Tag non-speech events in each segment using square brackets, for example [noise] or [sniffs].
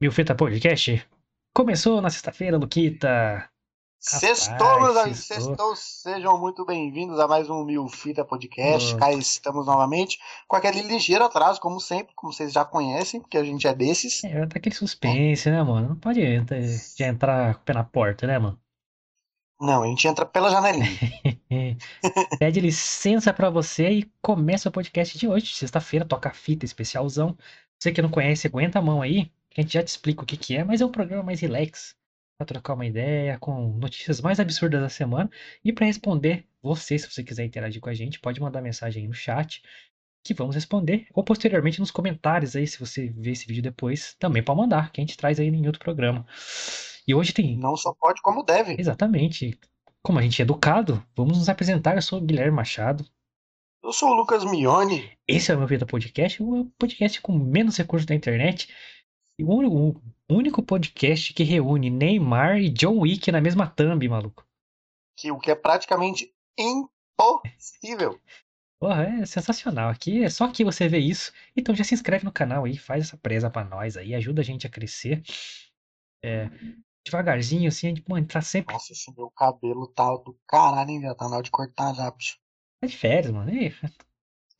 Milfeta Podcast. Começou na sexta-feira, Luquita. Sextou, meus amigos, sextou. Sejam muito bem-vindos a mais um Mil Fita Podcast. Cá estamos novamente com aquele ligeiro atraso, como sempre, como vocês já conhecem, porque a gente é desses. É, tá aquele suspense, né, mano? Não pode entrar, já entrar com o pé na porta, né, mano? Não, a gente entra pela janelinha. [laughs] Pede licença pra você e começa o podcast de hoje. Sexta-feira, toca fita especialzão. Você que não conhece, aguenta a mão aí, a gente já te explica o que que é, mas é um programa mais relax. Pra trocar uma ideia com notícias mais absurdas da semana. E pra responder você, se você quiser interagir com a gente, pode mandar mensagem aí no chat que vamos responder. Ou posteriormente nos comentários aí, se você ver esse vídeo depois, também pode mandar, que a gente traz aí em outro programa. E hoje tem Não só pode, como deve. Exatamente. Como a gente é educado, vamos nos apresentar. Eu sou o Guilherme Machado. Eu sou o Lucas Mione. Esse é o meu Vida Podcast, o podcast com menos recursos da internet. O único, podcast que reúne Neymar e John Wick na mesma thumb, maluco. Que o que é praticamente impossível. Porra, é sensacional. Aqui é só aqui você vê isso. Então já se inscreve no canal aí, faz essa presa pra nós aí, ajuda a gente a crescer. É, devagarzinho, assim, a gente mano, tá sempre. Nossa, esse meu cabelo tá do caralho, hein, velho? Tá na hora de cortar já, bicho. Tá de férias, mano.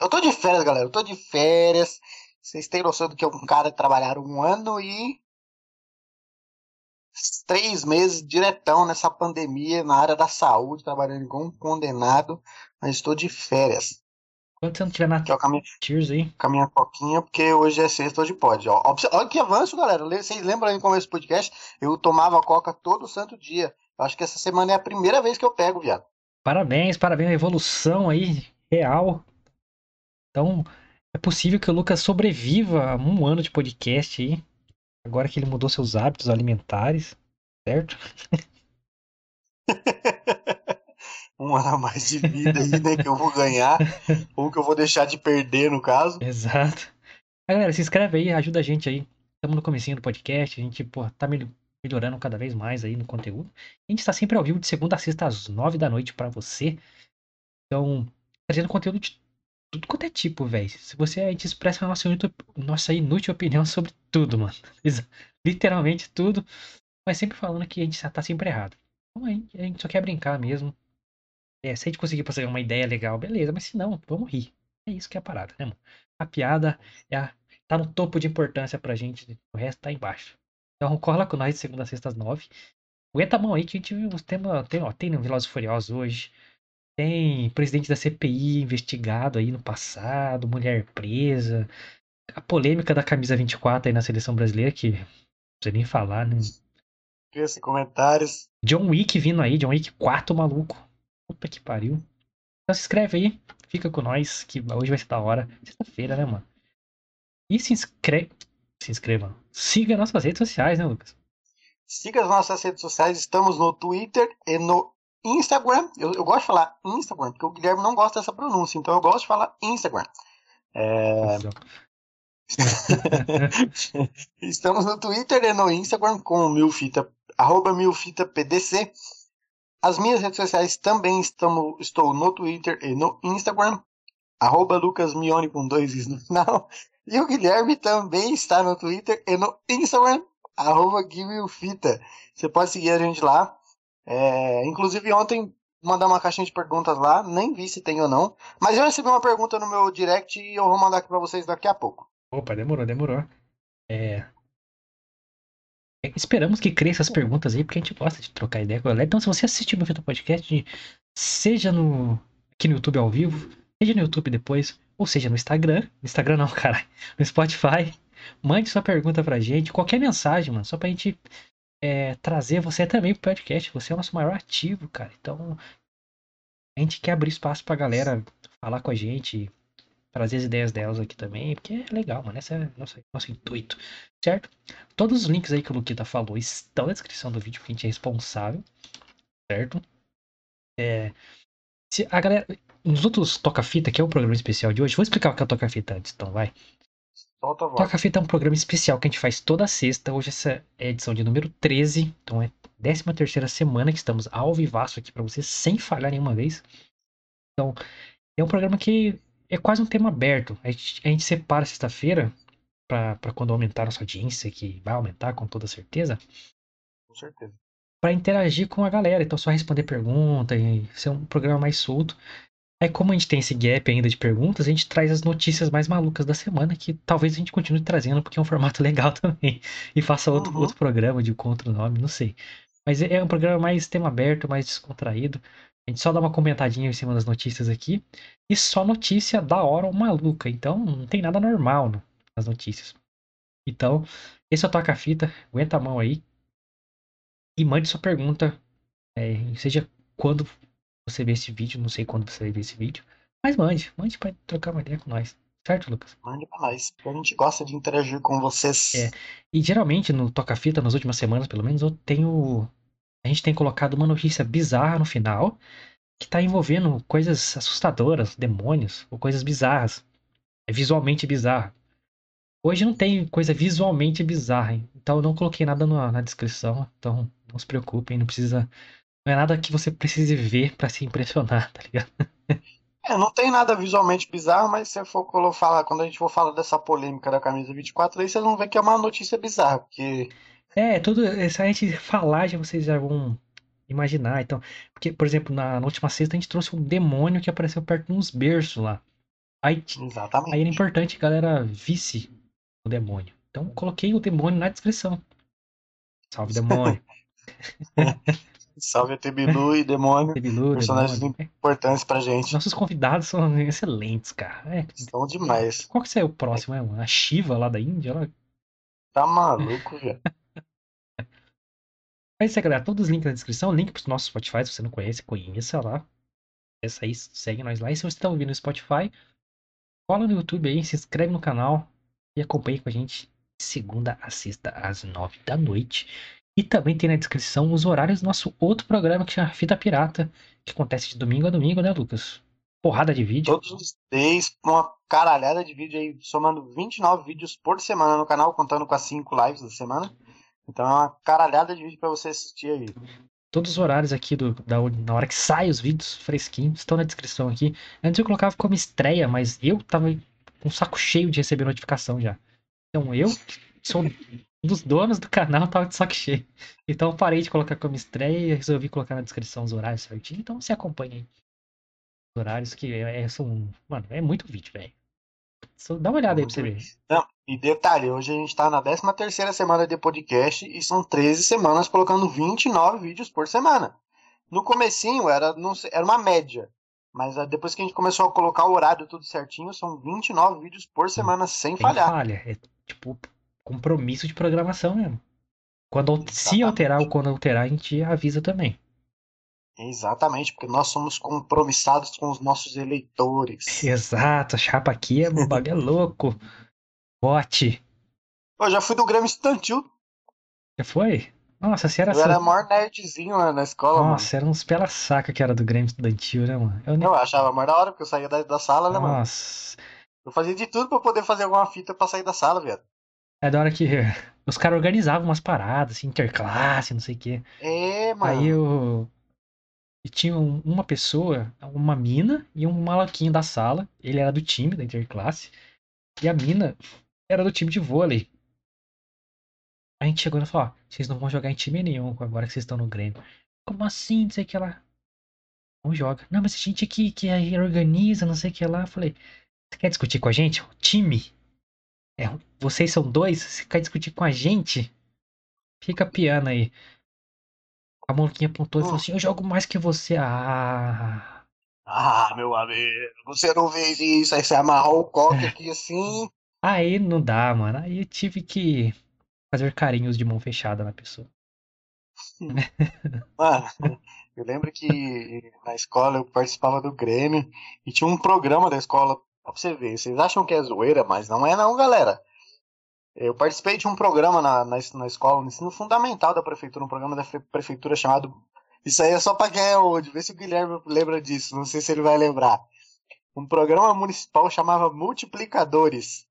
Eu tô de férias, galera. Eu tô de férias. Vocês têm noção do que é um cara trabalhar um ano e três meses diretão nessa pandemia na área da saúde, trabalhando igual um condenado. Mas estou de férias. quando você não tiver na Aqui, com minha, Tears aí. com a minha coquinha, porque hoje é sexta, hoje pode. Ó, olha que avanço, galera. Le- Vocês lembram aí no começo do podcast? Eu tomava coca todo santo dia. Eu acho que essa semana é a primeira vez que eu pego, viado. Parabéns, parabéns, a evolução aí, real. Então, é possível que o Lucas sobreviva a um ano de podcast aí. Agora que ele mudou seus hábitos alimentares, certo? [laughs] um ano a mais de vida aí, né? Que eu vou ganhar. ou que eu vou deixar de perder, no caso. Exato. Galera, se inscreve aí, ajuda a gente aí. Estamos no comecinho do podcast, a gente, pô, tá mel- melhorando cada vez mais aí no conteúdo. A gente está sempre ao vivo de segunda a sexta às nove da noite pra você. Então, trazendo conteúdo de tudo quanto é tipo, velho. Se você a gente expressa a nossa nossa inútil opinião sobre tudo, mano. [laughs] Literalmente tudo. Mas sempre falando que a gente tá sempre errado. Então a gente, só quer brincar mesmo. É, se a gente conseguir fazer uma ideia legal, beleza. Mas se não, vamos rir. É isso que é a parada, né, mano? A piada é a- tá no topo de importância pra gente. O resto tá embaixo. Então cola com nós de segunda a sexta às nove. Aguenta a mão aí que a gente viu temas. Tem, ó, tem no Velozes Furiosos hoje. Tem presidente da CPI investigado aí no passado, mulher presa. A polêmica da camisa 24 aí na seleção brasileira, que não precisa nem falar, né? Esqueça comentários. John Wick vindo aí, John Wick 4, maluco. Puta que pariu. Então se inscreve aí, fica com nós, que hoje vai ser da hora. Sexta-feira, né, mano? E se inscreve. Se inscreva. Siga nossas redes sociais, né, Lucas? Siga as nossas redes sociais. Estamos no Twitter e no Instagram. Eu, eu gosto de falar Instagram, porque o Guilherme não gosta dessa pronúncia. Então eu gosto de falar Instagram. É, [laughs] Estamos no Twitter e no Instagram com o Milfita, arroba milfitapdc. As minhas redes sociais também estão, estou no Twitter e no Instagram, arroba lucasmione com dois is no final. E o Guilherme também está no Twitter e no Instagram, arroba guimilfita. Você pode seguir a gente lá. É, inclusive ontem mandar uma caixinha de perguntas lá, nem vi se tem ou não. Mas eu recebi uma pergunta no meu direct e eu vou mandar aqui para vocês daqui a pouco. Opa, demorou, demorou. É... é, Esperamos que cresça as perguntas aí, porque a gente gosta de trocar ideia com a galera. Então, se você assistir o meu Vitor Podcast, seja no aqui no YouTube ao vivo, seja no YouTube depois, ou seja no Instagram, Instagram não, [laughs] cara, no Spotify, mande sua pergunta pra gente, qualquer mensagem, mano, só pra gente é, trazer você também pro podcast. Você é o nosso maior ativo, cara. Então, a gente quer abrir espaço pra galera falar com a gente, trazer as ideias delas aqui também, porque é legal, mano. Esse é nosso, nosso intuito, certo? Todos os links aí que o Luquita falou estão na descrição do vídeo, porque a gente é responsável, certo? É, se a galera. Nos outros Toca-Fita, que é o programa especial de hoje, vou explicar o que é o Toca-Fita antes, então vai. Solta a voz. Toca-Fita é um programa especial que a gente faz toda sexta. Hoje essa é a edição de número 13, então é 13 terceira semana que estamos ao vivaço aqui pra vocês, sem falhar nenhuma vez. Então, é um programa que é quase um tema aberto. A gente, a gente separa sexta-feira para quando aumentar a nossa audiência, que vai aumentar com toda certeza, Com certeza. para interagir com a galera. Então, só responder pergunta e ser um programa mais solto. Aí, como a gente tem esse gap ainda de perguntas, a gente traz as notícias mais malucas da semana, que talvez a gente continue trazendo, porque é um formato [laughs] legal também. E faça outro, Uhum. outro programa de com outro nome, não sei. Mas é é um programa mais tema aberto, mais descontraído. A gente só dá uma comentadinha em cima das notícias aqui. E só notícia da hora ou maluca. Então, não tem nada normal no- nas notícias. Então, esse é o Toca Fita. Aguenta a mão aí. E mande sua pergunta. é, seja quando você ver esse vídeo. Não sei quando você vai ver esse vídeo. Mas mande. Mande pra trocar uma ideia com nós. Certo, Lucas? Mande pra nós. porque A gente gosta de interagir com vocês. É. E geralmente no Toca Fita, nas últimas semanas pelo menos, eu tenho. A gente tem colocado uma notícia bizarra no final que tá envolvendo coisas assustadoras, demônios, ou coisas bizarras. É visualmente bizarra. Hoje não tem coisa visualmente bizarra, hein? então eu não coloquei nada na, na descrição, então não se preocupem, não precisa. Não é nada que você precise ver pra se impressionar, tá ligado? É, não tem nada visualmente bizarro, mas se for falar, quando a gente for falar dessa polêmica da camisa 24, aí vocês vão ver que é uma notícia bizarra, porque É, tudo. Se a gente falar, já vocês já vão imaginar. Então, porque, por exemplo, na, na última sexta a gente trouxe um demônio que apareceu perto de uns berços lá. Aí, exatamente. aí era importante que a galera visse o demônio. Então, coloquei o demônio na descrição. Salve, demônio. [laughs] Salve ET Bilu e Demônio, Bilu, personagens demônio. É, importantes pra gente. Nossos convidados são excelentes, cara. É, Estão demais. qual que é o próximo, é? A Shiva lá da Índia? Ela... Tá maluco, velho. [laughs] Mas isso aí, galera. Todos os links na descrição. Link pro nosso Spotify. Se você não conhece, conheça lá. Essa aí, segue nós lá. E se você tá ouvindo no Spotify, cola no YouTube aí, se inscreve no canal e acompanhe com a gente segunda a sexta às nove da noite. E também tem na descrição os horários do nosso outro programa que chama Fita Pirata, que acontece de domingo a domingo, né, Lucas? Porrada de vídeo. Todos os dias, uma caralhada de vídeo aí, somando 29 vídeos por semana no canal, contando com as 5 lives da semana. Então é uma caralhada de vídeo pra você assistir aí. Todos os horários aqui do, da, na hora que saem os vídeos fresquinhos estão na descrição aqui. Antes eu colocava como estreia, mas eu tava com o saco cheio de receber notificação já. Então eu, que sou um dos donos do canal, tava de saco cheio. Então eu parei de colocar como estreia e resolvi colocar na descrição os horários certinho. Então você acompanha aí. Os horários que é, é- são. Mano, é muito vídeo, velho. Dá uma olhada aí pra você ver. Não, e detalhe, hoje a gente tá na 13 terceira semana de podcast e são 13 semanas colocando 29 vídeos por semana. No comecinho era, não sei, era uma média, mas depois que a gente começou a colocar o horário tudo certinho, são 29 vídeos por semana sem Tem falhar. falha. É tipo compromisso de programação mesmo. Quando, al- se Exatamente. alterar ou quando alterar, a gente avisa também. Exatamente, porque nós somos compromissados com os nossos eleitores. Exato, a chapa aqui é, o bagulho é [laughs] louco. Bote. Eu já fui do Grêmio Estudantil, Já foi? Nossa, você era eu era essa... maior nerdzinho lá na escola, Nossa, era uns pela saca que era do Grêmio Estudantil, né, mano? Eu mano. nem... Eu achava mais da hora, porque eu saía da, da sala, né, mano? Nossa. Eu fazia de tudo pra poder fazer alguma fita pra sair da sala, viado. É da hora que [laughs] os caras organizavam umas paradas, assim, interclasse, não sei o quê. É, mano. Aí eu. E tinha um- uma pessoa, uma mina e um maluquinho da sala. Ele era do time da interclasse. E a mina era do time de vôlei. A gente chegou e falou: Ó, vocês não vão jogar em time nenhum agora que vocês estão no Grêmio. Como assim? Não sei o que lá. Não joga. Não, mas a gente aqui que organiza, não sei o que lá. Eu falei: Você quer discutir com a gente? O time? É, vocês são dois? Você quer discutir com a gente? Fica piano aí. A maluquinha apontou e falou assim: Eu jogo mais que você. Ah. Ah, meu amigo, você não fez isso, aí você amarrou o coque aqui assim. Aí não dá, mano. Aí eu tive que fazer carinhos de mão fechada na pessoa. [laughs] Mano, eu lembro que na escola eu participava do Grêmio e tinha um programa da escola, pra você ver, vocês acham que é zoeira, mas não é não, galera. Eu participei de um programa na, na, na escola, no ensino fundamental da prefeitura, um programa da fe- prefeitura chamado. Isso aí é só pra quem é hoje, vê se o Guilherme lembra disso, não sei se ele vai lembrar. Um programa municipal chamava Multiplicadores.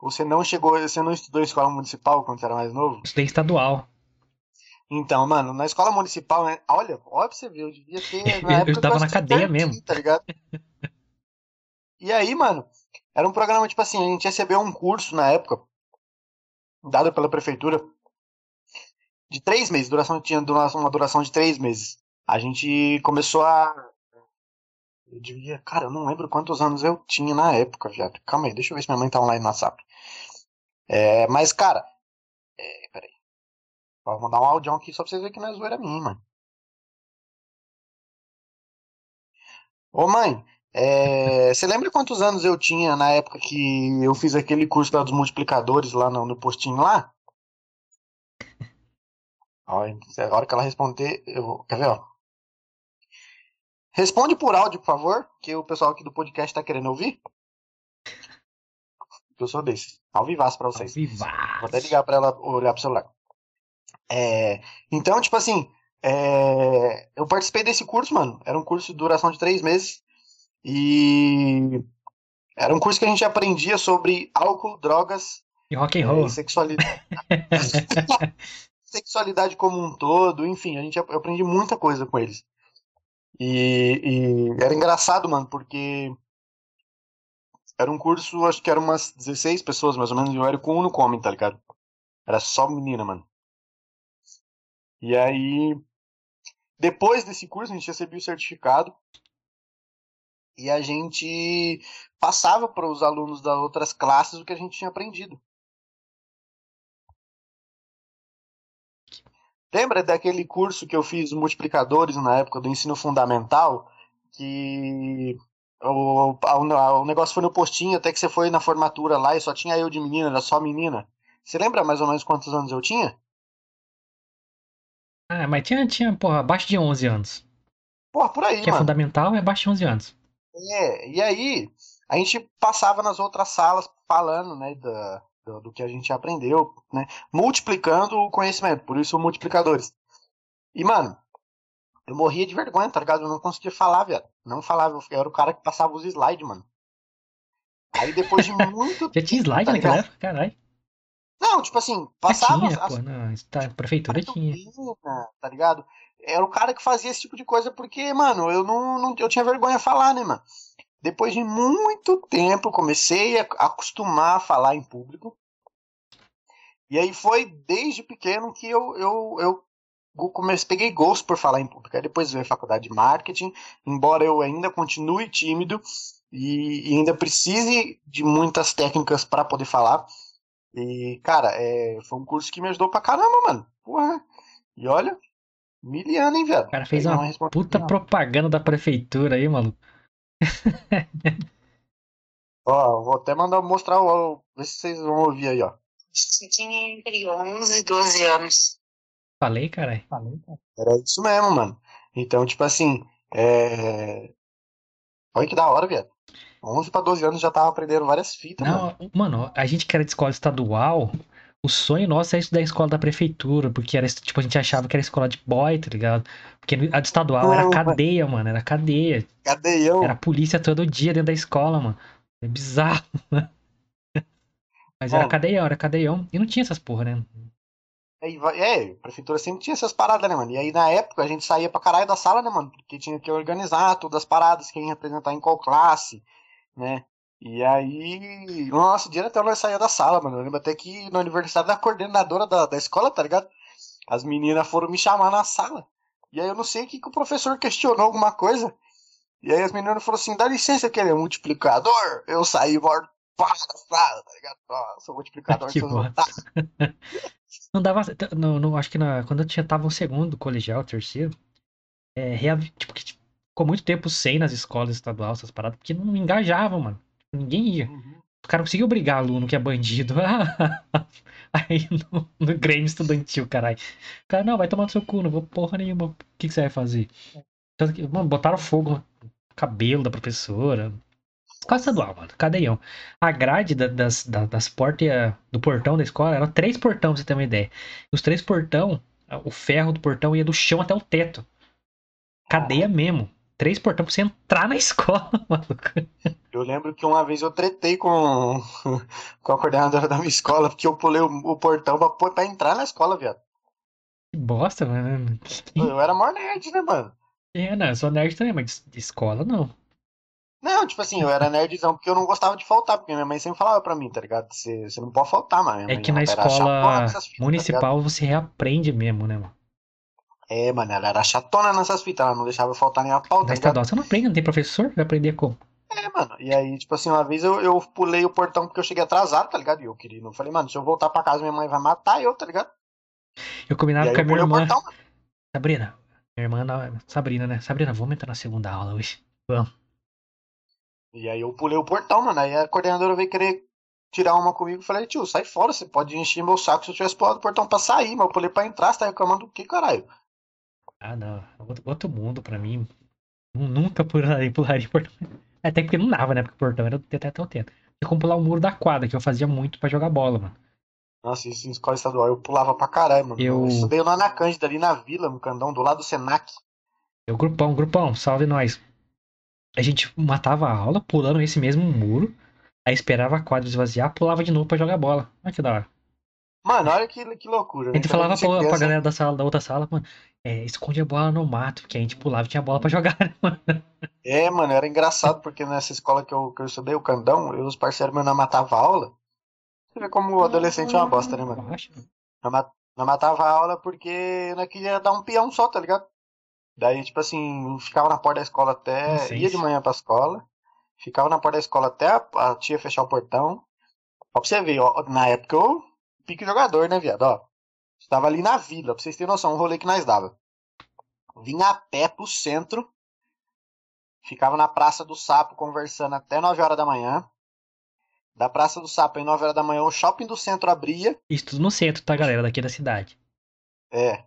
Você não chegou, você não estudou escola municipal quando você era mais novo? Estudei estadual. Então, mano, na escola municipal, né? Olha, olha pra você ver, eu devia ter. Eu- [laughs] Na eu época estudava eu na cadeia mesmo. Tá ligado? [laughs] E aí, mano, Era um programa, tipo assim, a gente recebeu um curso na época, dado pela prefeitura, de três meses, duração tinha uma duração de três meses. A gente começou a. Eu devia. Cara, eu não lembro quantos anos eu tinha na época, viado. Calma aí, deixa eu ver se minha mãe tá online no WhatsApp. É, mas, cara. É, peraí. Vou mandar um áudio aqui só pra vocês verem que não é zoeira minha, mano. Ô mãe, é, você lembra quantos anos eu tinha na época que eu fiz aquele curso dos multiplicadores lá no, no postinho lá? Ó, a hora que ela responder, eu vou. Quer ver, ó? Responde por áudio, por favor, que o pessoal aqui do podcast tá querendo ouvir. Eu sou desse. Ao vivaço pra vocês. Vivaço. Vou até ligar pra ela olhar pro celular. É, então, tipo assim, é, eu participei desse curso, mano. Era um curso de duração de três meses. E era um curso que a gente aprendia sobre álcool, drogas e rock and roll. E sexualidade. [laughs] sexualidade como um todo, enfim, a gente eu aprendi muita coisa com eles. E, e, era engraçado, mano, porque era um curso, acho que eram umas 16 pessoas mais ou menos, e eu era com um no come, tá ligado? Era só menina, mano. E aí, depois desse curso, a gente recebia o certificado e a gente passava para os alunos das outras classes o que a gente tinha aprendido. Lembra daquele curso que eu fiz multiplicadores na época do ensino fundamental? Que o, o, o negócio foi no postinho, até que você foi na formatura lá e só tinha eu de menina, era só menina. Você lembra mais ou menos quantos anos eu tinha? Ah, mas tinha, tinha porra, abaixo de 11 anos. Porra, por aí, Que é mano. fundamental é abaixo de 11 anos. É, e aí a gente passava nas outras salas falando, né, da, do, do que a gente aprendeu, né? Multiplicando o conhecimento, por isso multiplicadores. E, mano, eu morria de vergonha, tá ligado? Eu não conseguia falar, velho. Não falava, eu era o cara que passava os slides, mano. Aí depois de [laughs] muito Já tinha slide tá naquela época, caralho. Não, tipo assim, Já passava tinha, as, pô, na tá, prefeitura tinha. tá ligado? Era o cara que fazia esse tipo de coisa porque, mano, eu não, não eu tinha vergonha de falar, né, mano? Depois de muito tempo, comecei a acostumar a falar em público. E aí foi desde pequeno que eu, eu, eu comecei, peguei gosto por falar em público. Aí depois veio a faculdade de marketing, embora eu ainda continue tímido e, e ainda precise de muitas técnicas para poder falar. E, cara, é, foi um curso que me ajudou pra caramba, mano. Porra. E olha, miliano, hein, velho. O cara fez uma puta final. propaganda da prefeitura aí, maluco. Ó, vou até mandar mostrar o. o- Ver se vocês vão ouvir aí, ó. Tinha entre 11 e 12 anos. Falei, caralho. Era isso mesmo, mano. Então, tipo assim, é. Olha que da hora, velho. 11 pra 12 anos já tava aprendendo várias fitas, mano. Não, mano, a gente que era de escola estadual, o sonho nosso era estudar a escola da prefeitura, porque era, tipo, a gente achava que era escola de boy, tá ligado? Porque a de estadual era Não, cadeia, mano, era cadeia. Cadeião. Era polícia todo dia dentro da escola, mano. É bizarro. [laughs] Mas era Mano. cadeião, era cadeião. E não tinha essas porra, né? É, a prefeitura sempre tinha essas paradas, né, mano? E aí na época a gente saía pra caralho da sala, né, mano? Porque tinha que organizar todas as paradas, quem ia representar em qual classe, né? E aí, nossa, direto nós saía da sala, mano. Eu lembro até que no aniversário da coordenadora da, da escola, tá ligado? As meninas foram me chamar na sala. E aí eu não sei o que, que o professor questionou alguma coisa. E aí as meninas falaram assim, dá licença que ele é multiplicador. Eu saí morto pá, da sala, tá ligado? Ó, [laughs] sou multiplicador, Que otários. [laughs] Não dava. Não, não, acho que na, quando eu tinha, tava no segundo colegial, terceiro, é, reavi- tipo, que tipo, ficou muito tempo sem nas escolas estaduais, essas paradas, porque não engajavam, mano. Ninguém ia. Uhum. O cara conseguiu obrigar aluno que é bandido. Aí [laughs] no, no Grêmio estudantil, caralho. O cara, não, vai tomar no seu cu, não vou porra nenhuma. O que, que você vai fazer? Tanto que, mano, botaram fogo no cabelo da professora. Escola estadual, mano. Cadeião. A grade da- das, da- das portas do portão da escola eram três portão, pra você ter uma ideia. Os três portão, o ferro do portão ia do chão até o teto. Cadeia mesmo. Três portão pra você entrar na [laughs] escola, maluco. Eu lembro que uma vez eu tretei com, [laughs] com a coordenadora da minha escola, porque eu pulei o, o portão pra, pra entrar na escola, viado. Que bosta, mano. Eu era maior nerd, né, mano? É, não, eu sou nerd também, mas de, escola não. Não, tipo assim, eu era nerdzão porque eu não gostava de faltar, porque minha mãe sempre falava pra mim, tá ligado? Você, você não pode faltar, mano. É que na escola fitas, tá municipal você reaprende mesmo, né, mano? É, mano, ela era chatona nessas fitas, ela não deixava faltar nem a pau, tá Na ligado? estadual você não aprende, não tem professor, vai aprender como? É, mano. E aí, tipo assim, uma vez eu, eu pulei o portão porque eu cheguei atrasado, tá ligado? E eu queria. Eu falei, mano, se eu voltar pra casa, minha mãe vai matar eu, tá ligado? Eu E combinava com a minha irmã. portão. Sabrina, minha irmã, na- Sabrina, né? Sabrina, vamos entrar na segunda aula hoje. Vamos. E aí eu pulei o portão, mano. Aí a coordenadora veio querer tirar uma comigo. Eu falei, tio, sai fora, você pode encher meu saco se eu tivesse pulado o portão pra sair, mas eu pulei pra entrar, você tá reclamando do que, caralho? Ah, não. Outro, mundo pra mim. Nu- Nunca pularia, pularia portão. Até porque não dava, né? Porque o portão era até até o tempo. Tinha como pular o muro da quadra, que eu fazia muito pra jogar bola, mano. Nossa, isso em escola estadual eu pulava pra caralho, mano. Eu- Eu estudei lá na Cândida, ali na vila, no Candão, do lado do Senac. Eu, grupão, grupão, salve nós. A gente matava a aula pulando esse mesmo muro. Aí esperava a quadra esvaziar, pulava de novo pra jogar bola. Olha que da hora. Mano, olha que, que loucura. A gente né? falava pra, pra galera da sala, da outra sala, mano, é, esconde a bola no mato, que a gente pulava e tinha bola pra jogar, [laughs] né, mano? É, mano, era engraçado porque nessa escola que eu, que eu estudei, o Candão, eu e os parceiros meus não matavam a aula. Você vê como o adolescente é uma bosta, né, mano? Não ma- não matava a aula porque não queria dar um peão só, tá ligado? Daí, tipo assim, ficava na porta da escola até. Inocência. ia de manhã pra escola, ficava na porta da escola até a, a tia fechar o portão. Ó, pra você ver, ó, na época eu pique jogador, né, viado? Ó, estava ali na vila, pra vocês terem noção, um rolê que nós dava. Vinha a pé pro centro, ficava na Praça do Sapo conversando até 9 horas da manhã. Da Praça do Sapo, em 9 horas da manhã, o shopping do centro abria. Isso tudo no centro, tá, galera, daqui da cidade. É.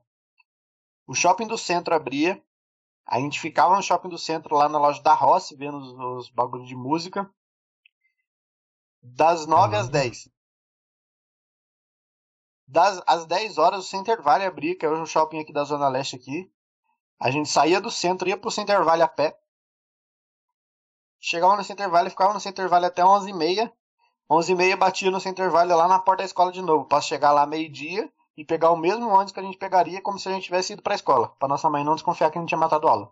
O shopping do centro abria. A gente ficava no shopping do centro, lá na loja da Rossi, vendo os, os bagulhos de música. Das 9 às Ah. 10. Das, às 10 horas, o Center Valley abria, que é hoje um shopping aqui da Zona Leste aqui. A gente saía do centro, ia pro Center Valley a pé. Chegava no Center Valley, ficava no Center Valley até 11h30. 11h30 batia no Center Valley lá na porta da escola de novo, pra chegar lá meio-dia e pegar o mesmo ônibus que a gente pegaria como se a gente tivesse ido pra escola, pra nossa mãe não desconfiar que a gente tinha matado aula.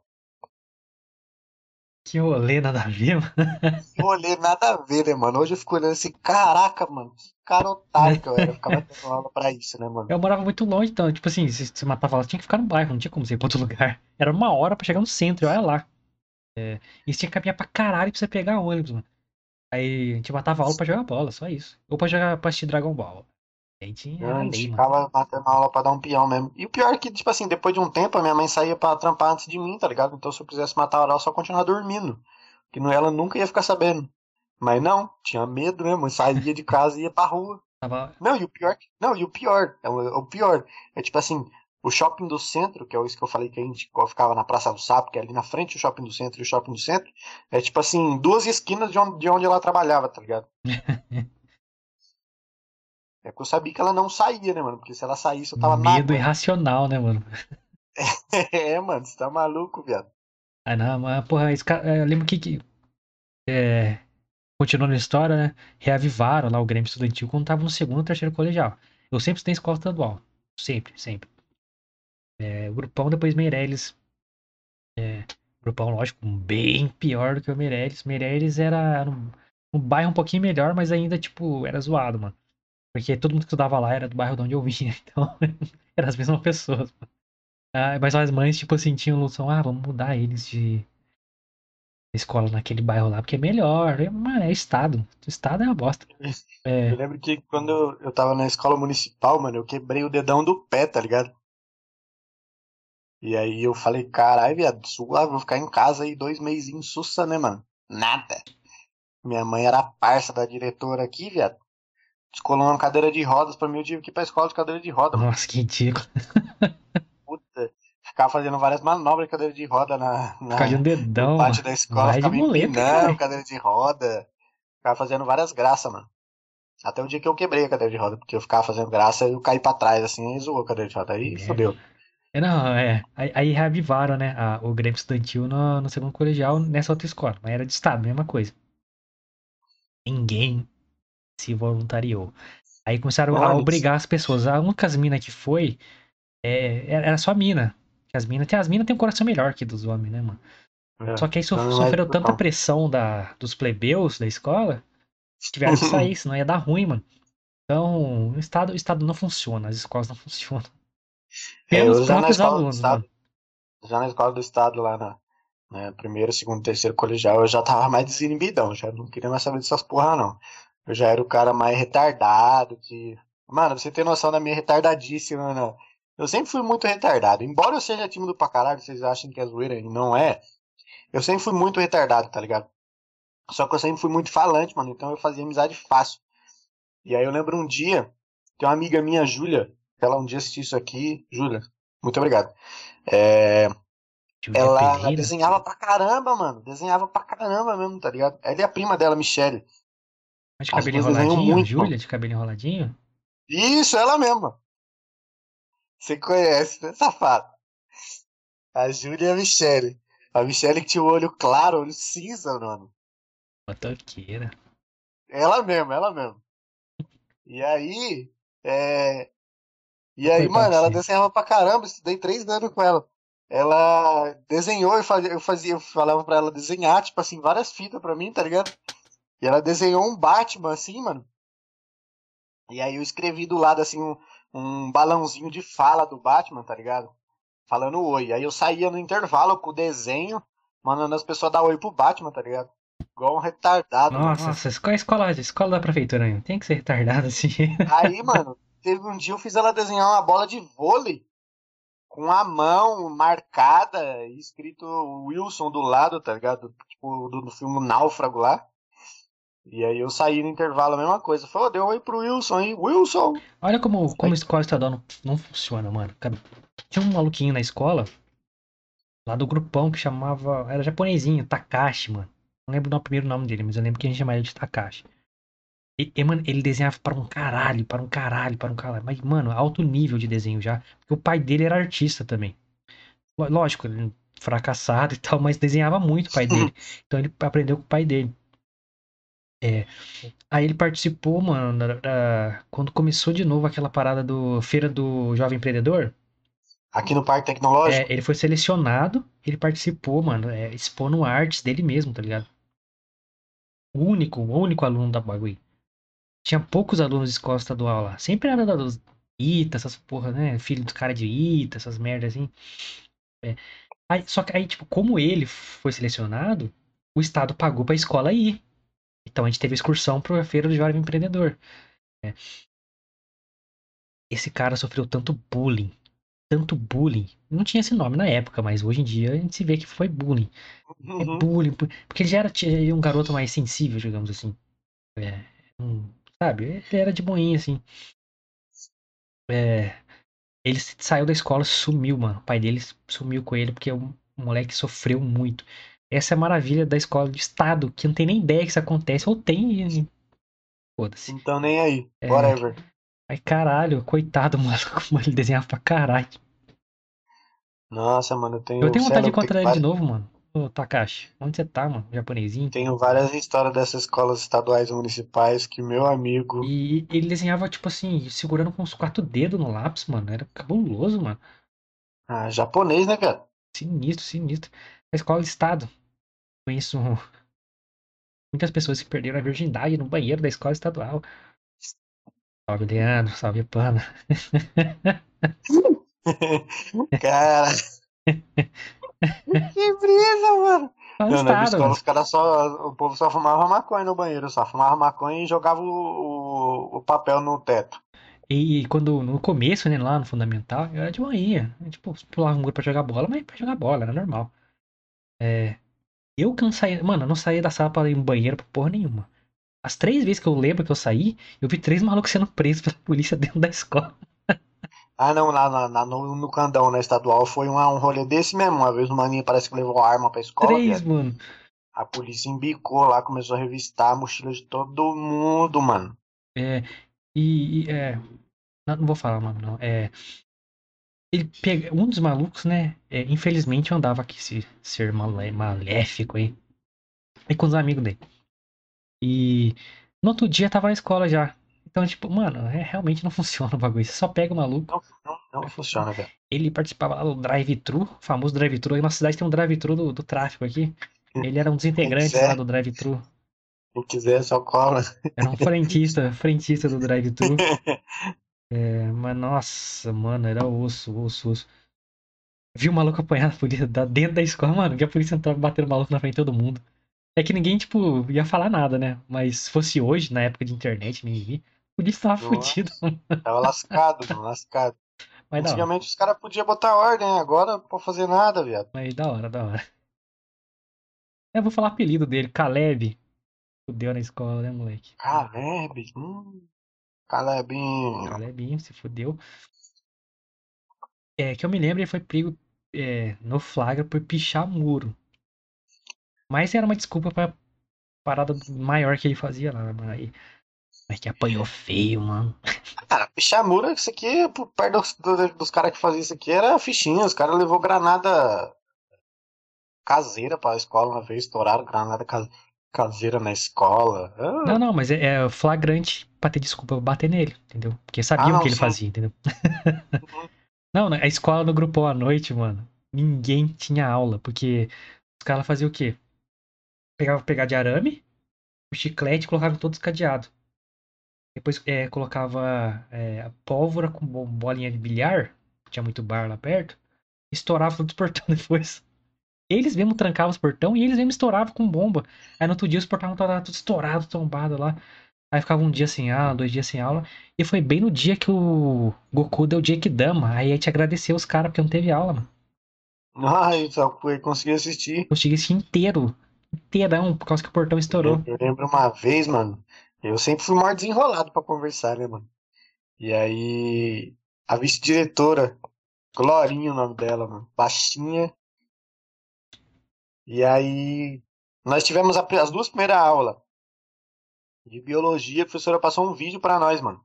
Que rolê nada a ver, mano. Eu olhei nada a ver, né, mano? Hoje eu fico olhando assim, caraca, mano, que cara otário que eu era, ficar matando aula pra isso, né, mano? Eu morava muito longe, então, tipo assim, se você matava ela, tinha que ficar no bairro, não tinha como você ir pra outro [laughs] lugar. Era uma hora pra chegar no centro, e olha lá. É, e você tinha que caminhar pra caralho pra você pegar ônibus, mano. Aí a gente matava aula pra jogar bola, só isso. Ou pra jogar pra assistir Dragon Ball. A A era gente lei, mano. ficava matando aula pra dar um peão mesmo. E o pior é que, tipo assim, depois de um tempo, a minha mãe saía pra trampar antes de mim, tá ligado? Então se eu quisesse matar a aula, eu só continuar dormindo. Que não, ela nunca ia ficar sabendo. Mas não, tinha medo mesmo, saía de casa e ia pra rua. Tava... Não, e o pior, não, e o pior, é o, o pior, é tipo assim, o shopping do centro, que é isso que eu falei que a gente ficava na Praça do Sapo, que é ali na frente o shopping do centro e o shopping do centro, é tipo assim, duas esquinas de onde, de onde ela trabalhava, tá ligado? [laughs] É que eu sabia que ela não saía, né, mano? Porque se ela saísse, eu tava na Medo irracional, né, mano? [laughs] É, mano, você tá maluco, viado. Ah, não, mas, porra, esse cara, é, eu lembro que, que é, continuando a história, né, reavivaram lá o Grêmio Estudantil quando tava no segundo ou terceiro colegial. Eu sempre estudei em escola estadual. Sempre, sempre. É, o grupão depois Meirelles. É, grupão, lógico, bem pior do que o Meirelles. Meirelles era um, um bairro um pouquinho melhor, mas ainda, tipo, era zoado, mano. Porque todo mundo que estudava lá era do bairro de onde eu vinha, [laughs] então [laughs] eram as mesmas pessoas. Ah, mas as mães, tipo assim, tinham noção, ah, vamos mudar eles de escola naquele bairro lá, porque é melhor. Eu, Mano, é estado. O estado é uma bosta. [laughs] É, Eu lembro que quando eu, tava na escola municipal, mano, eu quebrei o dedão do pé, tá ligado? E aí eu falei, caralho, viado, suave, vou ficar em casa aí dois mesinhos sussa, né, mano? Nada. Minha mãe era parça da diretora aqui, viado. Descolou uma cadeira de rodas pra mim, eu tive que ir pra escola de cadeira de roda, mano. nossa, que ridículo. [laughs] Puta. Ficava fazendo várias manobras de cadeira de roda na, na, Caiu um dedão. pátio da escola, vai de ficava muleta, cara. cadeira de roda. Ficava fazendo várias graças, mano. Até o dia que eu quebrei a cadeira de roda, porque eu ficava fazendo graça e eu caí pra trás, assim, e zoou a cadeira de roda. Aí Merda. fodeu. É, não, é. Aí, aí reavivaram, né, a- o Grêmio Estudantil no, no segundo colegial nessa outra escola. Mas era de estado, mesma coisa. Ninguém se voluntariou. Aí começaram a obrigar as pessoas. A única minas que foi é, era só mina. Que as minas, tem as minas têm um coração melhor que dos homens, né, mano? É. Só que aí sof- é sofreu tanta pressão da, dos plebeus da escola, que tiveram que sair, [laughs] senão ia dar ruim, mano. Então, o Estado, o Estado não funciona, as escolas não funcionam. É, Pelos na próprios alunos, Estado, já na escola do Estado, lá na, né, primeiro, segundo, terceiro colegial, eu já tava mais desinibidão, já não queria mais saber dessas porra, não. Eu já era o cara mais retardado, que... Mano, você ter noção da minha retardadíssima, né? Eu sempre fui muito retardado. Embora eu seja tímido pra caralho, vocês achem que é zoeira e não é, eu sempre fui muito retardado, tá ligado? Só que eu sempre fui muito falante, mano, então eu fazia amizade fácil. E aí eu lembro um dia, tem uma amiga minha, Júlia, ela um dia assistiu isso aqui. Júlia, muito obrigado. É, ela desenhava pra caramba, mano. Desenhava pra caramba mesmo, tá ligado? Ela e a prima dela, Michelle. Mas de cabelo enroladinho? Júlia, de cabelo enroladinho? Isso, ela mesma. Você conhece, né, safado? A Júlia e a Michelle. A Michelle que tinha o olho claro, olho cinza, mano. Motoqueira. Ela mesma, ela mesma. E aí, é... E aí, mano, ela desenhava pra caramba, estudei três anos com ela. Ela desenhou e fazia, eu fazia, eu falava pra ela desenhar, tipo assim, várias fitas pra mim, tá ligado? E ela desenhou um Batman, assim, mano. E aí eu escrevi do lado, assim, um, um balãozinho de fala do Batman, tá ligado? Falando oi. Aí eu saía no intervalo com o desenho, mandando as pessoas dar oi pro Batman, tá ligado? Igual um retardado. mano. Nossa, essa escola, escola, escola da prefeitura ainda. Tem que ser retardado assim. [laughs] Aí, mano, teve um dia eu fiz ela desenhar uma bola de vôlei com a mão marcada e escrito Wilson do lado, tá ligado? Tipo, do, do filme Náufrago lá. E aí eu saí no intervalo, a mesma coisa. Falei, "Ô, deu oi pro Wilson aí. Wilson! Olha como, como escola estadual não, não funciona, mano. Tinha um maluquinho na escola, lá do grupão, que chamava. Era japonesinho, Takashi, mano. Não lembro o primeiro nome dele, mas eu lembro que a gente chamava ele de Takashi. E, e, mano, ele desenhava para um caralho, para um caralho, para um caralho. Mas, mano, alto nível de desenho já. Porque o pai dele era artista também. Lógico, ele fracassado [laughs] e tal, mas desenhava muito o pai dele. [laughs] Então ele aprendeu com o pai dele. É. Aí ele participou, mano, da- da- quando começou de novo aquela parada do Feira do Jovem Empreendedor. Aqui no Parque Tecnológico. É, ele foi selecionado, ele participou, mano, é, expondo artes dele mesmo, tá ligado? O único, o único aluno da bagulho. Tinha poucos alunos de escola estadual lá. Sempre era dos ITA, essas porra, né? Filho dos caras de ITA, essas merdas assim. É. Aí, só que aí, tipo, como ele foi selecionado, o Estado pagou pra escola ir. Então a gente teve excursão pra Feira do Jovem Empreendedor. É. Esse cara sofreu tanto bullying. Tanto bullying. Não tinha esse nome na época, mas hoje em dia a gente se vê que foi bullying. É Uhum. bullying. bu- Porque ele já era tinha um garoto mais sensível, digamos assim. É, um- sabe? Ele era de boinha, assim. É, ele saiu da escola, sumiu, mano. O pai dele sumiu com ele porque o moleque sofreu muito. Essa é a maravilha da escola de estado, que não tem nem ideia que isso acontece, ou tem e. Foda-se. Então nem aí. É. Whatever. Ai, caralho, coitado, [laughs] mano, como ele desenhava pra caralho. Nossa, mano, eu tenho. Eu tenho vontade de encontrar ele várias- de novo, mano. Ô, Takashi, onde você tá, mano? Japonesinho. Tenho várias histórias dessas escolas estaduais e municipais que meu amigo. E ele desenhava, tipo assim, segurando com os quatro dedos no lápis, mano. Era cabuloso, mano. Ah, japonês, né, cara? Sinistro, sinistro. A escola de estado. Conheço [laughs] muitas pessoas que perderam a virgindade no banheiro da escola estadual. Salve, Leandro. Salve, Pana. [laughs] Cara. [laughs] que brisa, mano. Não, na escola os caras só. O povo só fumava maconha no banheiro, só fumava maconha e jogava o, o, o papel no teto. E quando, no começo, né, lá no fundamental, eu era de. Eu, Tipo, pulava um grupo pra jogar bola, mas pra jogar bola, era normal. É. Eu que não. Mano, eu não saía da sala pra ir no banheiro pra porra nenhuma. As três vezes que eu lembro que eu saí, eu vi três malucos sendo presos pela polícia dentro da escola. [laughs] Ah, não, lá na, na- no, no Candão, na estadual, foi um, um rolê desse mesmo. Uma vez o maninho parece que levou arma pra escola. Três, mano. A polícia embicou lá, começou a revistar a mochila de todo mundo, mano. É. E. e, é. Não, não vou falar o nome, não. É. Ele pega. Um dos malucos, né? é, infelizmente andava aqui esse ser malé- maléfico aí. E com os amigos dele. E. No outro dia tava na escola já. Então, tipo, mano, é, realmente não [laughs] funciona o bagulho. Você só pega o maluco. Não, não. Não funciona, velho. Ele participava lá do drive-thru, o famoso drive-thru. Aí na cidade tem um drive-thru do, do tráfico aqui. Ele era um dos integrantes lá do drive-thru. Quem quiser, só cola. Era um frentista, frentista do drive-thru. [laughs] É, mas nossa, mano, era osso, osso, osso. Vi o maluco apanhar a polícia dentro da escola, mano, que a polícia entrava batendo o maluco na frente de todo mundo. É que ninguém, tipo, ia falar nada, né? Mas se fosse hoje, na época de internet, ninguém via, a polícia tava Nossa. fudido. [laughs] Tava lascado, mano, lascado. Mas Antigamente os caras podiam botar ordem, agora não pode fazer nada, viado. mas da hora, da hora. Eu vou falar o apelido dele, Caleb. Fudeu na escola, né, moleque? Caleb, hum. Calebinho. Calebinho, se fudeu. É, que eu me lembro, ele foi pego é, no flagra por pichar muro. Mas era uma desculpa pra parada maior que ele fazia lá, mano. Aí, mas que apanhou feio, mano. [laughs] Cara, Pichamura, isso aqui, por perto dos, do- dos caras que faziam isso aqui, era fichinha. Os caras levou granada caseira pra escola uma vez, estouraram granada ca- caseira na escola. Ah, Não, não, mas é, é flagrante pra ter desculpa pra bater nele, entendeu? Porque sabiam Ah, o não, que ele sim. fazia, entendeu? [laughs] Não, né, a escola no grupo à noite, mano, ninguém tinha aula, porque os caras faziam o quê? Pegava pegar de arame, o chiclete e colocava todos os cadeados. Depois é, colocava é, pólvora com bo- bolinha de bilhar, tinha muito bar lá perto, e estourava todos os portões [laughs] depois. Eles mesmo trancavam os portão e eles mesmo estouravam com bomba. Aí no outro dia os portões estavam tudo estourados, tombados lá. Aí ficava um dia sem aula, dois dias sem aula. E foi bem no dia que o Goku deu Dama. Aí a gente agradeceu os caras porque não teve aula, mano. Ai, só fui conseguir assistir. Consegui assistir inteiro. Inteirão, por causa que o portão estourou. Eu lembro uma vez, mano, eu sempre fui mais desenrolado pra conversar, né, mano? E aí, a vice-diretora, Glorinha o nome dela, mano, baixinha. E aí, nós tivemos as duas primeiras aulas de biologia, a professora passou um vídeo pra nós, mano.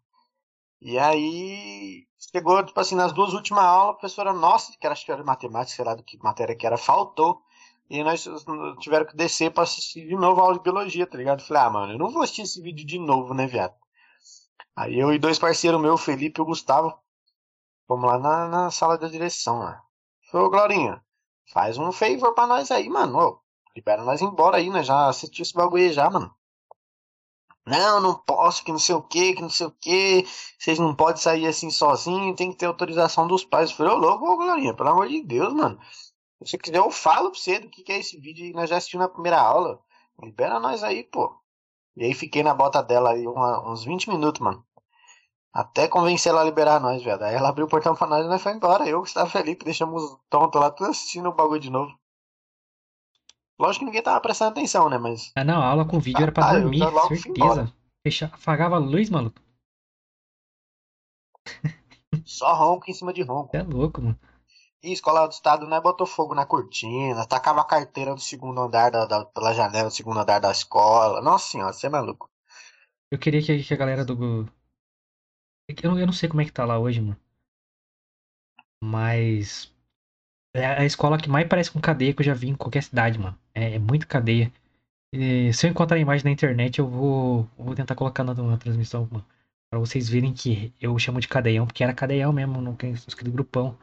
E aí, chegou, tipo assim, nas duas últimas aulas, a professora, nossa, que era, acho que era matemática, sei lá do que matéria que era, faltou. E nós tiveram que descer pra assistir de novo a aula de biologia, tá ligado? Falei, ah, mano, eu não vou assistir esse vídeo de novo, né, viado? Aí eu e dois parceiros meus, o Felipe e o Gustavo, fomos lá na, na sala da direção lá. Falei, ô, Glorinha, faz um favor pra nós aí, mano. Ô, libera nós embora aí, né? Já assisti esse bagulho já, mano. Não, não posso, que não sei o que, que não sei o que. Vocês não podem sair assim sozinho, tem que ter autorização dos pais. Eu falei, ô louco, ô Glorinha, pelo amor de Deus, mano. Se você quiser, eu falo pra você do que, que é esse vídeo aí, nós já assistimos na primeira aula. Libera nós aí, pô. E aí fiquei na bota dela aí uns 20 minutos, mano. Até convencer ela a liberar nós, velho. Aí ela abriu o portão pra nós e nós foi embora. Eu, Gustavo Felipe, deixamos tonto lá, tudo assistindo o bagulho de novo. Lógico que ninguém tava prestando atenção, né? Mas. Ah, não, a aula com vídeo era pra Ah, dormir, certeza. Fecha, apagava a luz, maluco. Só ronco em cima de ronco. É louco, mano. E escola do estado, né? Botou fogo na cortina, tacava a carteira do segundo andar da, da- pela janela do segundo andar da escola. Nossa senhora, você é maluco. Eu queria que, que a galera do. Eu não, eu não sei como é que tá lá hoje, mano. Mas. É a escola que mais parece com cadeia que eu já vi em qualquer cidade, mano. É, é muito cadeia. E se eu encontrar a imagem na internet, eu vou, eu vou tentar colocar na, na transmissão, mano. Pra vocês verem que eu chamo de cadeião, porque era cadeião mesmo, não tem escrito grupão.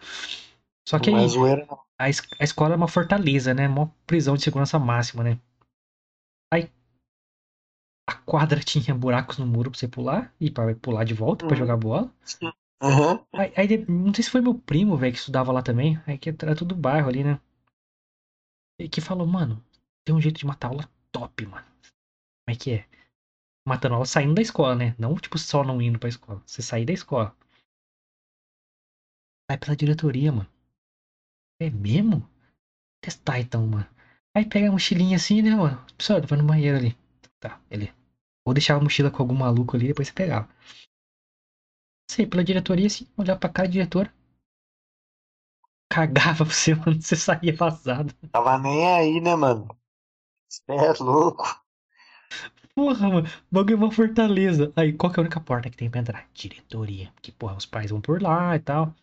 Só que aí, é a, a escola é uma fortaleza, né? Uma prisão de segurança máxima, né? Aí a quadra [laughs] tinha buracos no muro pra você pular e pra pular de volta pra Uhum. jogar bola. Aham. Aí, aí de- não sei se foi meu primo, velho, que estudava lá também. Aí que era tudo bairro ali, né? E que falou, mano, tem um jeito de matar aula top, mano. Como é que é? Matando aula saindo da escola, né? Não, tipo, só não indo pra escola. Você sair da escola. Vai pela diretoria, mano. É mesmo? Testar então, mano. Aí pega a mochilinha assim, né, mano? Pessoal, vai no banheiro ali. Tá, ele. Ou deixava a mochila com algum maluco ali, depois você pegava. Ia pela diretoria assim, olhava pra cara da diretora. Cagava [laughs] pra você, mano. Você saía vazado. Tava nem aí, né, mano? Você é louco. Porra, mano. Bagulho é uma fortaleza. Aí, qual que é a única porta que tem pra entrar? Diretoria. Porque, porra, os pais vão por lá e tal.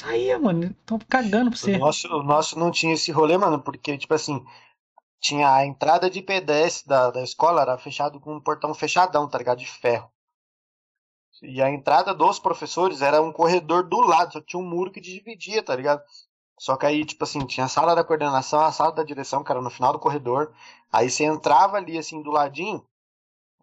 Saía, mano. Tão cagando pra você. O nosso, o nosso não tinha esse rolê, mano, porque, tipo assim, tinha a entrada de pedestre da, da escola, era fechado com um portão fechadão, tá ligado? De ferro. e a entrada dos professores era um corredor do lado, só tinha um muro que dividia, tá ligado? Só que aí, tipo assim, tinha a sala da coordenação, a sala da direção, que era no final do corredor. Aí você entrava ali, assim, do ladinho,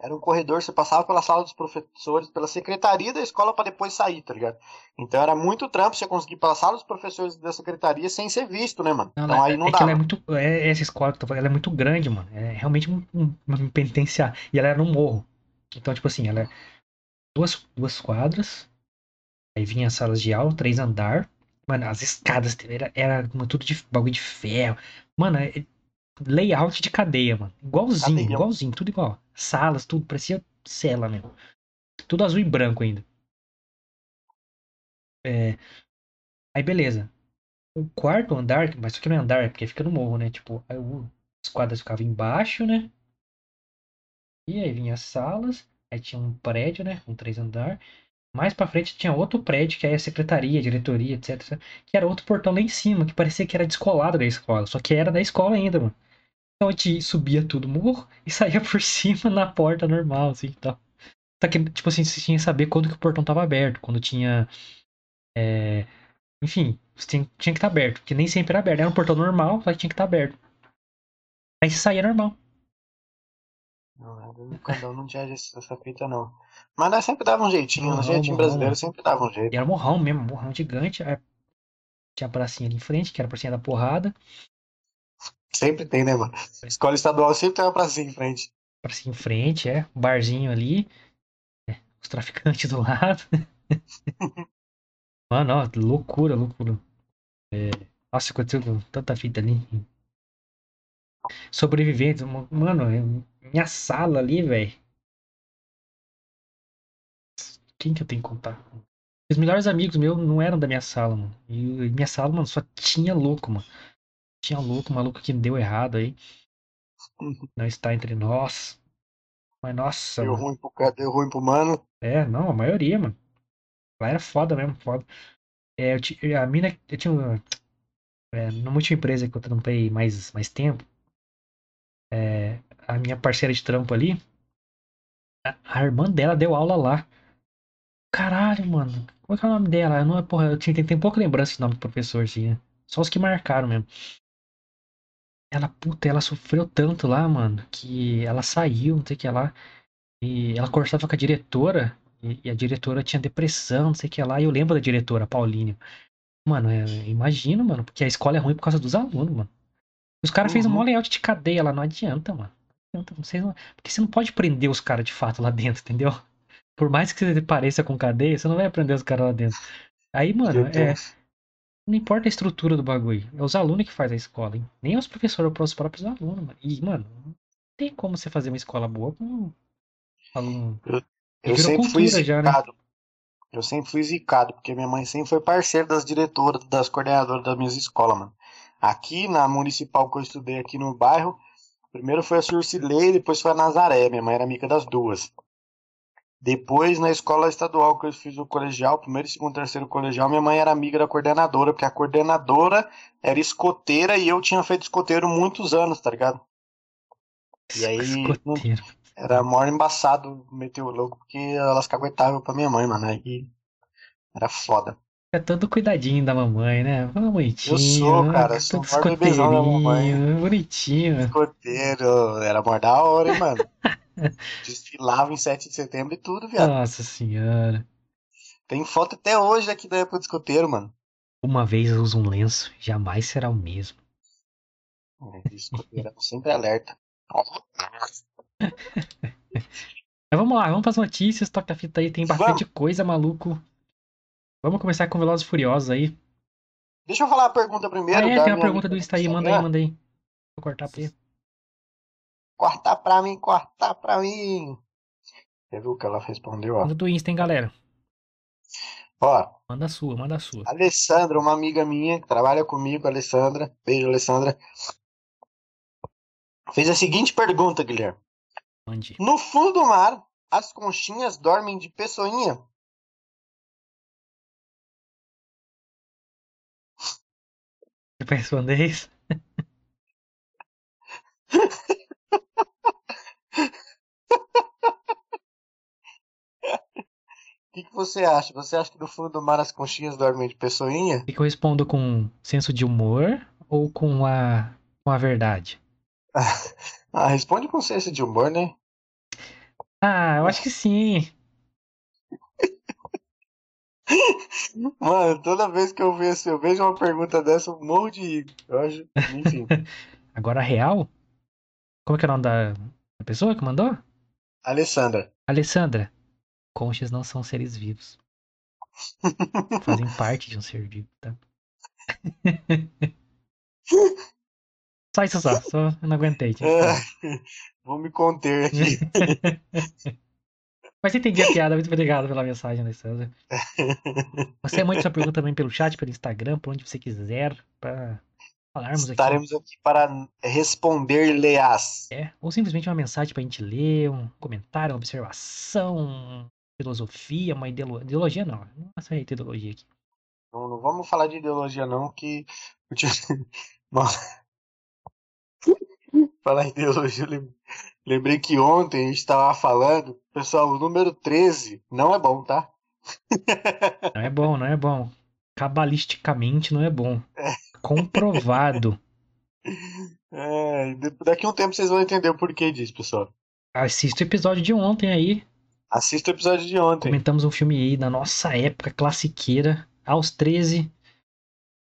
era um corredor, você passava pela sala dos professores, pela secretaria da escola para depois sair, tá ligado? Então era muito trampo você conseguir pela sala dos professores da secretaria sem ser visto, né, mano? Não, então não, aí é não que dá. ela é muito. É, essa escola que eu tô falando, ela é muito grande, mano. É realmente um, um, um penitenciário. E ela era no morro. Então, tipo assim, ela é duas, duas quadras. Aí vinha as salas de aula, três andar. Mano, as escadas era, era tudo de bagulho de ferro. Mano, é layout de cadeia, mano. Igualzinho, Cadeia. igualzinho, tudo igual. Salas, tudo, parecia cela mesmo. Tudo azul e branco ainda. É, Aí beleza. O quarto andar, mas só que não é andar, é porque fica no morro, né? Tipo, aí as quadras ficavam embaixo, né? E aí vinha as salas, aí tinha um prédio, né? Um três andar. Mais pra frente tinha outro prédio, que aí é a secretaria, diretoria, etc. Que era outro portão lá em cima, que parecia que era descolado da escola. Só que era da escola ainda, mano. Então a gente subia tudo morro e saía por [laughs] cima na porta normal, assim, e tal. Só que, tipo assim, você tinha que saber quando que o portão tava aberto. Quando tinha... é, Enfim, você tinha, tinha que estar aberto. Porque nem sempre era aberto. Era um portão normal, só que tinha que estar aberto. Aí você saía normal. Não, no Candão não tinha essa fita, não. Mas nós sempre dava um jeitinho, Morrão, no jeitinho morrão. brasileiro sempre dava um E jeito. era um morrão mesmo, morrão gigante. Aí Tinha a pracinha ali em frente, que era a pracinha da porrada. Sempre tem, né, mano? Escola estadual sempre tem uma pracinha em frente. Pracinha em frente, é. Um barzinho ali. é, Os traficantes do lado. [laughs] Mano, ó, loucura, loucura. É, Nossa, aconteceu tanta fita ali. Sobreviventes, mano, é- minha sala ali, velho. Quem que eu tenho que contar? Os melhores amigos meus não eram da minha sala, mano. E minha sala, mano, só tinha louco, mano. Tinha louco, maluco que deu errado aí. Não está entre nós. Mas nossa, Deu mano. ruim, pro, ca- deu ruim pro mano. É, não, a maioria, mano. Lá era foda mesmo, foda. É, eu a mina, eu tinha. É, numa última empresa que eu trampei mais, mais tempo, é, a minha parceira de trampo ali, a, a irmã dela deu aula lá. Caralho, mano. Qual que é o nome dela? Eu não, porra, eu tinha, tem, tem pouca lembrança de nome do professor, assim, né? Só os que marcaram mesmo. Ela, puta, ela sofreu tanto lá, mano, que ela saiu, não sei o que lá. E ela conversava com a diretora, e, e a diretora tinha depressão, não sei o que lá. E eu lembro da diretora, a Paulinha. Mano, é, imagino, mano, porque a escola é ruim por causa dos alunos, mano. Os caras fez um Uhum. maior layout de cadeia lá, não adianta, mano. Não adianta, vocês não- Porque você não pode prender os caras de fato lá dentro, entendeu? Por mais que você pareça com cadeia, você não vai prender os caras lá dentro. Aí, mano, é. Não importa a estrutura do bagulho. É os alunos que fazem a escola, hein? Nem os professores, é os próprios alunos, mano. E, mano, não tem como você fazer uma escola boa com aluno. Eu virou sempre fui cultura já, né? zicado. Eu sempre fui zicado, porque minha mãe sempre foi parceira das diretoras, das coordenadoras das minhas escolas, mano. Aqui na municipal que eu estudei aqui no bairro, primeiro foi a Surcilei, depois foi a Nazaré. Minha mãe era amiga das duas. Depois, na escola estadual que eu fiz o colegial, primeiro, segundo, terceiro colegial, minha mãe era amiga da coordenadora, porque a coordenadora era escoteira e eu tinha feito escoteiro muitos anos, tá ligado? E aí, Escoteiro. Era maior embaçado meter o louco, porque elas caguetavam pra minha mãe, mano. Aí era foda. É todo cuidadinho da mamãe, né? Fala bonitinho. Eu sou, né? cara, eu sou o bebezão da mamãe. Bonitinho. Escoteiro, era maior da hora, hein, mano. [laughs] [laughs] Desfilava em 7 de setembro e tudo, viado. Nossa senhora. Tem foto até hoje aqui da época do escoteiro, mano. Uma vez eu uso um lenço, jamais será o mesmo. É, escoteiro era sempre alerta. [laughs] Mas vamos lá, vamos para as notícias. Toca a fita aí, tem bastante coisa, maluco. Vamos começar com Velozes e Furiosos aí. Deixa eu falar a pergunta primeiro. Ah, é, tem uma pergunta do Insta aí, manda aí, manda aí. Vou cortar pra ele. Cortar pra mim, cortar pra mim. Você viu o que ela respondeu, ó? Manda do Insta, hein, galera. Ó, Manda a sua, manda a sua. Alessandra, uma amiga minha que trabalha comigo, Alessandra. Beijo, Alessandra. Fez a seguinte pergunta, Guilherme. Mande. No fundo do mar, as conchinhas dormem de pessoinha? Você vai responder isso? Que, que você acha? Você acha que no fundo do mar as conchinhas dormem de pessoinha? O que eu respondo com senso de humor ou com a, com a verdade? [laughs] Ah, responde com senso de humor, né? Ah, eu acho que sim. [laughs] Mano, toda vez que eu vejo, eu vejo uma pergunta dessa, eu morro de rir. Eu acho, enfim. [laughs] Agora, a real? Como é que é o nome da, da pessoa que mandou? Alessandra. Alessandra. Conchas não são seres vivos. Fazem [laughs] parte de um ser vivo, tá? [laughs] Só isso só. Só eu não aguentei. É, [laughs] vou me conter aqui. Mas entendi a piada. Muito obrigado pela mensagem, Alessandra. Você mande sua pergunta também pelo chat, pelo Instagram, por onde você quiser, pra falarmos aqui. Estaremos aqui para responder-lhe-as. É, ou simplesmente uma mensagem pra gente ler, um comentário, uma observação, filosofia, uma ideolo- ideologia. Não, não é só ideologia aqui. Não, não vamos falar de ideologia, não, que. [laughs] [laughs] Falar em ideologia, lembrei que ontem a gente estava falando, pessoal, o número 13 não é bom, tá? [laughs] Não é bom, não é bom. Cabalisticamente não é bom. Comprovado. É, daqui a um tempo vocês vão entender o porquê disso, pessoal. Assista o episódio de ontem aí. Assista o episódio de ontem. Comentamos um filme aí da nossa época classiqueira, aos 13.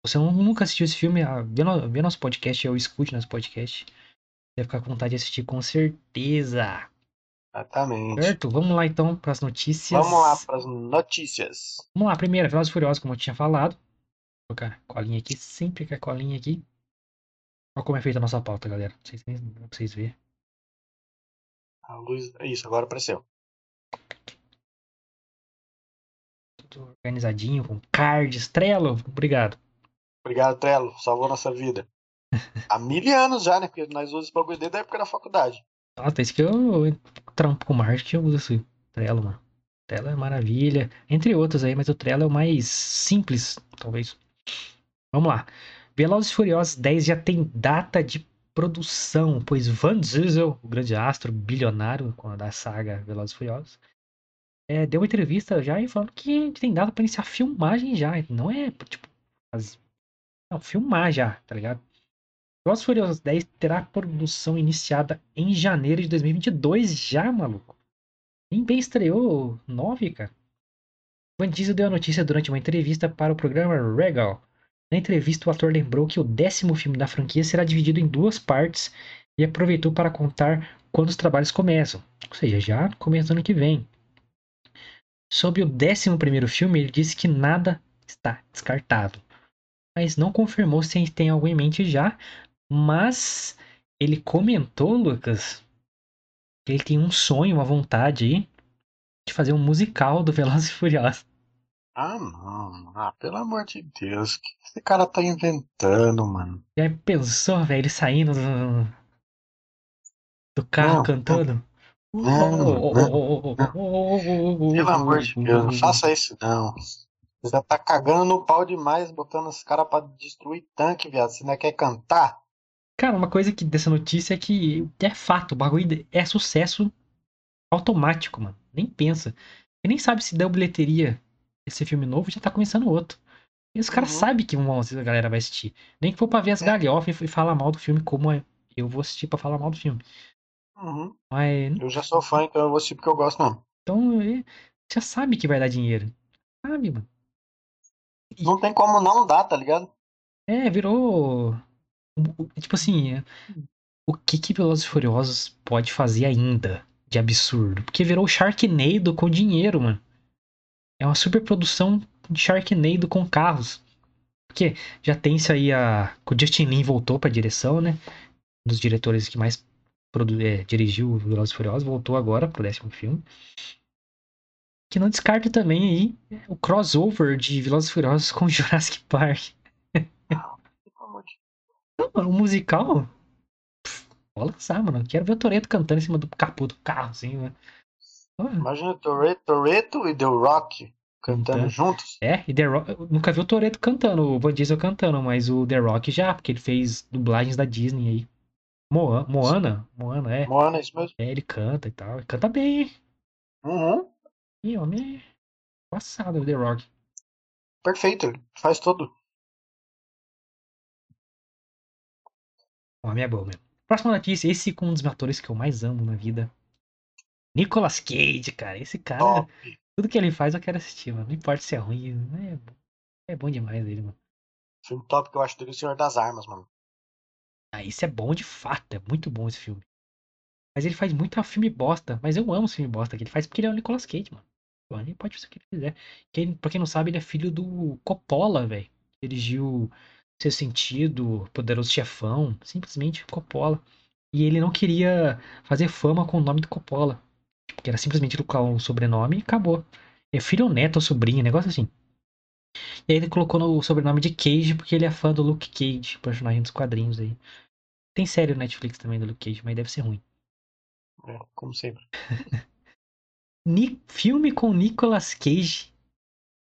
Você não- nunca assistiu esse filme? ah, Vê, no- vê nosso podcast, eu escute nosso podcast. Vai ficar com vontade de assistir com certeza. Exatamente. Certo? Vamos lá então para as notícias. Vamos lá para as notícias. Vamos lá, primeira, Velozes e Furiosos, como eu tinha falado. Vou colocar a colinha aqui, sempre com a colinha aqui. Olha como é feita a nossa pauta, galera. Pra vocês, pra vocês verem. A luz. Isso, agora apareceu. Tudo organizadinho, com cards, Trello. Obrigado. Obrigado, Trello. Salvou nossa vida. [laughs] Há mil anos já, né? Porque nós usamos esse bagulho desde a época da faculdade. Nossa, isso que eu trampo com marketing, eu uso esse Trello, mano. Trello é maravilha. Entre outros aí, mas o Trello é o mais simples, talvez. Vamos lá. Velozes e Furiosos 10 já tem data de produção, pois Van Diesel, o grande astro bilionário da saga Velozes e Furiosos, é, deu uma entrevista já e falando que tem data pra iniciar filmagem já. Não é, tipo, faz- não, filmar já, tá ligado? Velozes Furiosos 10 terá produção iniciada em janeiro de 2022 já, maluco. Nem bem estreou 9, cara. Van Diesel deu a notícia durante uma entrevista para o programa Regal. Na entrevista, o ator lembrou que o décimo filme da franquia será dividido em duas partes e aproveitou para contar quando os trabalhos começam, ou seja, já do ano que vem. Sobre o décimo primeiro filme, ele disse que nada está descartado, mas não confirmou se tem algo em mente já, mas ele comentou, Lucas, que ele tem um sonho, uma vontade aí de fazer um musical do Velozes e Furiosos. Ah, não. Ah, pelo amor de Deus. O que esse cara tá inventando, mano? Aí pensou, velho, ele saindo do, do carro Não, cantando? não, Pelo amor de Deus, não faça isso não. Você já tá cagando no pau demais, botando os caras pra destruir tanque, viado. Você ainda quer cantar? Cara, uma coisa que dessa notícia é que é fato, o bagulho é sucesso automático, mano. Nem pensa. Você nem sabe se deu bilheteria esse filme novo, já tá começando outro. E os caras Uhum. sabem que vão, a galera vai assistir. Nem que for pra ver as É. galhofas e falar mal do filme, como é. Eu vou assistir pra falar mal do filme. Uhum. Mas, Eu já sou fã, então eu vou assistir porque eu gosto mesmo. então, já sabe que vai dar dinheiro. Sabe, mano. E- Não tem como não dar, tá ligado? É, virou. Tipo assim, é, o que que Velozes e Furiosos pode fazer ainda de absurdo? Porque virou Sharknado com dinheiro, mano. É uma super produção de Sharknado com carros. Porque já tem isso aí a. O Justin Lin voltou pra direção, né? Um dos diretores que mais produ... é, dirigiu Velozes Furiosos, voltou agora pro décimo filme. Que não descarta também aí o crossover de Velozes Furiosos [laughs] com Jurassic Park. Não, mano, um musical. pff, Vou lançar, mano. Quero ver o Toreto cantando em cima do capô do carro, assim, né? Imagina Toretto, Toretto e The Rock cantando Então. juntos. É, e The Rock. Eu nunca vi o Toreto cantando, o Van Diesel cantando, mas o The Rock já, porque ele fez dublagens da Disney aí. Moana, Moana, Moana, é. Moana, é isso mesmo. É, ele canta e tal. Ele canta bem, hein? Uhum. Ih, homem. Passado o The Rock. Perfeito, ele faz tudo. Ó, minha boa mesmo. Próxima notícia, esse com um dos atores que eu mais amo na vida. Nicolas Cage, cara. Esse cara, Top. tudo que ele faz eu quero assistir, mano. Não importa se é ruim, é bom, é bom demais ele, mano. Filme top que eu acho dele é O Senhor das Armas, mano. Ah, esse é bom de fato, é muito bom esse filme. Mas ele faz muito filme bosta, mas eu amo os filmes bosta que ele faz porque ele é o Nicolas Cage, mano. Mano, Ele pode fazer o que ele quiser. Quem, pra quem não sabe, ele é filho do Coppola, velho. Dirigiu Seu Sentido, Poderoso Chefão, simplesmente Coppola. E ele não queria fazer fama com o nome do Coppola. Porque era simplesmente colocar o sobrenome e acabou. É filho ou neto ou sobrinho, negócio assim. E aí ele colocou no sobrenome de Cage porque ele é fã do Luke Cage, personagem dos quadrinhos aí. Tem série no Netflix também do Luke Cage, mas deve ser ruim. É, como sempre. [laughs] Filme com Nicolas Cage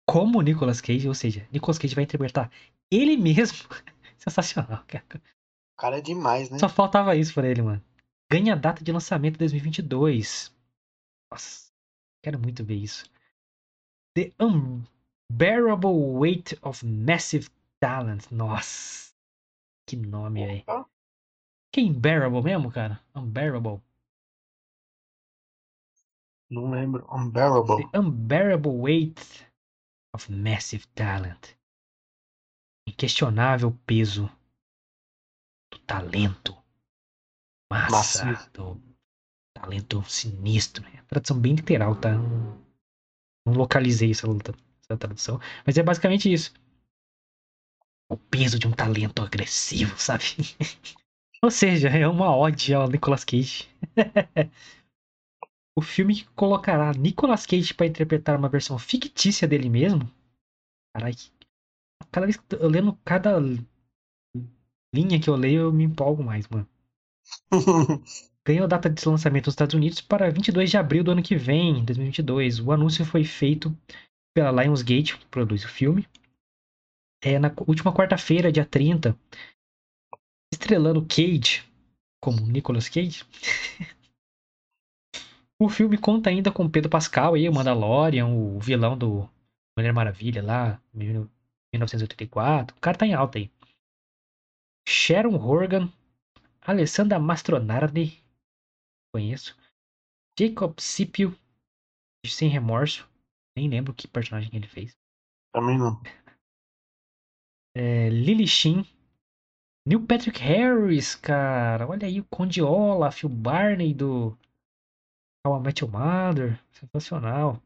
como Nicolas Cage, ou seja, Nicolas Cage vai interpretar ele mesmo. [laughs] Sensacional, cara. O cara é demais, né? Só faltava isso pra ele, mano. Ganha data de lançamento 2022. Nossa, quero muito ver isso. The Unbearable Weight of Massive Talent. Nossa, que nome, velho. Opa, Que é Unbearable mesmo, cara? Unbearable. Não lembro. Unbearable. The Unbearable Weight of Massive Talent. Inquestionável peso do talento. Massa Massivo. do talento sinistro. né? Tradução bem literal, tá? Não, localizei essa, essa tradução. Mas é basicamente isso. O peso de um talento agressivo, sabe? [laughs] Ou seja, é uma ode ao Nicolas Cage. [laughs] o filme que colocará Nicolas Cage para interpretar uma versão fictícia dele mesmo. Caralho, cada vez que eu lendo cada linha que eu leio, eu me empolgo mais, mano. [laughs] Ganhou data de lançamento nos Estados Unidos para 22 de abril do ano que vem, 2022. O anúncio foi feito pela Lionsgate, que produz o filme. É, na última quarta-feira, dia 30, estrelando Cage como Nicolas Cage. [laughs] o filme conta ainda com Pedro Pascal aí, o Mandalorian, o vilão do Mulher Maravilha lá, em 1984. O cara tá em alta aí. Sharon Horgan, Alessandra Mastronardi, conheço. Jacob Scipio, de Sem Remorso, nem lembro que personagem ele fez. Também não. [laughs] É, Lily Sheen. Neil Patrick Harris, cara. Olha aí o Conde Olaf, o Barney do How I Met Your Mother. Sensacional.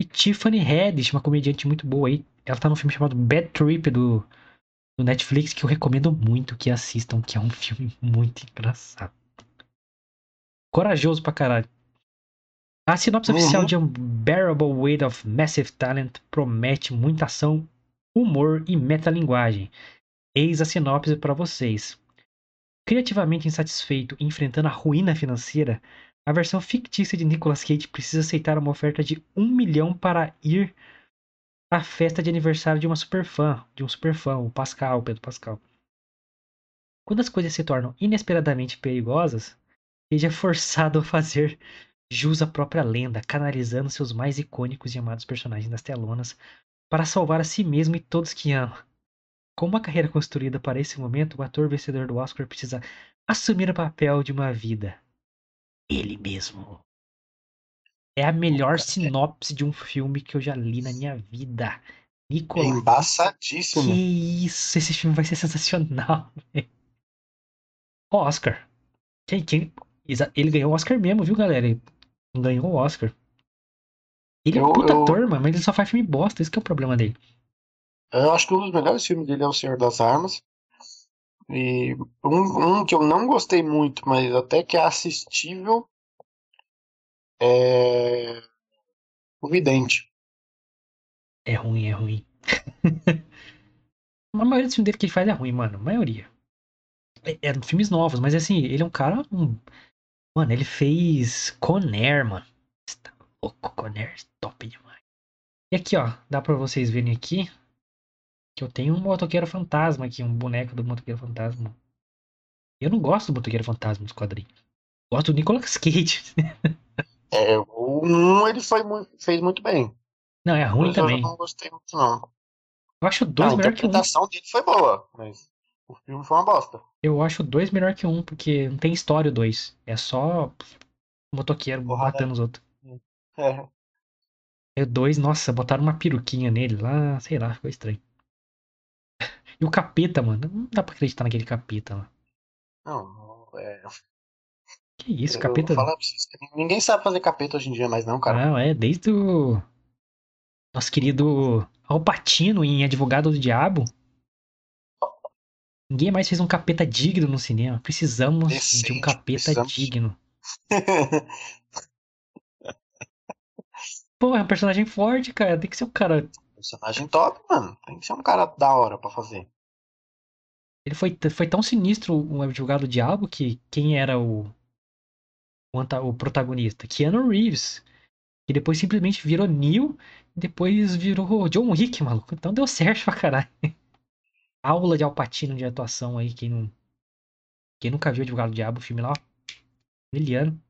E Tiffany Haddish, uma comediante muito boa aí. Ela tá num filme chamado Bad Trip do, do Netflix, que eu recomendo muito que assistam, que é um filme muito engraçado. Corajoso pra caralho. A sinopse Uhum. oficial de Unbearable Weight of Massive Talent promete muita ação, humor e metalinguagem. Eis a sinopse para vocês. Criativamente insatisfeito e enfrentando a ruína financeira, a versão fictícia de Nicolas Cage precisa aceitar uma oferta de um milhão para ir à festa de aniversário de uma superfã, de um superfã, o Pascal, Pedro Pascal. Quando as coisas se tornam inesperadamente perigosas, Cage é forçado a fazer jus à própria lenda, canalizando seus mais icônicos e amados personagens das telonas para salvar a si mesmo e todos que ama. Com uma carreira construída para esse momento, o ator vencedor do Oscar precisa assumir o papel de uma vida. Ele mesmo. É a melhor sinopse de um filme que eu já li na minha vida. Nicolas. Que Embaçadíssimo. isso, esse filme vai ser sensacional. [laughs] Oscar. Quem, quem, ele ganhou o Oscar mesmo, viu, galera? Ele ganhou o Oscar. Ele é um Eu- puta eu- ator, mano, mas ele só faz filme bosta, esse que é o problema dele. Eu acho que um dos melhores filmes dele é O Senhor das Armas. E um, um que eu não gostei muito, mas até que é assistível, é O Vidente. É ruim, é ruim. [laughs] a maioria dos filmes dele que ele faz é ruim, mano. A maioria. É, é filmes novos, mas assim, ele é um cara. um- Mano, ele fez Conair, mano. Você tá louco, Conair, top demais. E aqui, ó, dá pra vocês verem aqui que eu tenho um motoqueiro fantasma aqui, um boneco do motoqueiro fantasma. Eu não gosto do motoqueiro fantasma dos quadrinhos. Gosto do Nicolas Cage. [laughs] É, o 1 ele foi muito, fez muito bem. Não, é ruim Dois eu também. não gostei muito, não. Eu acho dois a melhor que um. interpretação dele foi boa, mas o filme foi uma bosta. Eu acho dois melhor que um, porque não tem história o dois. É só motoqueiro Porrada. matando os outros. É, E o dois, nossa, botaram uma peruquinha nele lá, sei lá, ficou estranho. E o capeta, mano, não dá pra acreditar naquele capeta lá. não, é, Que isso, eu capeta? falar pra vocês ninguém sabe fazer capeta hoje em dia mais não, cara. Não, é desde o nosso querido Alpatino em Advogado do Diabo. Ninguém mais fez um capeta digno no cinema. Precisamos de um Decente, capeta precisamos. digno. [laughs] Pô, é um personagem forte, cara. Tem que ser um cara. Personagem top, mano. Tem que ser um cara da hora pra fazer. Ele foi, foi tão sinistro o Advogado do Diabo que quem era o, o, o protagonista? Keanu Reeves. Que depois simplesmente virou Neo e depois virou John Wick, maluco. Então deu certo pra caralho. Aula de Alpatino de atuação aí, quem não. Quem nunca viu Advogado do Diabo, o filme lá, ó. Miliano.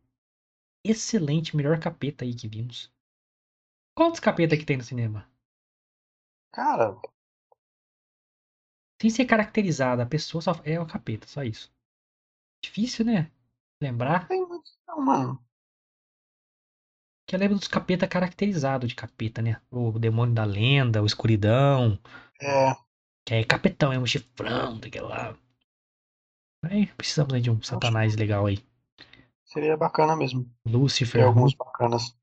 Excelente, melhor capeta aí que vimos. Quantos capeta que tem no cinema? Cara, Sem ser caracterizada, a pessoa só é o capeta, só isso. Difícil, né? Lembrar. tem muito. Não, mano. Que eu lembro dos capeta caracterizado de capeta, né? O demônio da lenda, o escuridão. É, Que é capetão, é um chifrão, daquele lá. Aí precisamos aí de um satanás legal aí. seria bacana mesmo. Tem Lúcifer. alguns bacanas.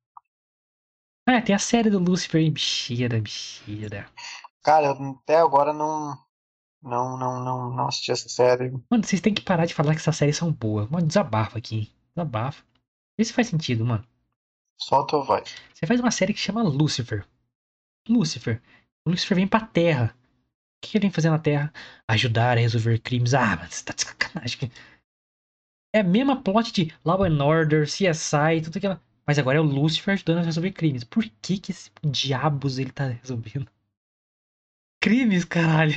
Ah, tem a série do Lúcifer aí. Bicheira, bicheira. Cara, eu até agora não. Não, não, não, não assisti essa série. Mano, vocês têm que parar de falar que essas séries são boas. Mano, desabafa aqui. hein? Desabafa. Vê se faz sentido, mano. Solta a voz. Você faz uma série que chama Lúcifer. Lúcifer. O Lúcifer vem pra Terra. O que ele vem fazer na Terra? Ajudar a resolver crimes. Ah, mas você tá de sacanagem. É a mesma plot de Law and Order, CSI, tudo aquilo. Mas agora é o Lúcifer ajudando a resolver crimes. Por que que esse diabos ele tá resolvendo? Crimes, caralho.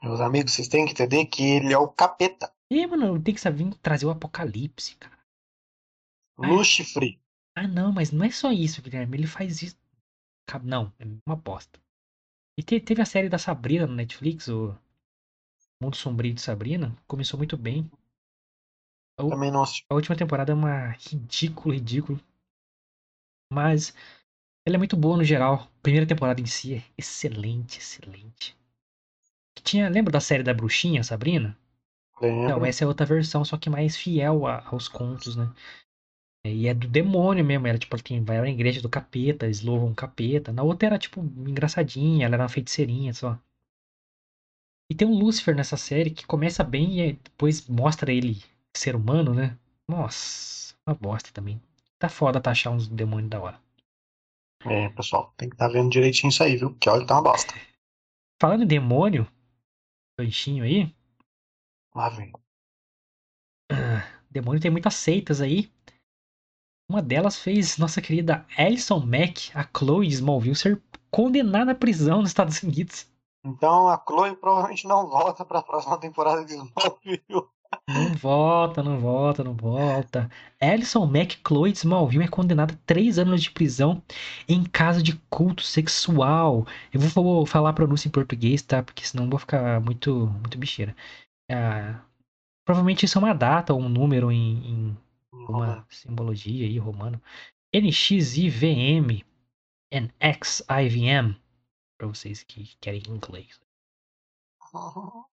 Meus amigos, vocês têm que entender que ele é o capeta. E, mano, tem que saber trazer o apocalipse, cara. Ah. Luxifre. Ah, não, mas não é só isso, Guilherme. Ele faz isso. Não, é uma bosta. E te- teve a série da Sabrina no Netflix, o Mundo Sombrio de Sabrina. Começou muito bem. A, u- Também não assisti. a última temporada é uma ridículo, ridículo. Mas ela é muito boa no geral. Primeira temporada em si é excelente, excelente. Que tinha, lembra da série da bruxinha, Sabrina? Lembro. Não, essa é outra versão, só que mais fiel a- aos contos, né? E é do demônio mesmo. Ela, tipo, ela tem, vai na igreja do capeta, eles louvam o capeta. Na outra era, tipo, engraçadinha, ela era uma feiticeirinha só. E tem um Lúcifer nessa série que começa bem e depois mostra ele ser humano, né? Nossa, uma bosta também. Tá foda tá achar uns demônios da hora. É, pessoal, tem que estar vendo direitinho isso aí, viu? Porque olha, tá uma bosta. Falando em demônio, ganchinho aí, Lá vem. demônio tem muitas seitas aí. Uma delas fez nossa querida Alison Mack, a Chloe de Smallville, ser condenada à prisão nos Estados Unidos. Então a Chloe provavelmente não volta pra próxima temporada de Smallville. Não volta, não volta, não volta. Alison Mack, Chloe de Smallville, é condenada a três anos de prisão em caso de culto sexual. Eu vou, falar a pronúncia em português, tá? Porque senão eu vou ficar muito, muito bicheira. Ah, provavelmente isso é uma data ou um número em, em uma simbologia aí romano. NXIVM NXIVM para vocês que querem inglês. Ah,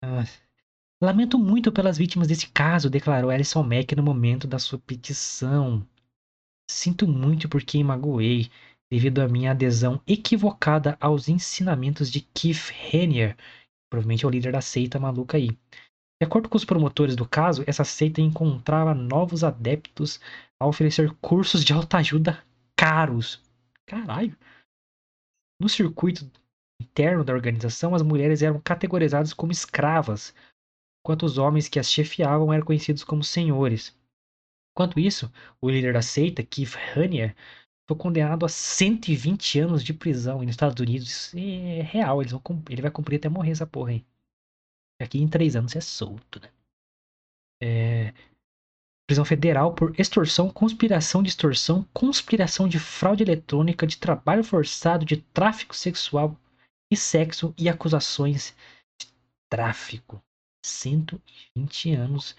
[laughs] lamento muito pelas vítimas desse caso, declarou Alison Mack no momento da sua petição. Sinto muito por quem magoei, devido à minha adesão equivocada aos ensinamentos de Keith Raniere, provavelmente é o líder da seita maluca aí. De acordo com os promotores do caso, essa seita encontrava novos adeptos a oferecer cursos de autoajuda caros. Caralho! No circuito interno da organização, as mulheres eram categorizadas como escravas, enquanto os homens que as chefiavam eram conhecidos como senhores. Enquanto isso, o líder da seita, Keith Raniere, foi condenado a 120 anos de prisão e nos Estados Unidos. É real, vão, ele vai cumprir até morrer essa porra aí. Aqui em três anos você é solto, né? É, prisão federal por extorsão, conspiração de extorsão, conspiração de fraude eletrônica, de trabalho forçado, de tráfico sexual e sexo e acusações de tráfico. 120 anos.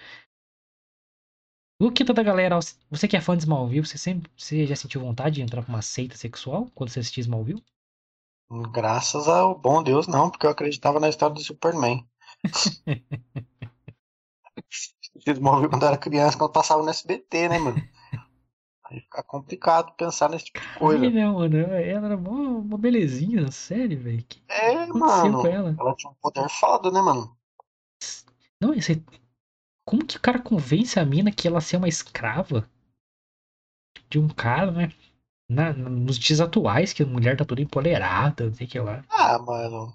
O que toda galera, você que é fã de Smallville, você sempre você já sentiu vontade de entrar pra uma seita sexual quando você assistia Smallville? Graças ao bom Deus, não, porque eu acreditava na história do Superman. [laughs] Smallville quando era criança, quando passava no SBT, né, mano? Aí fica complicado pensar nesse tipo de coisa. Ai, não, mano, ela era mó, uma belezinha, sério, velho. Que É, mano. ela? Ela tinha um poder foda, né, mano? Não, esse... como que o cara convence a mina que ela ser uma escrava de um cara, né? Na- nos dias atuais, que a mulher tá toda empolerada, não sei o que lá. Ah, mano.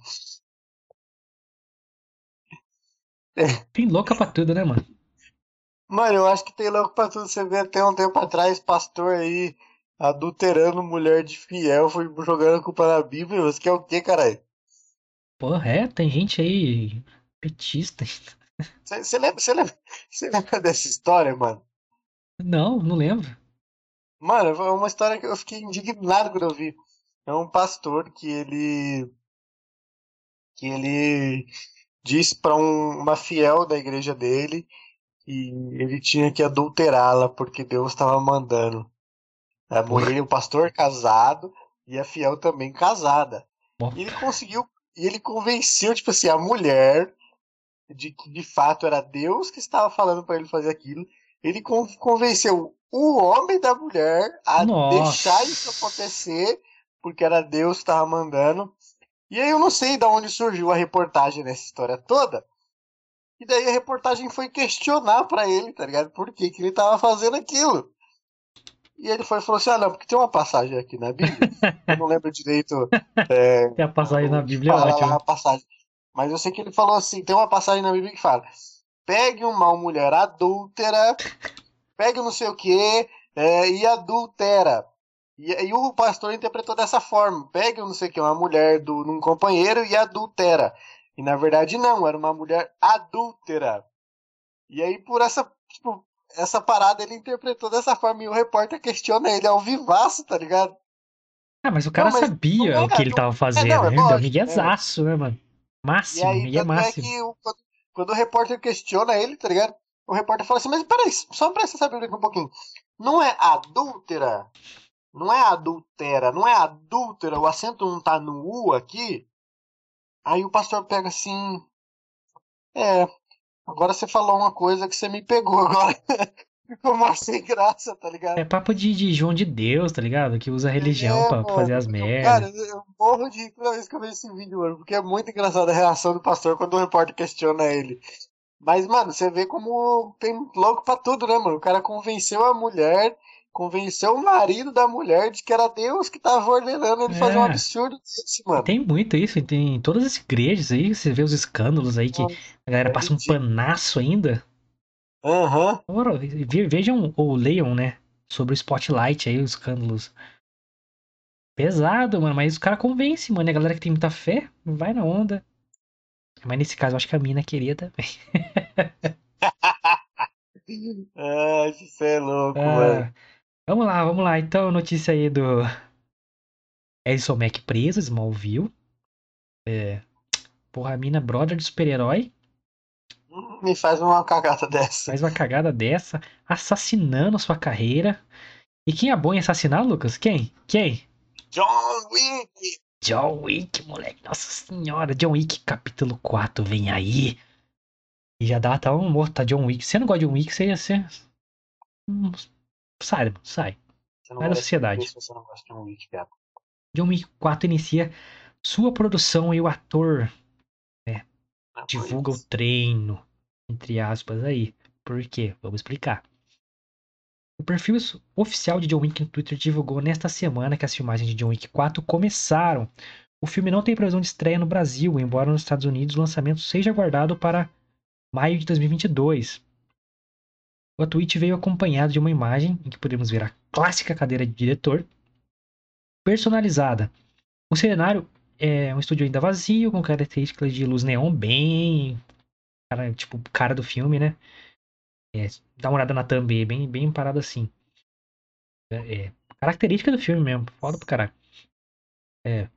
Tem louca pra tudo, né, mano? Mano, eu acho que tem louco pra tudo. Você vê até um tempo atrás, pastor aí adulterando mulher de fiel, foi jogando a culpa na Bíblia. Você quer o quê, caralho? Porra, é, tem gente aí petista. Você lembra, cê lembra, cê lembra dessa história, mano? Não, não lembro. Mano, é uma história que eu fiquei indignado quando eu vi. É um pastor que ele que ele disse pra um- uma fiel da igreja dele que ele tinha que adulterá-la porque Deus estava mandando. A mulher, o pastor casado e a fiel também casada. E ele conseguiu, e ele convenceu, tipo assim, a mulher de que de fato era Deus que estava falando pra ele fazer aquilo. Ele con- convenceu o homem da mulher a Nossa. deixar isso acontecer, porque era Deus que estava mandando. E aí eu não sei de onde surgiu a reportagem nessa história toda. E daí a reportagem foi questionar pra ele, tá ligado? Por que, que ele tava fazendo aquilo. E ele foi falou assim: ah, não, porque tem uma passagem aqui na Bíblia. [laughs] eu não lembro direito. É, Tem a passagem na Bíblia, é ótimo. passagem. Mas eu sei que ele falou assim: tem uma passagem na Bíblia que fala: pegue uma mulher adúltera, pegue não sei o que, e adultera. E, e o pastor interpretou dessa forma: pegue não sei o que, uma mulher do, num companheiro e adultera. E na verdade não, era uma mulher adúltera. E aí por essa, tipo, essa parada ele interpretou dessa forma e o repórter questiona ele ao vivaço, tá ligado? Ah, mas o cara Não, mas sabia não o que é, ele tava fazendo, não, é né? Lógico, miguezaço, né, mano? E Máximo, aí, migué tanto é máximo. que o- quando, quando o repórter questiona ele, tá ligado? O repórter fala assim, mas peraí, só presta saber aqui um pouquinho. Não é adúltera? Não é adultera? Não é adúltera? O acento não tá no U aqui? Aí o pastor pega assim... É, agora você falou uma coisa que você me pegou agora. Ficou mais sem graça, tá ligado? É papo de, de João de Deus, tá ligado? Que usa a religião É, pra, pra fazer as merdas. Cara, eu morro de toda vez que eu vejo esse vídeo, mano, porque é muito engraçada a reação do pastor quando o repórter questiona ele. Mas, mano, você vê como tem louco pra tudo, né, mano? O cara convenceu a mulher, convenceu o marido da mulher de que era Deus que tava ordenando ele fazer um É. absurdo desse, mano. Tem muito isso, tem em todas as igrejas aí, você vê os escândalos aí que Nossa, a galera é passa um panaço ainda. Aham. Ve- vejam ou leiam, né? Sobre o Spotlight aí, os escândalos. Pesado, mano, mas o cara convence, mano. A galera que tem muita fé, vai na onda. Mas nesse caso, eu acho que a mina queria também. Ai, [laughs] [laughs] você é louco, mano. Vamos lá, vamos lá. Então, notícia aí do Edson Mac preso, Smallville. É, porra, a mina brother de super-herói Me faz uma cagada dessa. faz uma cagada dessa, assassinando sua carreira. E quem é bom em assassinar, Lucas? Quem? Quem? John Wick! John Wick, moleque. Nossa senhora, John Wick capítulo 4 vem aí. E já dá até um morto, tá? John Wick. Você não gosta de John Wick, você ia ser. Sai, sai. Vai da sociedade. se você não gosta de John Wick, cara. John Wick 4 inicia sua produção e o ator Não, divulga o treino, entre aspas, aí. Por quê? Vamos explicar. O perfil oficial de John Wick no Twitter divulgou nesta semana que as filmagens de John Wick 4 começaram. O filme não tem previsão de estreia no Brasil, embora nos Estados Unidos o lançamento seja aguardado para maio de 2022. O tweet veio acompanhado de uma imagem em que podemos ver a clássica cadeira de diretor personalizada. O cenário é um estúdio ainda vazio, com características de luz neon bem. Cara, tipo, cara do filme, né? É, dá uma olhada na thumb, bem, bem parada assim. É, é, característica do filme mesmo, foda pro caralho. É.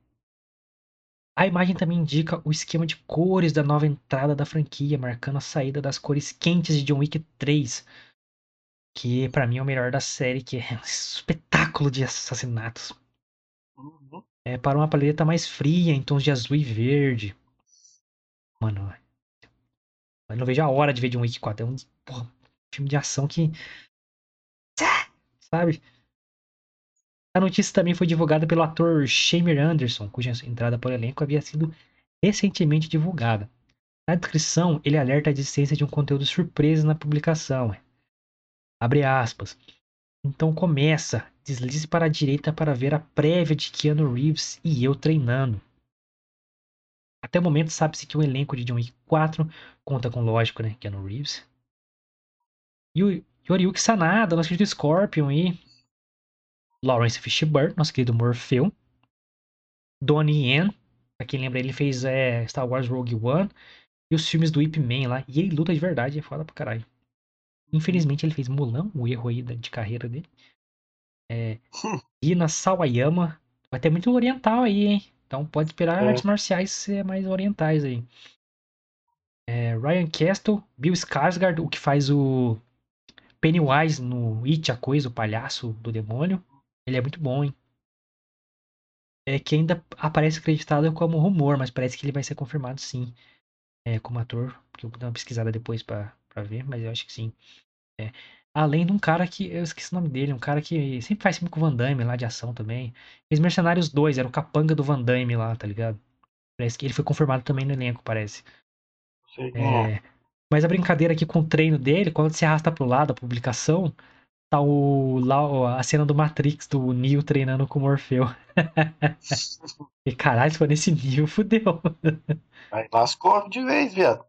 A imagem também indica o esquema de cores da nova entrada da franquia, marcando a saída das cores quentes de John Wick 3. Que pra mim é o melhor da série, que é [laughs] um espetáculo de assassinatos. Uhum. É para uma paleta mais fria, em tons de azul e verde. Mano, eu não vejo a hora de ver John Wick 4. É um porra, filme de ação que. Sabe? A notícia também foi divulgada pelo ator Shamer Anderson, cuja entrada por elenco havia sido recentemente divulgada. Na descrição, ele alerta a existência de um conteúdo surpresa na publicação. Abre aspas. Então começa, deslize para a direita para ver a prévia de Keanu Reeves e eu treinando. Até o momento sabe-se que o elenco de John Wick 4 conta com, lógico, né, Keanu Reeves. E o Yoriyuki Sanada, nosso querido Scorpion e Lawrence Fishburne, nosso querido Morpheu. Donnie Yen, pra quem lembra, ele fez é, Star Wars Rogue One e os filmes do Ip Man lá. E ele luta de verdade, é foda pra caralho. Infelizmente ele fez Mulan, o erro aí de carreira dele. É, Ina Sawayama. Vai ter muito oriental aí, hein? Então pode esperar É. artes marciais ser mais orientais aí. É, Ryan Castle, Bill Skarsgård, o que faz o Pennywise no It, a coisa, o palhaço do demônio. Ele é muito bom, hein? É que ainda aparece acreditado como rumor, mas parece que ele vai ser confirmado sim. É, como ator, porque eu vou dar uma pesquisada depois pra, pra ver, mas eu acho que sim. É. Além de um cara que, eu esqueci o nome dele, um cara que sempre faz filme com o Van Damme lá de ação também. Fez Mercenários 2, era o capanga do Van Damme lá, tá ligado? Parece que ele foi confirmado também no elenco, parece. Quem é. Mas a brincadeira aqui com o treino dele, quando se arrasta pro lado da publicação, tá o, lá, a cena do Matrix, do Neo treinando com o Morfeu. [laughs] E caralho, se for nesse nível, fudeu. Aí lascou de vez, viado.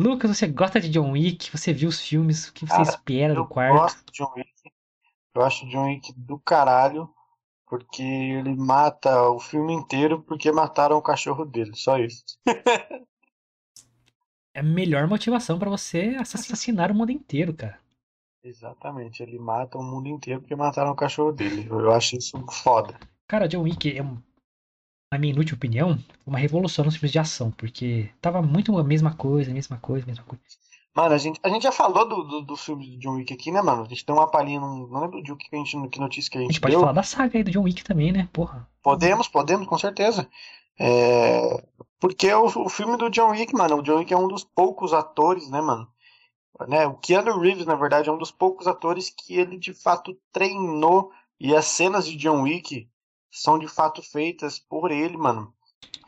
Lucas, você gosta de John Wick? Você viu os filmes? O que você Cara, espera do Eu quarto? gosto de John Wick. Eu acho John Wick do caralho. Porque ele mata o filme inteiro porque mataram o cachorro dele. Só isso. [laughs] É a melhor motivação pra você assassinar o mundo inteiro, cara. Exatamente. Ele mata o mundo inteiro porque mataram o cachorro dele. Eu acho isso foda. Cara, John Wick é, um- na minha inútil opinião, uma revolução nos filmes de ação, porque tava muito a mesma coisa, a mesma coisa, a mesma coisa. Mano, a gente, a gente já falou do, do, do filme do John Wick aqui, né, mano? A gente deu uma palhinha, não, não lembro de que, a gente, que notícia que a A gente, gente pode deu. falar da saga aí do John Wick também, né? Porra. Podemos, podemos, com certeza. É, Porque o, o filme do John Wick, mano, o John Wick é um dos poucos atores, né, mano? Né? O Keanu Reeves, na verdade, é um dos poucos atores que ele de fato treinou e as cenas de John Wick são de fato feitas por ele, mano.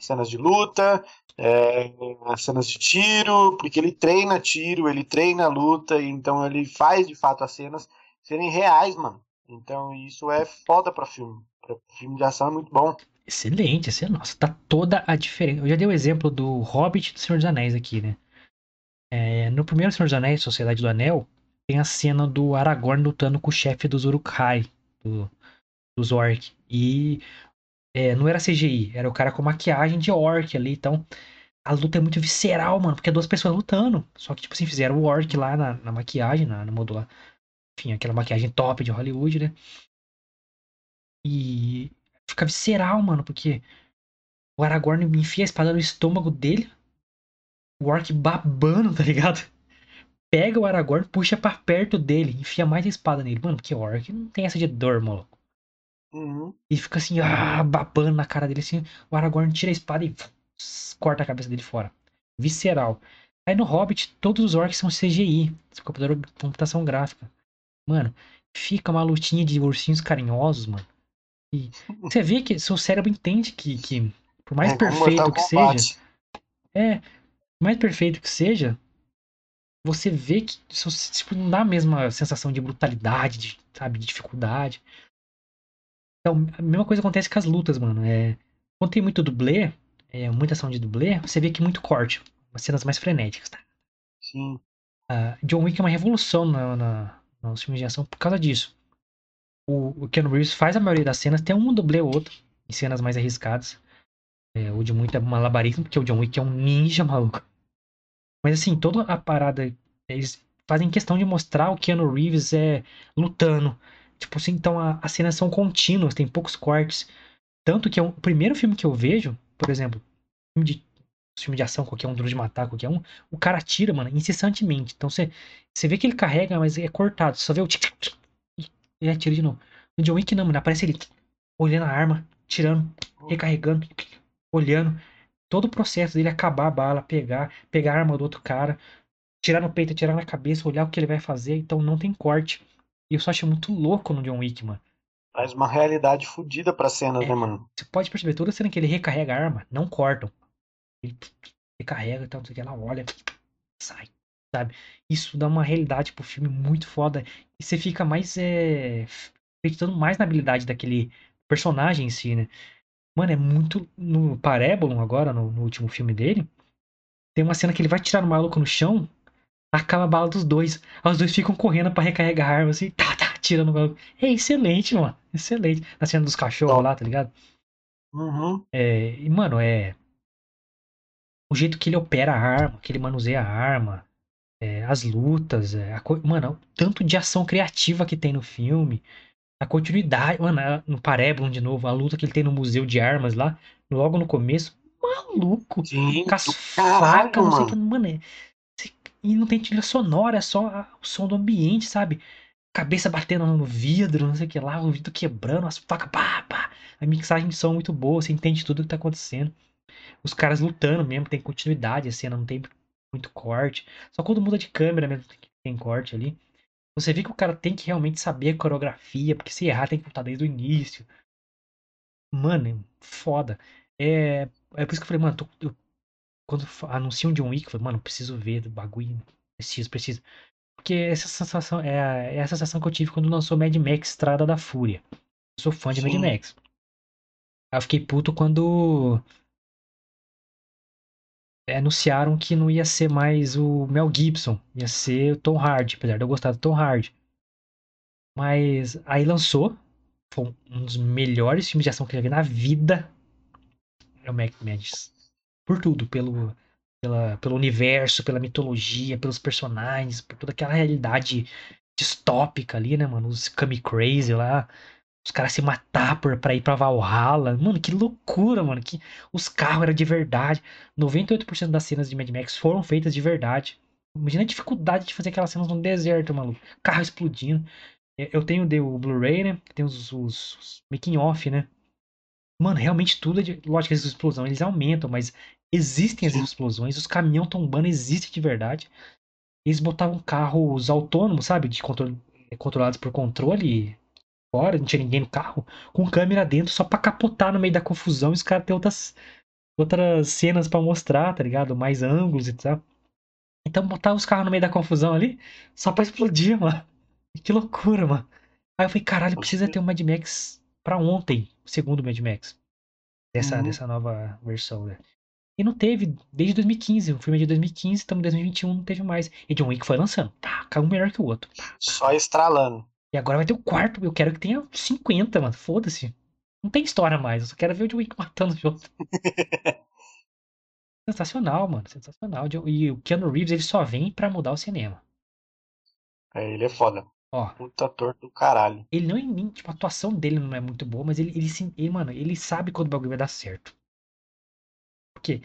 Cenas de luta, é, cenas de tiro, porque ele treina tiro, ele treina luta, então ele faz de fato as cenas serem reais, mano. Então isso é foda pra filme. Pra filme de ação é muito bom. Excelente, excelente. Nossa, tá toda a diferença. Eu já dei o exemplo do Hobbit do Senhor dos Anéis aqui, né? É, no primeiro Senhor dos Anéis, Sociedade do Anel, tem a cena do Aragorn lutando com o chefe dos Uruk-hai, do, dos Orc. E é, não era CGI, era o cara com maquiagem de Orc ali, então a luta é muito visceral, mano, porque é duas pessoas lutando. Só que, tipo assim, fizeram o Orc lá na, na maquiagem, na, no modular. Enfim, aquela maquiagem top de Hollywood, né? E fica visceral, mano, porque o Aragorn enfia a espada no estômago dele, o Orc babando, tá ligado? Pega o Aragorn, puxa pra perto dele, enfia mais a espada nele. Mano, porque o Orc não tem essa de dor, maluco. Uhum. E fica assim, ah, babando na cara dele, assim. O Aragorn tira a espada e [sniffs] corta a cabeça dele fora. Visceral. Aí no Hobbit, todos os orcs são CGI, computação gráfica. Mano, fica uma lutinha de ursinhos carinhosos, mano. E [laughs] você vê que seu cérebro entende que, que por mais É, perfeito que Kombat. seja, é, por mais perfeito que seja, você vê que tipo, não dá a mesma sensação de brutalidade, de, sabe, de dificuldade. Então, a mesma coisa acontece com as lutas, mano. É, quando tem muito dublê, é, muita ação de dublê, você vê que muito corte. Umas cenas mais frenéticas, tá? Sim. Ah, John Wick é uma revolução na, na- nos filmes de ação por causa disso. O, o Keanu Reeves faz a maioria das cenas, tem um dublê ou outro, em cenas mais arriscadas. É, o de muito é malabarismo, porque o John Wick é um ninja [laughs] maluco. Mas assim, toda a parada, eles fazem questão de mostrar o Keanu Reeves é lutando. Tipo assim, então a- as cenas são contínuas, tem poucos cortes. Tanto que é um- o primeiro filme que eu vejo, por exemplo, filme de, filme de ação, qualquer um, Duro de Matar, qualquer um, o cara atira, mano, incessantemente. Então você, vê que ele carrega, mas é cortado. Você só vê o tic, tic, tic, e ele atira de novo. No John Wick não, mano, aparece ele olhando a arma, tirando, recarregando, olhando. Todo o processo dele acabar a bala, pegar, pegar a arma do outro cara, tirar no peito, tirar na cabeça, olhar o que ele vai fazer. Então não tem corte. E eu só acho muito louco no John Wick, mano. Traz uma realidade fodida pra cenas, É. né, mano? Você pode perceber, toda cena que ele recarrega a arma, não cortam. Ele recarrega, então, não sei o que, ela olha, sai, sabe? Isso dá uma realidade pro filme muito foda. E você fica mais, é, acreditando mais na habilidade daquele personagem em si, né? Mano, é muito. No Parabellum, agora, no, no último filme dele, tem uma cena que ele vai tirar no maluco no chão, acaba a bala dos dois. Aí os dois ficam correndo pra recarregar a arma, assim, tá, tá, tirando o. É excelente, mano. Excelente. Na cena dos cachorros lá, tá ligado? Uhum. É, e, mano, é. O jeito que ele opera a arma, que ele manuseia a arma, é, as lutas, é, a co- mano, o tanto de ação criativa que tem no filme, a continuidade, mano, no Parabellum de novo, a luta que ele tem no museu de armas lá, logo no começo, maluco, Sim, com as facas, não sei o que, mano. é- e não tem trilha sonora, é só o som do ambiente, sabe? Cabeça batendo no vidro, não sei o que lá, o vidro quebrando, as facas, pá, pá. A mixagem de som é muito boa, você entende tudo que tá acontecendo. Os caras lutando mesmo, tem continuidade a cena, não tem muito corte. Só quando muda de câmera mesmo tem corte ali. Você vê que o cara tem que realmente saber a coreografia, porque se errar tem que voltar desde o início. Mano, é foda. É, é por isso que eu falei, mano, tô- eu- quando anunciam um John Wick, eu falei, mano, preciso ver do bagulho. Preciso, preciso. Porque essa sensação é, a- é a sensação que eu tive quando lançou Mad Max Estrada da Fúria. Eu sou fã de Mad Sim. Max. Aí eu fiquei puto quando é, anunciaram que não ia ser mais o Mel Gibson, ia ser o Tom Hardy, apesar de eu gostar do Tom Hardy. Mas aí lançou, foi um dos melhores filmes de ação que eu já vi na vida. É o Mad Max. Por tudo, pelo, pela, pelo universo, pela mitologia, pelos personagens, por toda aquela realidade distópica ali, né, mano? Os Kami Crazy lá, os caras se matar por, pra ir pra Valhalla. Mano, que loucura, mano. Que os carros eram de verdade. 98% das cenas de Mad Max foram feitas de verdade. Imagina a dificuldade de fazer aquelas cenas no deserto, maluco. Carro explodindo. Eu- tenho o Blu-ray, né? Tem os, os, os making off, né? Mano, realmente tudo é de. Lógico que as explosões eles aumentam, mas existem as explosões, os caminhões tombando existem de verdade. Eles botavam carros autônomos, sabe? De controle, controlados por controle fora, não tinha ninguém no carro, com câmera dentro só pra capotar no meio da confusão e os caras ter outras, outras cenas pra mostrar, tá ligado? Mais ângulos e tal. Então botar os carros no meio da confusão ali só pra explodir, [laughs] mano. Que loucura, mano. Aí eu falei, caralho, precisa ter um Mad Max pra ontem, o segundo Mad Max. Dessa, Uhum. dessa nova versão, né? E não teve desde 2015. O filme é de 2015, estamos em 2021, não teve mais. E John Wick foi lançando. Tá, um melhor que o outro. Só estralando. E agora vai ter o quarto. Eu quero que tenha 50, mano. Foda-se. Não tem história mais. Eu só quero ver o John Wick matando os outros. [laughs] Sensacional, mano. Sensacional. E o Keanu Reeves, ele só vem pra mudar o cinema. É, ele é foda. Ó, Puta ator do caralho. ele não é tipo, a atuação dele não é muito boa, mas ele, ele, ele, mano, ele sabe quando o bagulho vai dar certo. Porque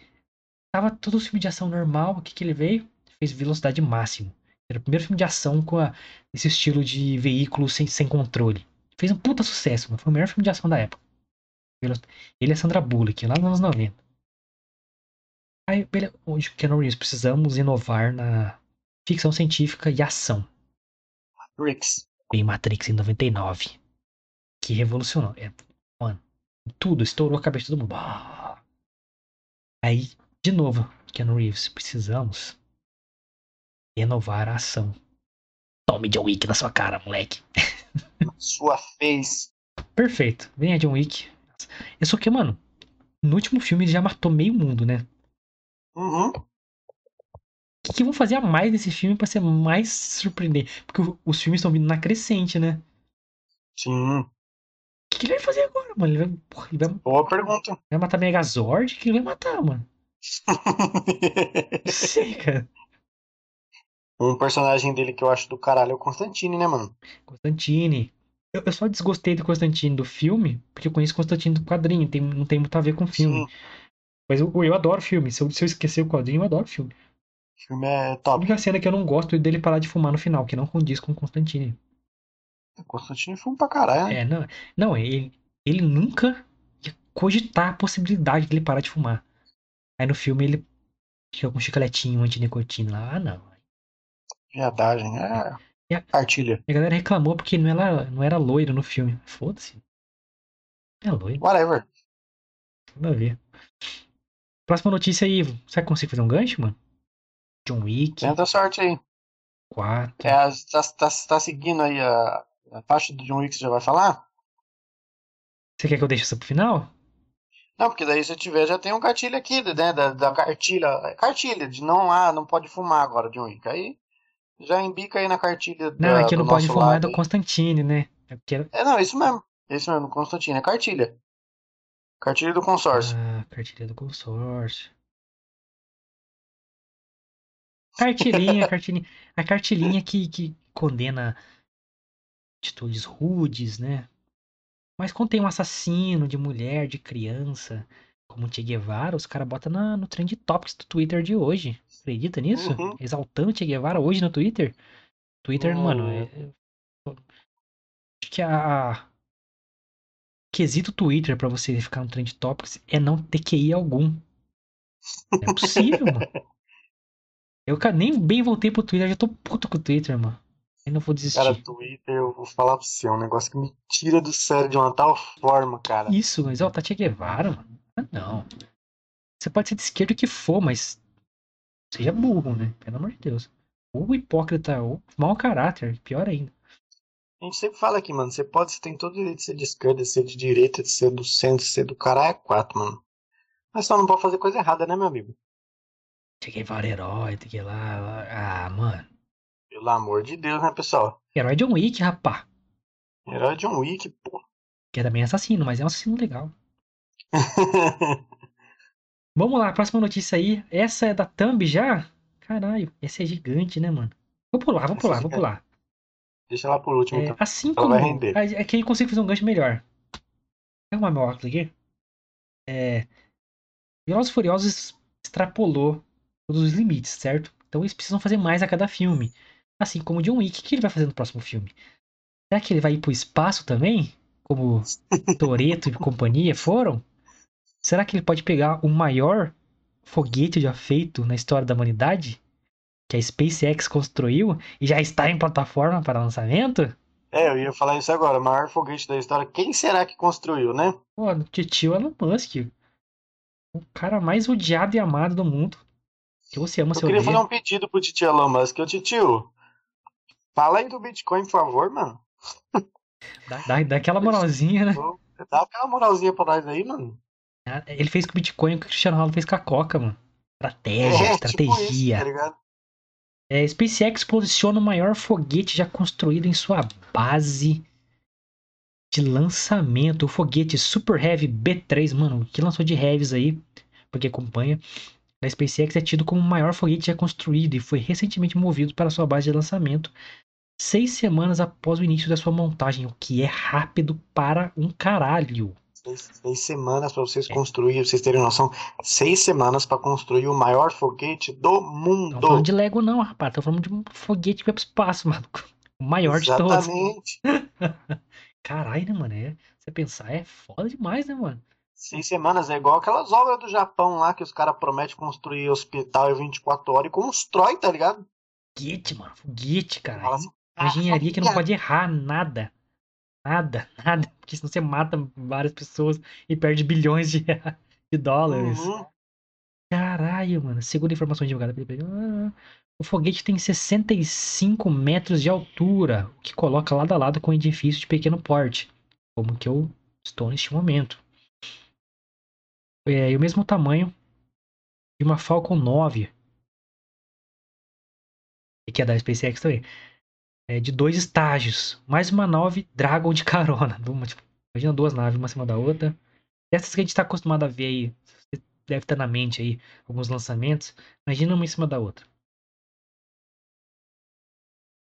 tava todo o filme de ação normal, o que que ele veio? Fez velocidade máxima. Era o primeiro filme de ação com a- esse estilo de veículo sem, sem controle. Fez um puta sucesso, mano. Foi o melhor filme de ação da época. Ele é Sandra Bullock, lá nos anos 90. Aí. Hoje, Keanu Reeves, precisamos inovar na ficção científica e ação. Rix. Veio Matrix em 99. Que revolucionou. É, mano, tudo, estourou a cabeça todo mundo. Aí, de novo, Keanu Reeves, precisamos renovar a ação. Tome John Wick na sua cara, moleque. [laughs] Sua face. Perfeito. Venha John Wick. Só que, mano, no último filme ele já matou meio mundo, né? Uhum. O que, que vão fazer a mais nesse filme pra ser mais surpreendente? Porque os filmes estão vindo na crescente, né? Sim. O que, que ele vai fazer agora, mano? Ele vai, porra, ele vai, Boa pergunta. vai matar Megazord? O que ele vai matar, mano? Não [laughs] sei, cara. Um personagem dele que eu acho do caralho é o Constantine, né, mano? Constantine. Eu, eu só desgostei do Constantine do filme, porque eu conheço Constantine do quadrinho, tem, não tem muito a ver com o filme. Sim, Mas eu, eu adoro filme. Se eu, se eu esquecer o quadrinho, eu adoro filme. O filme é A top. única cena que eu não gosto é dele parar de fumar no final, que não condiz com o Constantine. Constantine foi um pra caralho, né? É, não, não ele, ele nunca ia cogitar a possibilidade dele parar de fumar. Aí no filme ele fica com um chicletinho antinicotina lá. Ah, não. Viadagem. É. E a- Artilha. A galera reclamou porque não era, não era loiro no filme. Foda-se. É loiro, Whatever. nada a ver. Próxima notícia aí. Será que consigo fazer um gancho, mano? John Wick Tenta a sorte aí. 4. É, as- tá, tá, tá seguindo aí a, a faixa do John Wick que você já vai falar? Você quer que eu deixe isso pro final? Não, porque daí se tiver já tem um cartilho aqui, né? Da, da cartilha. Cartilha, de não, ah, não pode fumar agora, John Wick. Aí já embica aí na cartilha Não, da, é que não pode fumar é do. Constantine, né? É. É, não, isso mesmo. Isso mesmo, Constantino, é cartilha. Cartilha do consórcio. Ah, cartilha do consórcio. Cartilhinha, cartilhinha. A cartilhinha que, que condena atitudes rudes, né? Mas quando tem um assassino de mulher, de criança, como Che Guevara, os caras botam na- no Trend Topics do Twitter de hoje. Acredita nisso? Uhum. Exaltando Che Guevara hoje no Twitter. Twitter, mano, Hum. é... é- Acho que a... Quesito Twitter pra você ficar no Trend Topics é não ter QI algum. Não é possível, mano. [laughs] Eu nem bem voltei pro Twitter, já tô puto com o Twitter, mano. Eu não vou desistir. Cara, Twitter, eu vou falar pra você, é um negócio que me tira do sério de uma tal forma, cara. Isso, mas ó, tá Che Guevara, mano. Não. Você pode ser de esquerda o que for, mas seja burro, né? Pelo amor de Deus. Ou hipócrita, ou mau caráter, pior ainda. A gente sempre fala aqui, mano, você pode, você tem todo o direito de ser de esquerda, de ser de direita, de ser do centro, de ser do caralho, é quatro, mano. Mas só não pode fazer coisa errada, né, meu amigo? Che Guevara herói, tem que ir lá. Ah, mano. Pelo amor de Deus, né, pessoal? Herói John Wick, rapá. Herói John Wick, pô. Que é também assassino, mas é um assassino legal. [laughs] Vamos lá, próxima notícia aí. Essa é da Thumb já? Caralho, essa é gigante, né, mano? Vou pular, vou Essa é pular, vou gigante. pular. Deixa lá por último, É, então. assim Ela como. vai render. É que aí eu consigo fazer um gancho melhor. Vou arrumar meu óculos aqui. É. Velozes Furiosos extrapolou todos os limites, certo? Então eles precisam fazer mais a cada filme. Assim como o John Wick, o que ele vai fazer no próximo filme? Será que ele vai ir pro espaço também? Como [laughs] Toreto e companhia foram? Será que ele pode pegar o maior foguete já feito na história da humanidade? Que a SpaceX construiu e já está em plataforma para lançamento? É, eu ia falar isso agora. O maior foguete da história. Quem será que construiu, né? Pô, o tio Elon Musk. O cara mais odiado e amado do mundo. Que você ama Eu seu queria fazer um pedido pro titio Elon Musk. Ô, titio, fala aí do Bitcoin, por favor, mano. [laughs] Dá, dá, dá aquela moralzinha, né? Dá aquela moralzinha pra nós aí, mano. Ele fez com o Bitcoin o que o Cristiano Ronaldo fez com a Coca, mano. Estratégia, estratégia. tipo isso, tá? É, SpaceX posiciona o maior foguete já construído em sua base de lançamento. O foguete Super Heavy B3, mano, que lançou de Heavies aí, porque acompanha, da SpaceX é tido como o maior foguete já construído e foi recentemente movido para sua base de lançamento seis semanas após o início da sua montagem, o que é rápido para um caralho. Seis, seis semanas pra É. vocês construírem, pra vocês terem noção. Seis semanas pra construir o maior foguete do Não mundo. falando de Lego não, rapaz, tô falando de um foguete que vai pro espaço, [laughs] mano. O maior de todos. Exatamente. [laughs] Caralho, né, mano? É, você pensar, é foda demais, né, mano? Seis semanas é igual aquelas obras do Japão lá que os caras prometem construir hospital em 24 horas e constrói, tá ligado? Foguete, mano. Foguete, cara. Assim, Uma engenharia que não "Ah, pode errar nada. Nada, [laughs] nada. Porque senão você mata várias pessoas e perde bilhões de, de dólares. uhum. Caralho, mano. Segundo informações divulgadas pelo ah, o foguete tem 65 metros de altura, o que coloca lado a lado com um edifício de pequeno porte, como que eu estou neste momento. É, e o mesmo tamanho de uma Falcon 9, que é da SpaceX também. É, de dois estágios, mais uma nave Dragon de carona. [laughs] Uma, tipo, imagina duas naves, uma em cima da outra. Essas que a gente está acostumado a ver aí, você deve estar na mente aí alguns lançamentos. Imagina uma em cima da outra.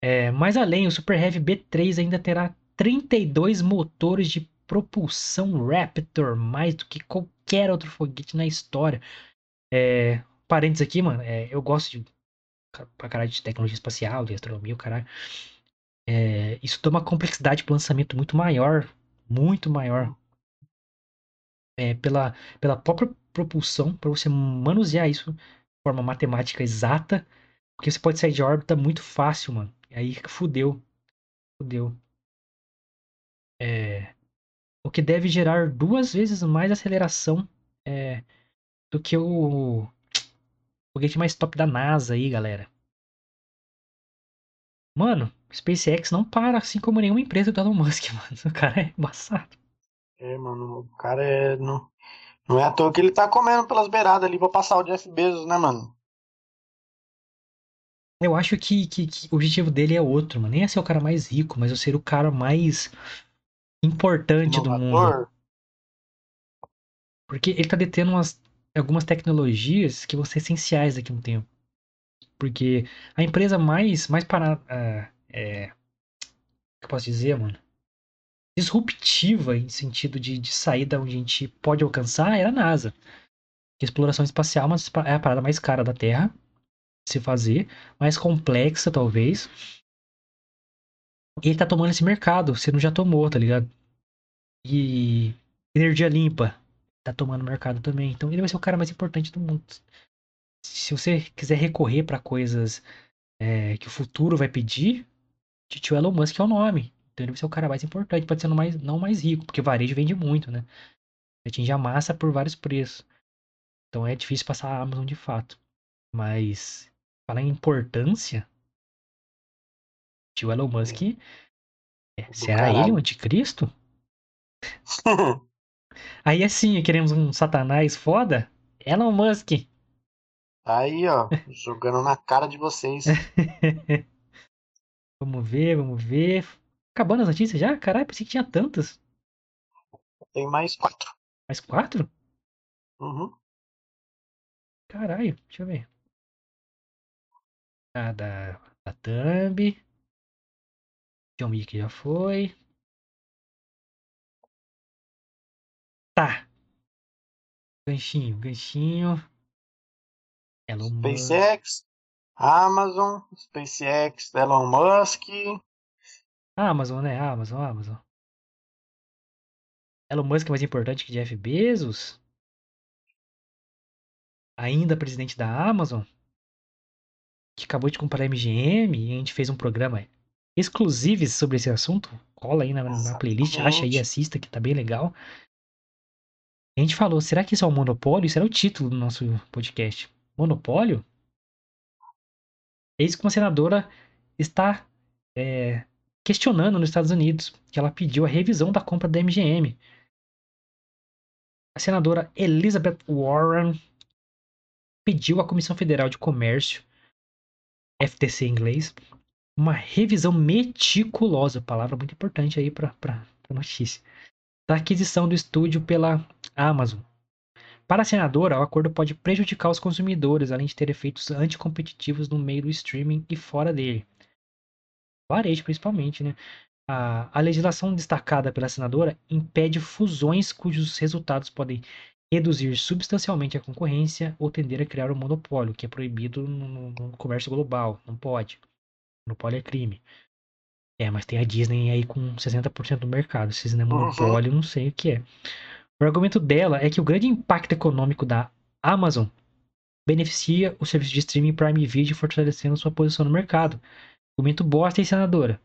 É, mais além, o Super Heavy B3 ainda terá 32 motores de propulsão Raptor, mais do que qualquer outro foguete na história. É, parênteses aqui, mano, é, eu gosto de pra caralho de tecnologia espacial, de astronomia, o caralho. É, isso dá uma complexidade pro lançamento muito maior, muito maior. É, pela, pela própria propulsão, para você manusear isso de forma matemática exata, porque você pode sair de órbita muito fácil, mano. E aí fudeu. Fudeu. É, o que deve gerar duas vezes mais aceleração é, do que o foguete mais top da NASA aí, galera. Mano, SpaceX não para, assim como nenhuma empresa do Elon Musk, [laughs] mano. O cara é embaçado. É, mano, o cara é. Não, não é à toa que ele tá comendo pelas beiradas ali pra passar o Jeff Bezos, né, mano? Eu acho que, que, que o objetivo dele é outro, mano. Nem é ser o cara mais rico, mas é ser o cara mais importante do mundo. Porque ele tá detendo umas, algumas tecnologias que vão ser essenciais daqui a um tempo. Porque a empresa mais, mais para. Uh, é, que eu posso dizer, mano? Disruptiva em sentido de, de sair da onde a gente pode alcançar era a NASA. Exploração espacial é a parada mais cara da Terra se fazer, mais complexa, talvez. Ele tá tomando esse mercado, você não já tomou, tá ligado? E energia limpa, tá tomando mercado também. Então ele vai ser o cara mais importante do mundo. Se você quiser recorrer para coisas é, que o futuro vai pedir, Tio Elon Musk é o nome. Então ele vai ser o cara mais importante, pode ser no mais, não mais rico, porque varejo vende muito, né? Atinge a massa por vários preços. Então é difícil passar a Amazon de fato. Mas falar em importância, tio Elon Musk, é, será ele o anticristo? [laughs] Aí assim, queremos um satanás foda? Elon Musk. Aí, ó, jogando na cara de vocês. [laughs] vamos ver, vamos ver. Acabando as notícias já? Caralho, pensei que tinha tantas. Tem mais quatro. Mais quatro? Uhum. Caralho, deixa eu ver da, da, da Thumb. John Wick já foi. Tá. Ganchinho, ganchinho. Elon SpaceX, Amazon, SpaceX, Elon Musk. Amazon, né? Amazon, Amazon. Elon Musk é mais importante que Jeff Bezos? Ainda presidente da Amazon? que acabou de comprar a MGM e a gente fez um programa exclusivo sobre esse assunto. Cola aí na, na playlist, acha aí assista, que tá bem legal. A gente falou, será que isso é um monopólio? Isso era o título do nosso podcast. Monopólio? Eis que uma senadora está é, questionando nos Estados Unidos que ela pediu a revisão da compra da MGM. A senadora Elizabeth Warren pediu à Comissão Federal de Comércio FTC em inglês, uma revisão meticulosa, palavra muito importante aí para a notícia, da aquisição do estúdio pela Amazon. Para a senadora, o acordo pode prejudicar os consumidores, além de ter efeitos anticompetitivos no meio do streaming e fora dele. Varejo, principalmente, né? A, a legislação destacada pela senadora impede fusões cujos resultados podem reduzir substancialmente a concorrência ou tender a criar um monopólio, que é proibido no, no comércio global. Não pode. Monopólio é crime. É, mas tem a Disney aí com 60% do mercado. Se isso não é monopólio, uhum. não sei o que é. O argumento dela é que o grande impacto econômico da Amazon beneficia o serviço de streaming Prime Video, fortalecendo sua posição no mercado. Argumento bosta, hein, senadora?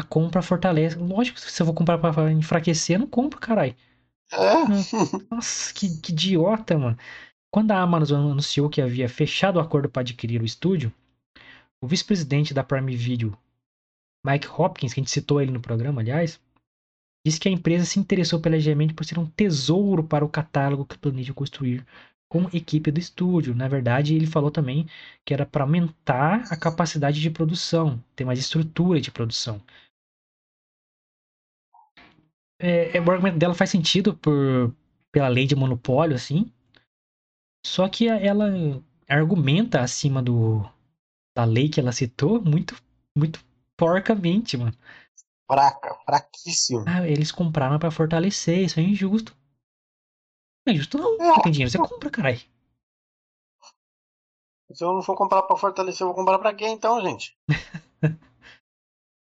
a compra fortalece. Lógico, se eu vou comprar pra enfraquecer, eu não compro, caralho. É? Nossa, que, que idiota, mano. Quando a Amazon anunciou que havia fechado o acordo para adquirir o estúdio, o vice-presidente da Prime Video, Mike Hopkins, que a gente citou ele no programa, aliás, disse que a empresa se interessou pela EGM por ser um tesouro para o catálogo que planeja construir com a equipe do estúdio. Na verdade, ele falou também que era para aumentar a capacidade de produção, ter mais estrutura de produção é, é, o argumento dela faz sentido por, pela lei de monopólio, assim. Só que ela argumenta acima do, a lei que ela citou muito, muito porcamente, mano. Fraca, fraquíssimo. Ah, eles compraram pra fortalecer, isso é injusto. Não é injusto não. É. Você tem dinheiro, você compra, caralho. Se eu não for comprar pra fortalecer, eu vou comprar pra quê então, gente? [laughs]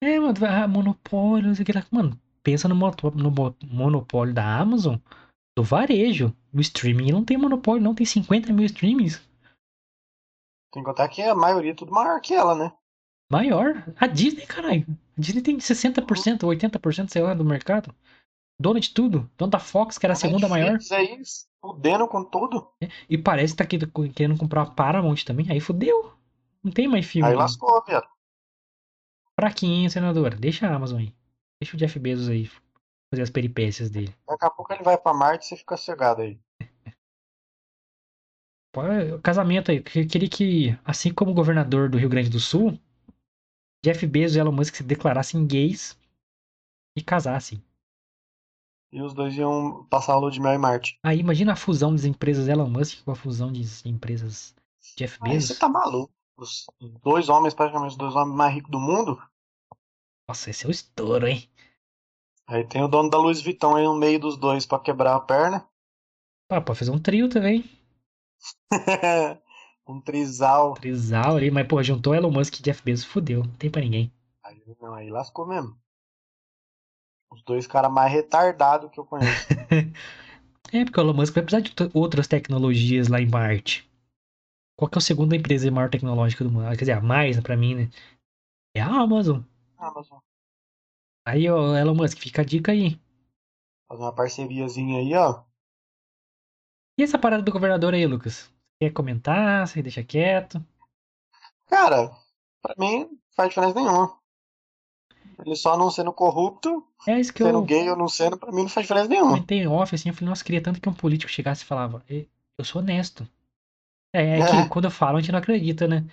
É, mano, ah, monopólio, não sei o que lá. Mano, pensa no, no mo- monopólio da Amazon, do varejo. O streaming não tem monopólio, não. Tem 50 mil streamings. Tem que contar que a maioria é tudo maior que ela, né? Maior. A Disney, caralho. A Disney tem 60%, 80%, sei lá, do mercado. Dona de tudo. Dona da Fox, que era a segunda maior. Netflix aí, fudendo com tudo. E parece que tá querendo comprar a Paramount também. Aí fudeu. Não tem mais filme. Aí lascou, viado. Fraquinho, senadora. Deixa a Amazon aí. Deixa o Jeff Bezos aí fazer as peripécias dele. Daqui a pouco ele vai pra Marte e você fica cegado aí. Casamento aí. Eu queria que, assim como o governador do Rio Grande do Sul, Jeff Bezos e Elon Musk se declarassem gays e casassem. E os dois iam passar a lua de mel em Marte. Aí imagina a fusão das empresas Elon Musk com a fusão de empresas Jeff Aí Bezos. você tá maluco. Os dois homens, praticamente os dois homens mais ricos do mundo. Nossa, esse é o estouro, hein? Aí tem o dono da Louis Vuitton aí no meio dos dois pra quebrar a perna. Pá, pode fazer um trio também. [laughs] um trisal. Trisal ali, mas pô, juntou Elon Musk e Jeff Bezos, fudeu. Não tem pra ninguém. Aí, não, aí lascou mesmo. Os dois caras mais retardados que eu conheço. [laughs] É, porque o Elon Musk vai precisar de outra- outras tecnologias lá em Marte. Qual que é a segunda empresa maior tecnológica do mundo? Ah, Quer dizer, a mais pra mim, né? É a Amazon. Amazon. Aí, ó, Elon Musk, fica a dica aí. Fazer uma parceriazinha aí, ó. E essa parada do governador aí, Lucas? Quer comentar? Você deixa quieto? Cara, pra mim não faz diferença nenhuma. Ele só não sendo corrupto, É isso que sendo eu gay ou não sendo, pra mim não faz diferença nenhuma. comentei em off, assim, eu falei, nossa, queria tanto que um político chegasse e falava, "E- eu sou honesto. É, é É. que quando eu falo, a gente não acredita, né?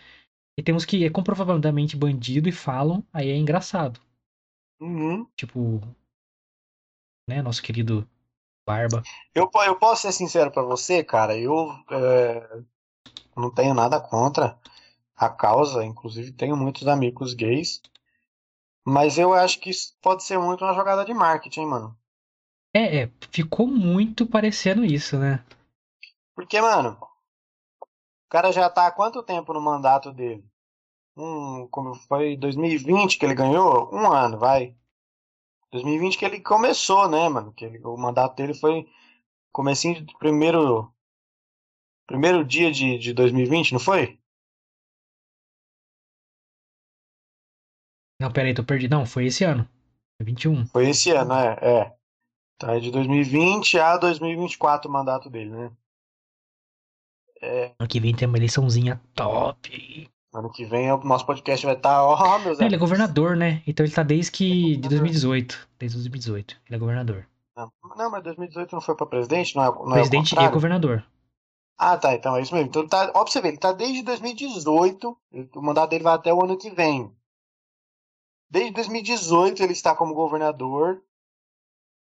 E temos que é comprovadamente bandido e falam, aí é engraçado. Uhum. Tipo, né, nosso querido Barba. Eu, eu posso ser sincero pra você, cara, eu é, não tenho nada contra a causa, inclusive tenho muitos amigos gays, mas eu acho que isso pode ser muito uma jogada de marketing, mano. É, é, ficou muito parecendo isso, né? Porque, mano, o cara já tá há quanto tempo no mandato dele? Um, como foi 2020 que ele ganhou? Um ano, vai. 2020 que ele começou, né, mano? Que ele- o mandato dele foi comecinho de primeiro primeiro dia de, de 2020, não foi? Não, pera aí, tô perdido. Não, foi esse ano. Foi 21. Foi esse ano, é, é. Tá, é de 2020 a 2024 o mandato dele, né? Ano que vem tem uma eleiçãozinha top. Ano que vem o nosso podcast vai estar, ó, [laughs] meus Não, ele é governador, né? Então ele tá desde que. de governador. 2018. Desde 2018. Ele é governador. Não, não, mas 2018 não foi pra presidente, não é, não é Presidente e contrário? governador. Ah, tá, então é isso mesmo. Então tá, ó, pra você ver, ele tá desde 2018, ele- o mandato dele vai até o ano que vem. Desde 2018 ele está como governador.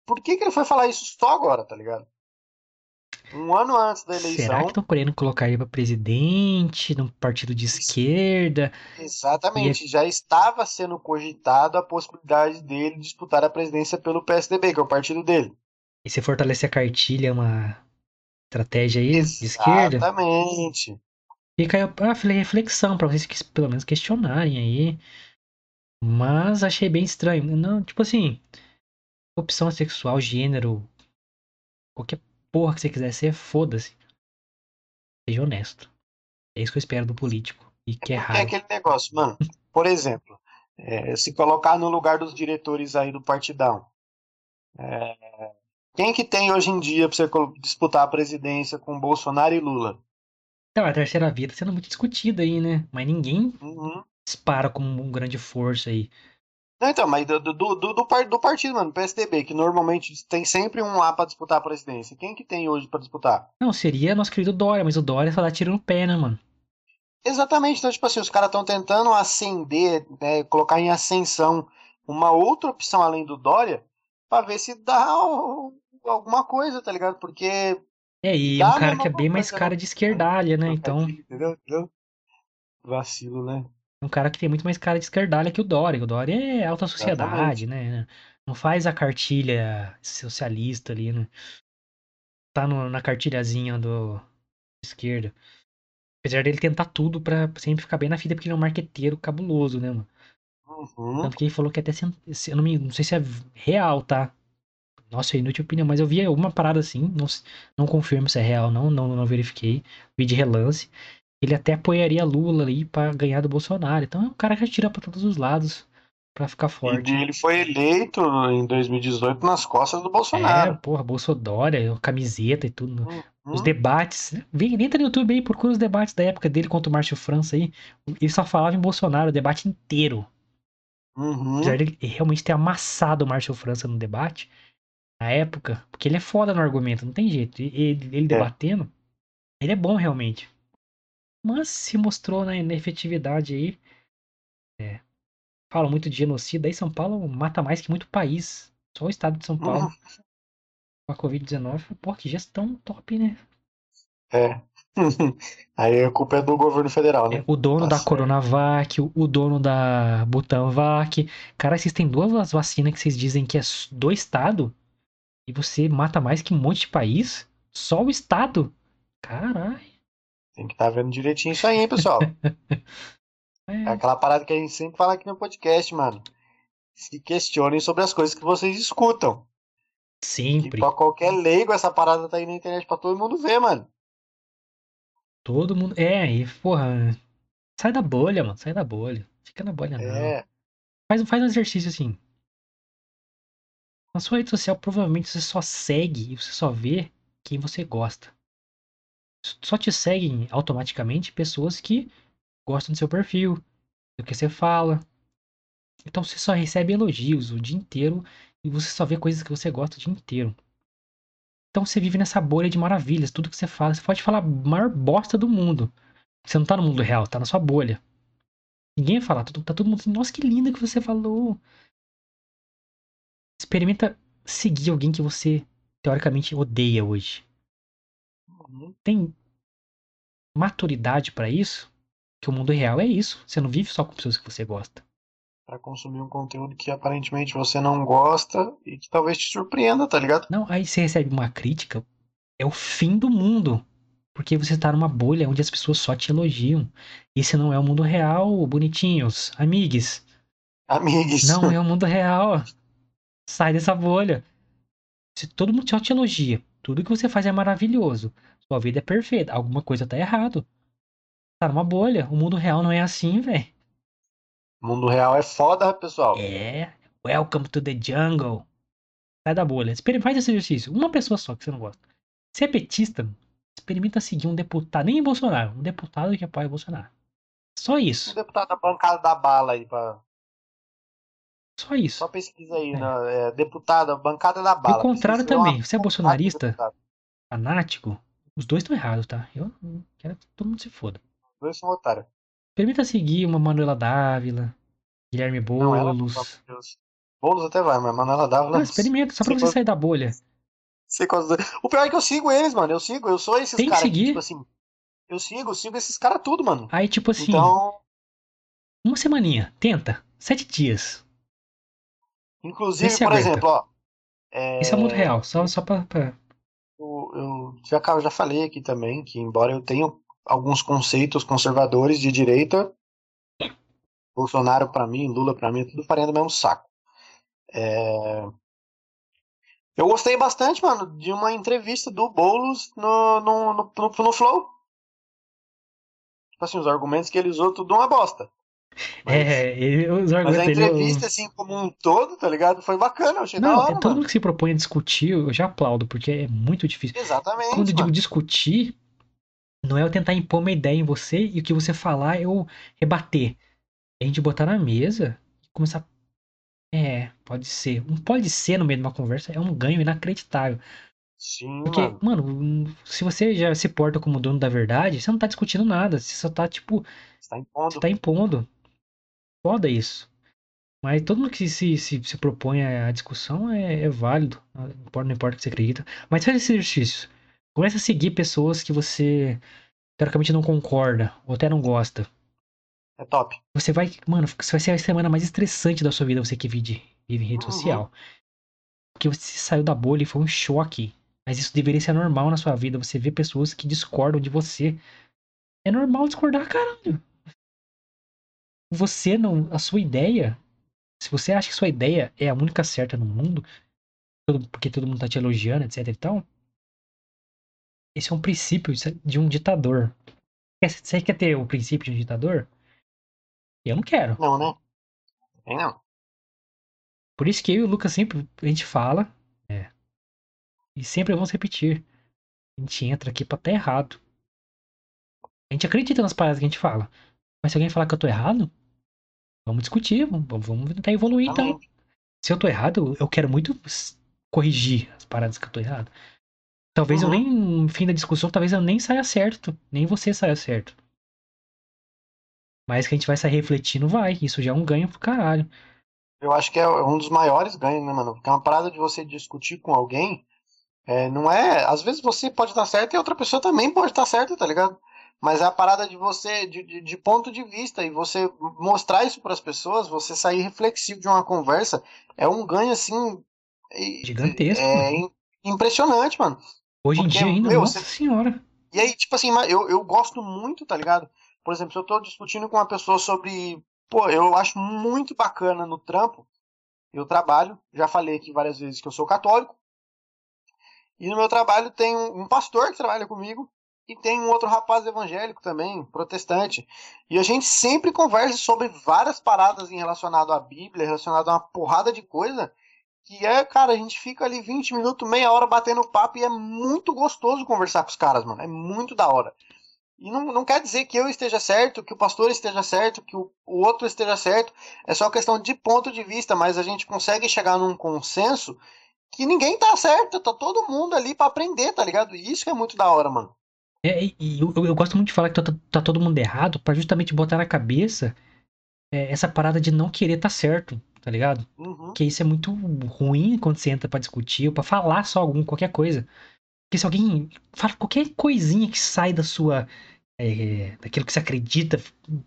Por que que ele foi falar isso só agora, tá ligado? Um ano antes da Será eleição. que estão querendo colocar ele pra presidente, num partido de esquerda? Exatamente, já estava sendo cogitado a possibilidade dele disputar a presidência pelo PSDB, que é o partido dele. E se fortalecer a cartilha é uma estratégia aí de esquerda? Exatamente. Fica aí a reflexão pra vocês que pelo menos questionarem aí. Mas achei bem estranho. Não, tipo assim, opção sexual, gênero, qualquer porra que você quiser ser, foda-se. Seja honesto. É isso que eu espero do político. E que é É raro. aquele negócio, mano. Por exemplo, é, se colocar no lugar dos diretores aí do partidão. é, quem que tem hoje em dia pra você disputar a presidência com Bolsonaro e Lula? Então, a terceira via tá sendo muito discutida aí, né? Mas ninguém Uhum. dispara como um grande força aí. Não, então, mas do, do, do, do par- do partido, mano, PSDB, que normalmente tem sempre um lá pra disputar a presidência. Quem que tem hoje pra disputar? Não, seria nosso querido Dória, mas o Dória só dá tiro no pé, né, mano? Exatamente, então, tipo assim, os caras estão tentando ascender, né, colocar em ascensão uma outra opção além do Dória, pra ver se dá alguma coisa, tá ligado? Porque É, e um cara que é bem mais coisa, cara né? de esquerdalha, né? Então, [laughs] Entendeu? Entendeu? Vacilo, né? É um cara que tem muito mais cara de esquerdalha que o Dória. O Dória é alta sociedade, Exatamente. né? Não faz a cartilha socialista ali, né? Tá no- na cartilhazinha do esquerda. Apesar dele tentar tudo pra sempre ficar bem na fita, porque ele é um marqueteiro cabuloso, né, mano? Uhum. Tanto que ele falou que até eu não, me, não sei se é real, tá? Nossa, é inútil opinião, mas eu vi uma parada assim, não, não confirmo se é real, não, não, não verifiquei. Vi de relance. Ele até apoiaria Lula ali pra ganhar do Bolsonaro. Então é um cara que atira pra todos os lados pra ficar forte. E ele foi eleito em 2018 nas costas do É, Bolsonaro. porra, Bolsonaro, camiseta e tudo. Os Uhum. debates. né? Vem, entra no YouTube aí, procura os debates da época dele contra o Márcio França aí. Ele só falava em Bolsonaro o debate inteiro. Uhum. Apesar dele realmente ter amassado o Márcio França no debate, na época, porque ele é foda no argumento, não tem jeito. Ele, ele debatendo, ele é bom realmente. Mas se mostrou né, na efetividade aí. É, falam muito de genocida, aí São Paulo mata mais que muito país. Só o estado de São Paulo. Uhum. Com a Covid-19. Pô, que gestão top, né? É. [laughs] Aí a culpa é do governo federal, né? É, o dono Tá da certo. Coronavac, o, o dono da Butanvac. Cara, vocês têm duas vacinas que vocês dizem que é do estado e você mata mais que um monte de país? Só o estado? Caralho. Tem que estar vendo direitinho isso aí, hein, pessoal. [laughs] É É, aquela parada que a gente sempre fala aqui no podcast, mano. Se questionem sobre as coisas que vocês escutam. E sempre. pra qualquer leigo, essa parada tá aí na internet pra todo mundo ver, mano. Todo mundo. É, e porra. Sai da bolha, mano. Sai da bolha. Fica na bolha, não. É. Faz, faz um exercício assim. Na sua rede social, provavelmente você só segue e você só vê quem você gosta. Só te seguem automaticamente pessoas que gostam do seu perfil, do que você fala. Então você só recebe elogios o dia inteiro e você só vê coisas que você gosta o dia inteiro. Então você vive nessa bolha de maravilhas, tudo que você fala. Você pode falar a maior bosta do mundo. Você não tá no mundo real, tá na sua bolha. Ninguém vai falar, tá todo mundo assim, nossa, que linda que você falou. Experimenta seguir alguém que você teoricamente odeia hoje. Uhum. Tem maturidade pra isso? Que o mundo real é isso. Você não vive só com pessoas que você gosta. Pra consumir um conteúdo que aparentemente você não gosta e que talvez te surpreenda, tá ligado? Não, aí você recebe uma crítica, é o fim do mundo. Porque você tá numa bolha onde as pessoas só te elogiam. Esse não é o mundo real, bonitinhos, amigues. Amigos. Não é [laughs] o mundo real. Sai dessa bolha. Se todo mundo só te elogia, tudo que você faz é maravilhoso, sua vida é perfeita, alguma coisa tá errado. Tá numa bolha. O mundo real não é assim, velho. O mundo real é foda, pessoal. É. Welcome to the jungle. Sai da bolha. Faz esse exercício. Uma pessoa só que você não gosta. Se é petista, experimenta seguir um deputado, nem Bolsonaro, um deputado que apoia Bolsonaro. Só isso. deputado da bancada da bala aí, pra... Só isso. só pesquisa aí, É. né? É, deputado, bancada da bala. o contrário também. Você é bolsonarista, fanático, os dois estão errados, tá? Eu não quero que todo mundo se foda. Os dois são otários. Experimenta seguir uma Manuela Dávila, Guilherme Não, ela, pelo Boulos. Boulos até vai, mas Manuela Dávila. Ah, experimenta, só pra você qual- sair da bolha. sei quais- O pior é que eu sigo eles, mano. Eu sigo, eu sou esses caras tipo assim. Eu sigo, eu sigo esses caras tudo, mano. Aí, tipo assim, Então, uma semaninha, tenta. Sete dias. inclusive, por aguenta. exemplo, ó. É, Esse é o mundo real, só, só pra, pra- Eu, já, já falei aqui também que, embora eu tenha alguns conceitos conservadores de direita, Bolsonaro pra mim, Lula pra mim, é tudo farinha do mesmo saco. É, Eu gostei bastante, mano, de uma entrevista do Boulos no, no, no, no, no Flow. Tipo assim, os argumentos que ele usou, tudo uma bosta. Mas, É, ele, os mas a dele. entrevista, assim, como um todo, tá ligado? Foi bacana, eu achei da Não, hora, é todo mundo que se propõe a discutir, eu já aplaudo, porque é muito difícil. Exatamente, Quando eu digo discutir, não é eu tentar impor uma ideia em você e o que você falar eu rebater. É a gente botar na mesa e começar. É, pode ser. Um pode ser no meio de uma conversa é um ganho inacreditável. Sim, Porque, mano. mano, se você já se porta como dono da verdade, você não tá discutindo nada. Você só tá, tipo, Você tá impondo. você tá impondo. Foda isso. Mas todo mundo que se, se, se propõe à discussão é, é válido. Não importa, não importa o que você acredita. Mas faz esse exercício. Começa a seguir pessoas que você teoricamente não concorda ou até não gosta. É top. Você vai, mano, você vai ser a semana mais estressante da sua vida, você que vive, vive em rede Uhum. social. Porque você saiu da bolha e foi um choque. Mas isso deveria ser normal na sua vida. Você vê pessoas que discordam de você. É normal discordar, caralho. Você não. A sua ideia. Se você acha que sua ideia é a única certa no mundo, porque todo mundo tá te elogiando, etc e tal. Esse é um princípio de um ditador. Você quer ter o princípio de um ditador? Eu não quero. Não, né? Tem não. Por isso que eu e o Lucas sempre a gente fala, é, e sempre vamos repetir. A gente entra aqui pra estar errado. A gente acredita nas paradas que a gente fala. Mas se alguém falar que eu tô errado, vamos discutir, vamos, vamos tentar evoluir então. Também. Se eu tô errado, eu quero muito corrigir as paradas que eu tô errado. Talvez eu Uhum. nem, no fim da discussão, talvez eu nem saia certo. Nem você saia certo. Mas que a gente vai sair refletindo, vai. Isso já é um ganho pro caralho. Eu acho que é um dos maiores ganhos, né, mano? Porque é uma parada de você discutir com alguém. é, não é. Às vezes você pode estar certo e a outra pessoa também pode estar certa, tá ligado? Mas é a parada de você, de, de, de ponto de vista, e você mostrar isso para as pessoas, você sair reflexivo de uma conversa, é um ganho assim. Gigantesco, É im- impressionante, mano. Hoje em Porque, dia ainda, meu, nossa você- senhora. E aí, tipo assim, eu, eu gosto muito, tá ligado? Por exemplo, se eu tô discutindo com uma pessoa sobre. Pô, eu acho muito bacana no trampo. Eu trabalho, já falei aqui várias vezes que eu sou católico. E no meu trabalho tem um, um pastor que trabalha comigo. E tem um outro rapaz evangélico também, protestante. E a gente sempre conversa sobre várias paradas em relacionado à Bíblia, relacionado a uma porrada de coisa. Que é, cara, a gente fica ali 20 minutos, meia hora batendo papo e é muito gostoso conversar com os caras, mano. É muito da hora. E não, não quer dizer que eu esteja certo, que o pastor esteja certo, que o, o outro esteja certo. É só questão de ponto de vista, mas a gente consegue chegar num consenso que ninguém tá certo, tá todo mundo ali pra aprender, tá ligado? E isso que é muito da hora, mano. É, e eu, eu gosto muito de falar que tá, tá todo mundo errado pra justamente botar na cabeça é, essa parada de não querer tá certo, tá ligado? Uhum. Porque isso é muito ruim quando você entra pra discutir ou pra falar só algum, qualquer coisa. Porque se alguém fala qualquer coisinha que sai da sua. é, daquilo que você acredita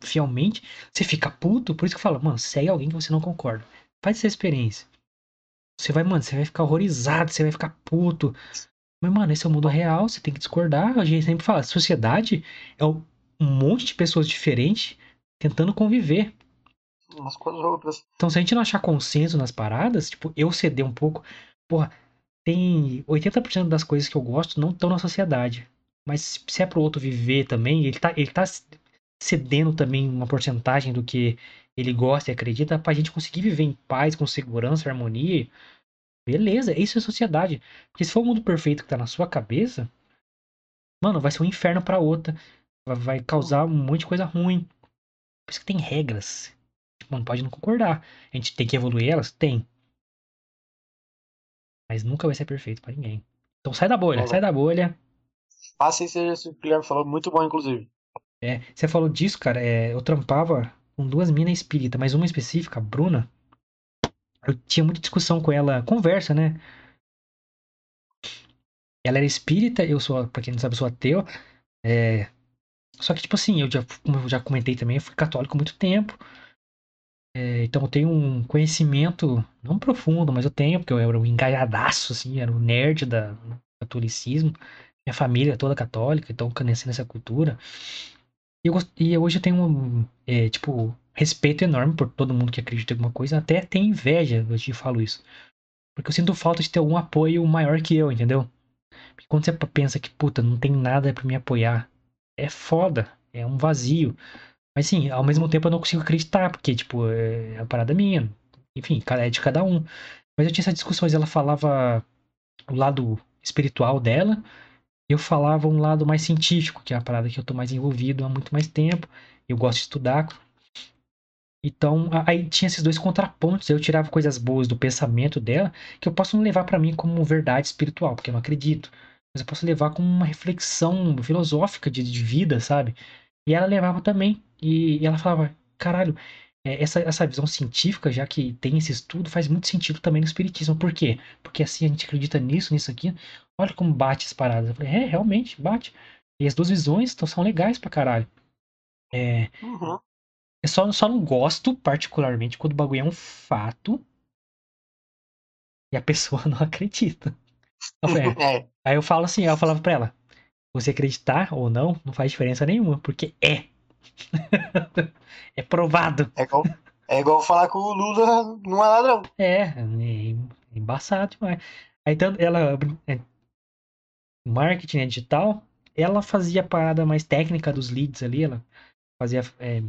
fielmente, você fica puto. Por isso que eu falo, mano, segue alguém que você não concorda. Faz essa experiência. Você vai, mano, você vai ficar horrorizado, você vai ficar puto. Mas, mano, esse é o mundo real, você tem que discordar. A gente sempre fala, sociedade é um monte de pessoas diferentes tentando conviver. Umas coisas outras. Então, se a gente não achar consenso nas paradas, tipo, eu ceder um pouco, porra, tem 80% das coisas que eu gosto não estão na sociedade. Mas se se é pro outro viver também, ele tá, ele tá cedendo também uma porcentagem do que ele gosta e acredita pra gente conseguir viver em paz, com segurança, harmonia. Beleza, isso é sociedade. Porque se for o mundo perfeito que tá na sua cabeça, mano, vai ser um inferno pra outra. Vai- causar um monte de coisa ruim. Por isso que tem regras. Tipo, não pode não concordar. A gente tem que evoluir elas? Tem. Mas nunca vai ser perfeito pra ninguém. Então sai da bolha, Olha. sai da bolha. Faça isso aí, esse que o Guilherme falou, muito bom, inclusive. É, você falou disso, cara. é, eu trampava com duas minas espírita, mas uma específica, a Bruna. Eu tinha muita discussão com ela, conversa, né? Ela era espírita, eu sou, pra quem não sabe, eu sou ateu. É, só que, tipo assim, eu já, como eu já comentei também, eu fui católico muito tempo. É, então eu tenho um conhecimento, não profundo, mas eu tenho, porque eu era um engajadaço, assim, era um nerd da, do catolicismo. Minha família é toda católica, então eu cresci nessa cultura. E, eu, e hoje eu tenho, um, é, tipo, respeito enorme por todo mundo que acredita em alguma coisa. Até tenho inveja, eu te falo isso. Porque eu sinto falta de ter algum apoio maior que eu, entendeu? Porque quando você pensa que, puta, não tem nada pra me apoiar, é foda, é um vazio. Mas sim, ao mesmo tempo eu não consigo acreditar, porque, tipo, é a parada minha. Enfim, é de cada um. Mas eu tinha essas discussões, ela falava o lado espiritual dela, eu falava um lado mais científico, que é a parada que eu tô mais envolvido há muito mais tempo. Eu gosto de estudar. Então, aí tinha esses dois contrapontos. Eu tirava coisas boas do pensamento dela, que eu posso não levar pra mim como verdade espiritual, porque eu não acredito. Mas eu posso levar como uma reflexão filosófica de, de vida, sabe? E ela levava também. E, e ela falava, caralho, é, essa, essa visão científica, já que tem esse estudo, faz muito sentido também no espiritismo. Por quê? Porque assim a gente acredita nisso, nisso aqui. Olha como bate as paradas. Eu falei, é, realmente, bate. E as duas visões tão, são legais pra caralho. É, Uhum. Eu só, só não gosto, particularmente, quando o bagulho é um fato e a pessoa [laughs] não acredita. Eu falei, é. [laughs] É, Aí eu falo assim, eu falava pra ela, você acreditar ou não, não faz diferença nenhuma, porque é. [laughs] é provado. é igual, é igual falar que o Lula não é ladrão. É, é embaçado demais. Aí tanto ela, é, marketing né, digital, ela fazia a parada mais técnica dos leads ali, ela fazia, é,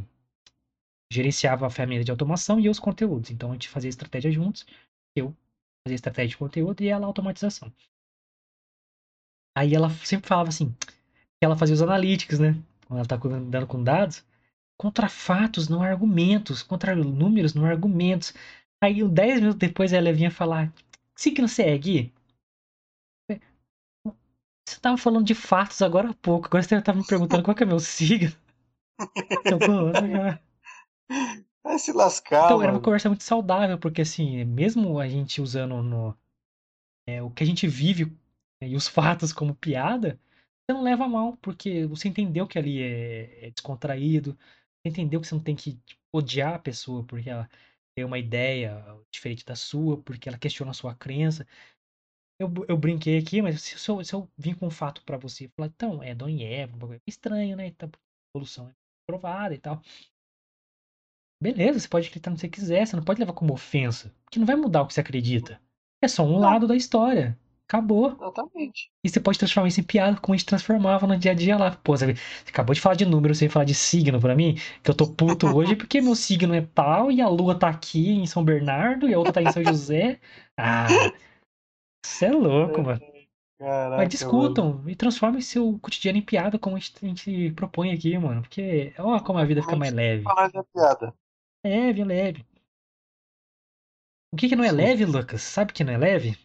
gerenciava a ferramenta de automação e eu os conteúdos. Então a gente fazia estratégia juntos, eu fazia estratégia de conteúdo e ela automatização. Aí ela sempre falava assim, que ela fazia os analytics, né? Quando ela tá com- dando com dados, contra fatos, não argumentos, contra números, não argumentos. Aí, 10 minutos depois, ela vinha falar: que signo você é, Gui? Você tava falando de fatos agora há pouco, agora você tá me perguntando qual que é meu [laughs] signo. [laughs] [laughs] Vai se lascar, Então, era uma mano. conversa muito saudável, porque assim, mesmo a gente usando no, é, o que a gente vive né, e os [laughs] fatos como piada, você não leva mal, porque você entendeu que ali é, é descontraído, você entendeu que você não tem que tipo, odiar a pessoa porque ela tem uma ideia diferente da sua, porque ela questiona a sua crença. Eu, eu brinquei aqui, mas se, se eu, se eu vim com um fato pra você e falar, então, é Dom e Eva, estranho, né? Então, a evolução é provada e tal. Beleza, você pode acreditar no que você quiser, você não pode levar como ofensa, porque não vai mudar o que você acredita. É só um Não. lado da história. Acabou. Exatamente. E você pode transformar isso em piada, como a gente transformava no dia a dia lá. Pô, você você acabou de falar de número sem falar de signo pra mim, que eu tô puto [laughs] hoje porque meu signo é tal e a lua tá aqui em São Bernardo e a outra tá em São José. [laughs] Ah, você é louco, mano. Caraca, Mas discutam e transformem seu cotidiano em piada, como a gente, propõe aqui, mano. Porque, ó, como a vida fica mais leve. Pra nós é piada. Leve, leve. O que que não é leve, Lucas? Sabe que não é leve?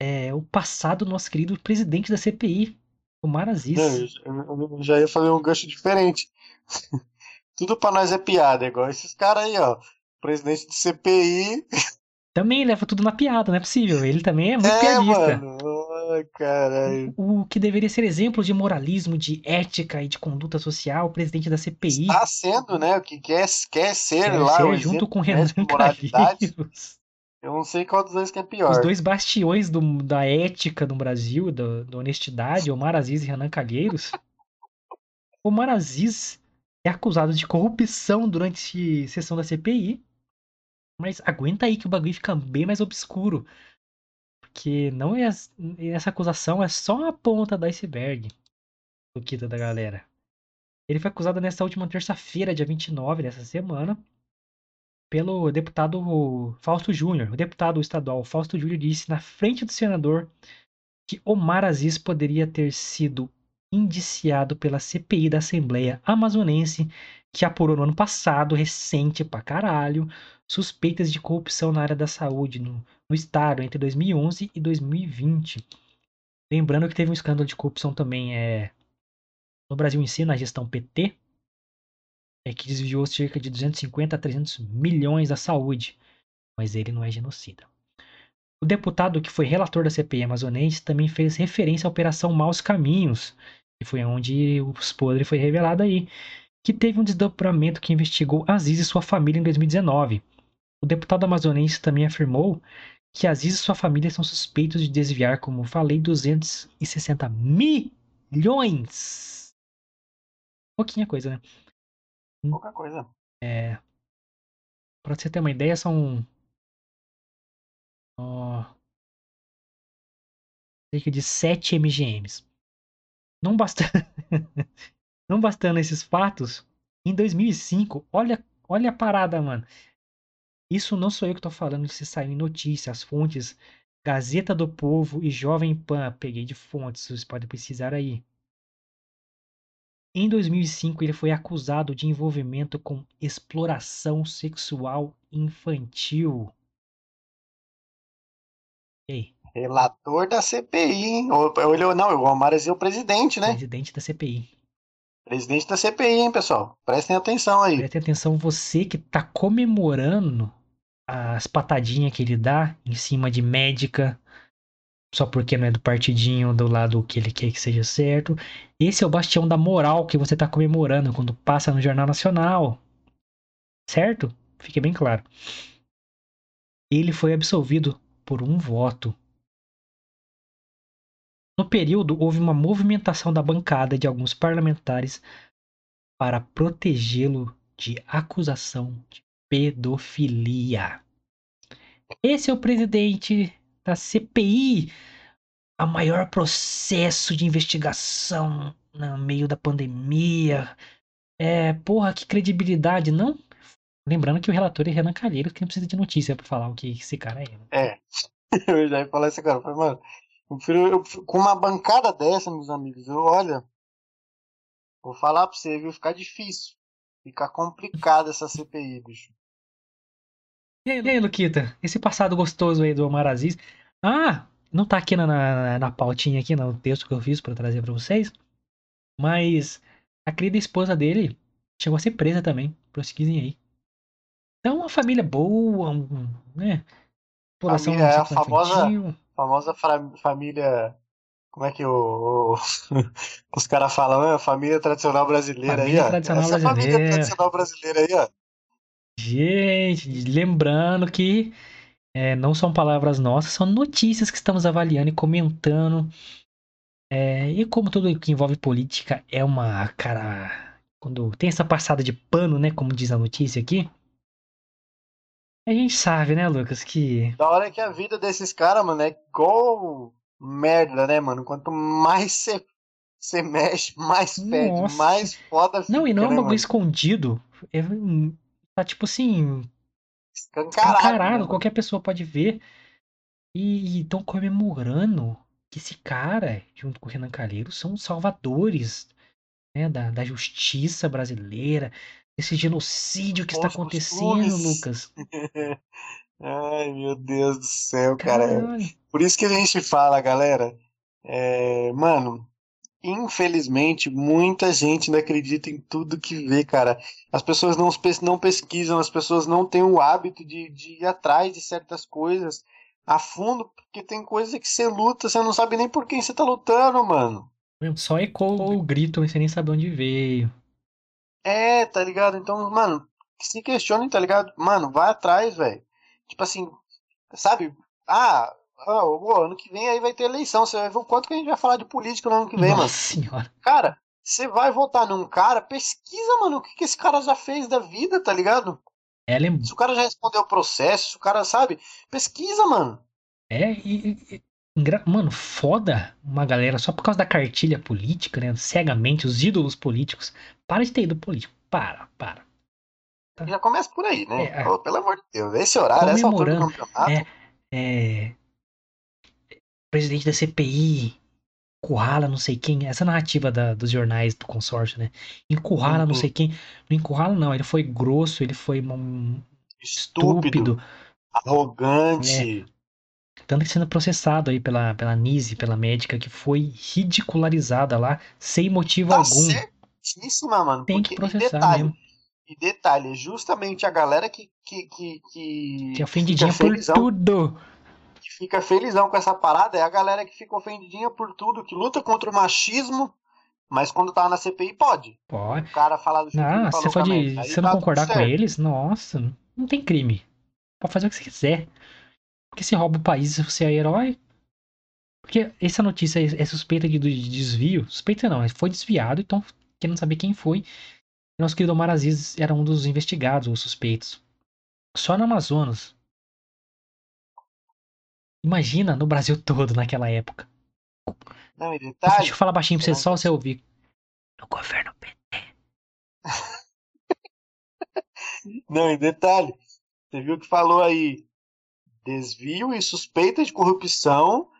É o passado do nosso querido presidente da CPI, o Maraziz. Não, eu já ia fazer um gancho diferente. [laughs] Tudo pra nós é piada, igual esses caras aí, ó. Presidente de CPI. [laughs] Também leva tudo na piada, não é possível. Ele também é muito É, piadista. mano. Ai, caralho. O que deveria ser exemplo de moralismo, de ética e de conduta social, o presidente da CPI. Está sendo, né? O que quer, quer ser quer lá, ser o junto com de Renan. Calheiros. Eu não sei qual dos dois que é pior. Os dois bastiões do- da ética no Brasil, da, da honestidade, Omar Aziz e Renan Calheiros. [laughs] Omar Aziz é acusado de corrupção durante sessão da CPI. Mas aguenta aí que o bagulho fica bem mais obscuro. Porque não é essa acusação é só a ponta do iceberg do Kita da galera. Ele foi acusado nessa última terça-feira, dia 29 dessa semana, pelo deputado Fausto Júnior. O deputado estadual Fausto Júnior disse na frente do senador que Omar Aziz poderia ter sido indiciado pela CPI da Assembleia Amazonense, que apurou no ano passado, recente pra caralho, suspeitas de corrupção na área da saúde no, no estado entre 2011 e 2020. Lembrando que teve um escândalo de corrupção também é, no Brasil em si, na gestão PT, é que desviou cerca de 250 a 300 milhões da saúde, mas ele não é genocida. O deputado que foi relator da CPI amazonense também fez referência à Operação Maus Caminhos, que foi onde os podres foi revelado aí, que teve um desdobramento que investigou Aziz e sua família em 2019. O deputado amazonense também afirmou que Aziz e sua família são suspeitos de desviar, como falei, 260 milhões. Pouquinha coisa, né? Pouca coisa. Pra você ter uma ideia, são. ó, cerca de 7 MGMs. Não bastando, [laughs] não bastando esses fatos, em 2005, olha, olha a parada, mano. Isso não sou eu que tô falando, isso saiu em notícias, fontes Gazeta do Povo e Jovem Pan. Peguei de fontes, vocês podem precisar aí. Em 2005, ele foi acusado de envolvimento com exploração sexual infantil. Ei, Relator da CPI, hein? Não, o Aziz é o presidente, né? presidente da CPI. Presidente da CPI, hein, pessoal? Prestem atenção aí. Preste atenção, você que tá comemorando as patadinhas que ele dá em cima de médica, só porque não é do partidinho do lado que ele quer que seja certo. Esse é o bastião da moral que você tá comemorando quando passa no Jornal Nacional. Certo? Fique bem claro. Ele foi absolvido por um voto. No período, houve uma movimentação da bancada de alguns parlamentares para protegê-lo de acusação de pedofilia. Esse é o presidente da CPI, a maior processo de investigação no meio da pandemia. É, porra, que credibilidade, não? Lembrando que o relator é Renan Calheiros, que não precisa de notícia pra falar o que esse cara é. Né? É, [laughs] eu já ia falar isso agora. Falei, mano, eu prefiro, eu, com uma bancada dessa, meus amigos, eu, olha, vou falar pra você, viu? Ficar difícil. Fica complicado essa CPI, bicho. E aí, e aí, Luquita? Esse passado gostoso aí do Omar Aziz. Ah, não tá aqui na, na, na pautinha aqui, no texto que eu fiz para trazer para vocês. Mas a querida esposa dele chegou a ser presa também. Pesquisem aí. Então, uma família boa, um, né? População família, é a famosa, famosa família. Como é que o, o [laughs] os caras falam, né? Família tradicional brasileira família aí, ó. Tradicional Essa brasileira. família tradicional brasileira aí, ó. Gente, lembrando que é, não são palavras nossas, são notícias que estamos avaliando e comentando. É, e como tudo que envolve política é uma cara. Quando tem essa passada de pano, né? Como diz a notícia aqui. A gente sabe, né, Lucas, que. Da hora que a vida desses caras, mano, é igual merda, né, mano? Quanto mais você, você mexe, mais fede, Nossa. mais foda fica, Não, e não é um né, bagulho escondido. É, tá tipo assim, Escancarado. né? qualquer pessoa pode ver. E estão comemorando que esse cara, junto com o Renan Calheiros, são salvadores né, da, da justiça brasileira, esse genocídio que está Bons acontecendo. Lucas. [laughs] Ai, meu Deus do céu, cara. Caralho. Por isso que a gente fala, galera. é, mano, infelizmente, muita gente não acredita em tudo que vê, cara. As pessoas não, pes- não pesquisam, as pessoas não têm o hábito de, de ir atrás de certas coisas a fundo, porque tem coisa que você luta, você não sabe nem por quem você tá lutando, mano. Só ecoou o grito, mas você nem sabe onde veio. É, tá ligado? Então, mano, se questionem, tá ligado? Mano, vai atrás, velho. Tipo assim, sabe? Ah, ah, ô, ano que vem aí vai ter eleição. Você vai ver o quanto que a gente vai falar de política no ano que vem, Nossa mano. senhora. Cara, você vai votar num cara, pesquisa, mano, o que, que esse cara já fez da vida, tá ligado? É, lem- Se o cara já respondeu o processo, se o cara sabe, pesquisa, mano. é e, e- engra- mano, foda uma galera só por causa da cartilha política, né? Cegamente, os ídolos políticos. Para de ter ídolo político. Para, para. Já começa por aí, né? É, é. Pelo amor de Deus, esse horário, essa altura do campeonato. é. É, presidente da CPI encurrala não sei quem. Essa narrativa da- dos jornais do consórcio, né? Encurrala não Uhum. sei quem. Não encurrala, não. Ele foi grosso, ele foi um Estúpido, estúpido. arrogante. Tanto que sendo processado aí pela, pela Nise, pela médica, que foi ridicularizada lá, sem motivo Tá algum. certíssima, mano. Tem que processar e detalhe, mesmo. e detalhe, justamente a galera que, que, que, que, Que é ofendidinha por felizão, tudo. Que fica felizão com essa parada é a galera que fica ofendidinha por tudo, que luta contra o machismo, mas quando tá na CPI pode. Pode. O cara falar do falou você, pode, você não tá concordar com eles, nossa, não tem crime. Pode fazer o que você quiser. Porque se rouba o país e você é herói. Porque essa notícia é é suspeita de, de desvio. Suspeita não, foi desviado, então querendo saber quem foi. Nosso querido Omar Aziz era um dos investigados, ou suspeitos. Só no Amazonas. Imagina no Brasil [laughs] todo naquela época. Não, e detalhe, deixa eu falar baixinho pra você, só você ouvir. No governo PT. [laughs] não, e detalhe, você viu que falou aí desvio e suspeita de corrupção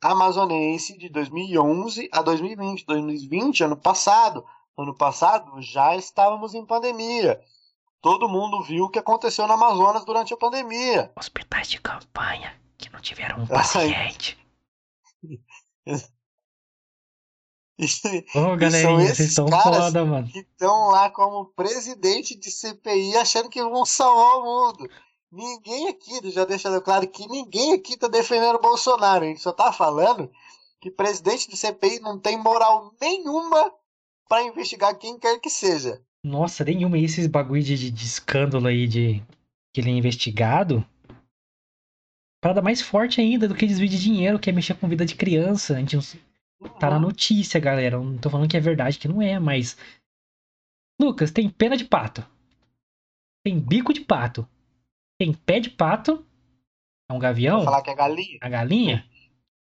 amazonense de 2011 a 2020. 2020, ano passado. Ano passado já estávamos em pandemia. Todo mundo viu o que aconteceu no Amazonas durante a pandemia. Hospitais de campanha que não tiveram um [laughs] paciente. [laughs] Ô, galerinha, são vocês estão foda, mano. que estão lá como presidente de CPI achando que vão salvar o mundo. ninguém aqui, já deixando claro que ninguém aqui tá defendendo o Bolsonaro. A gente só tá falando que presidente do CPI não tem moral nenhuma para investigar quem quer que seja. Nossa, nenhuma. E esses bagulho de, de, de escândalo aí de que ele é investigado. Parada mais forte ainda do que desvio de dinheiro, que é mexer com vida de criança. A gente não, tá na notícia, galera. Não tô falando que é verdade, que não é, mas. Lucas, tem pena de pato. Tem bico de pato. Tem pé de pato. É um gavião? Vou falar que é galinha? A galinha?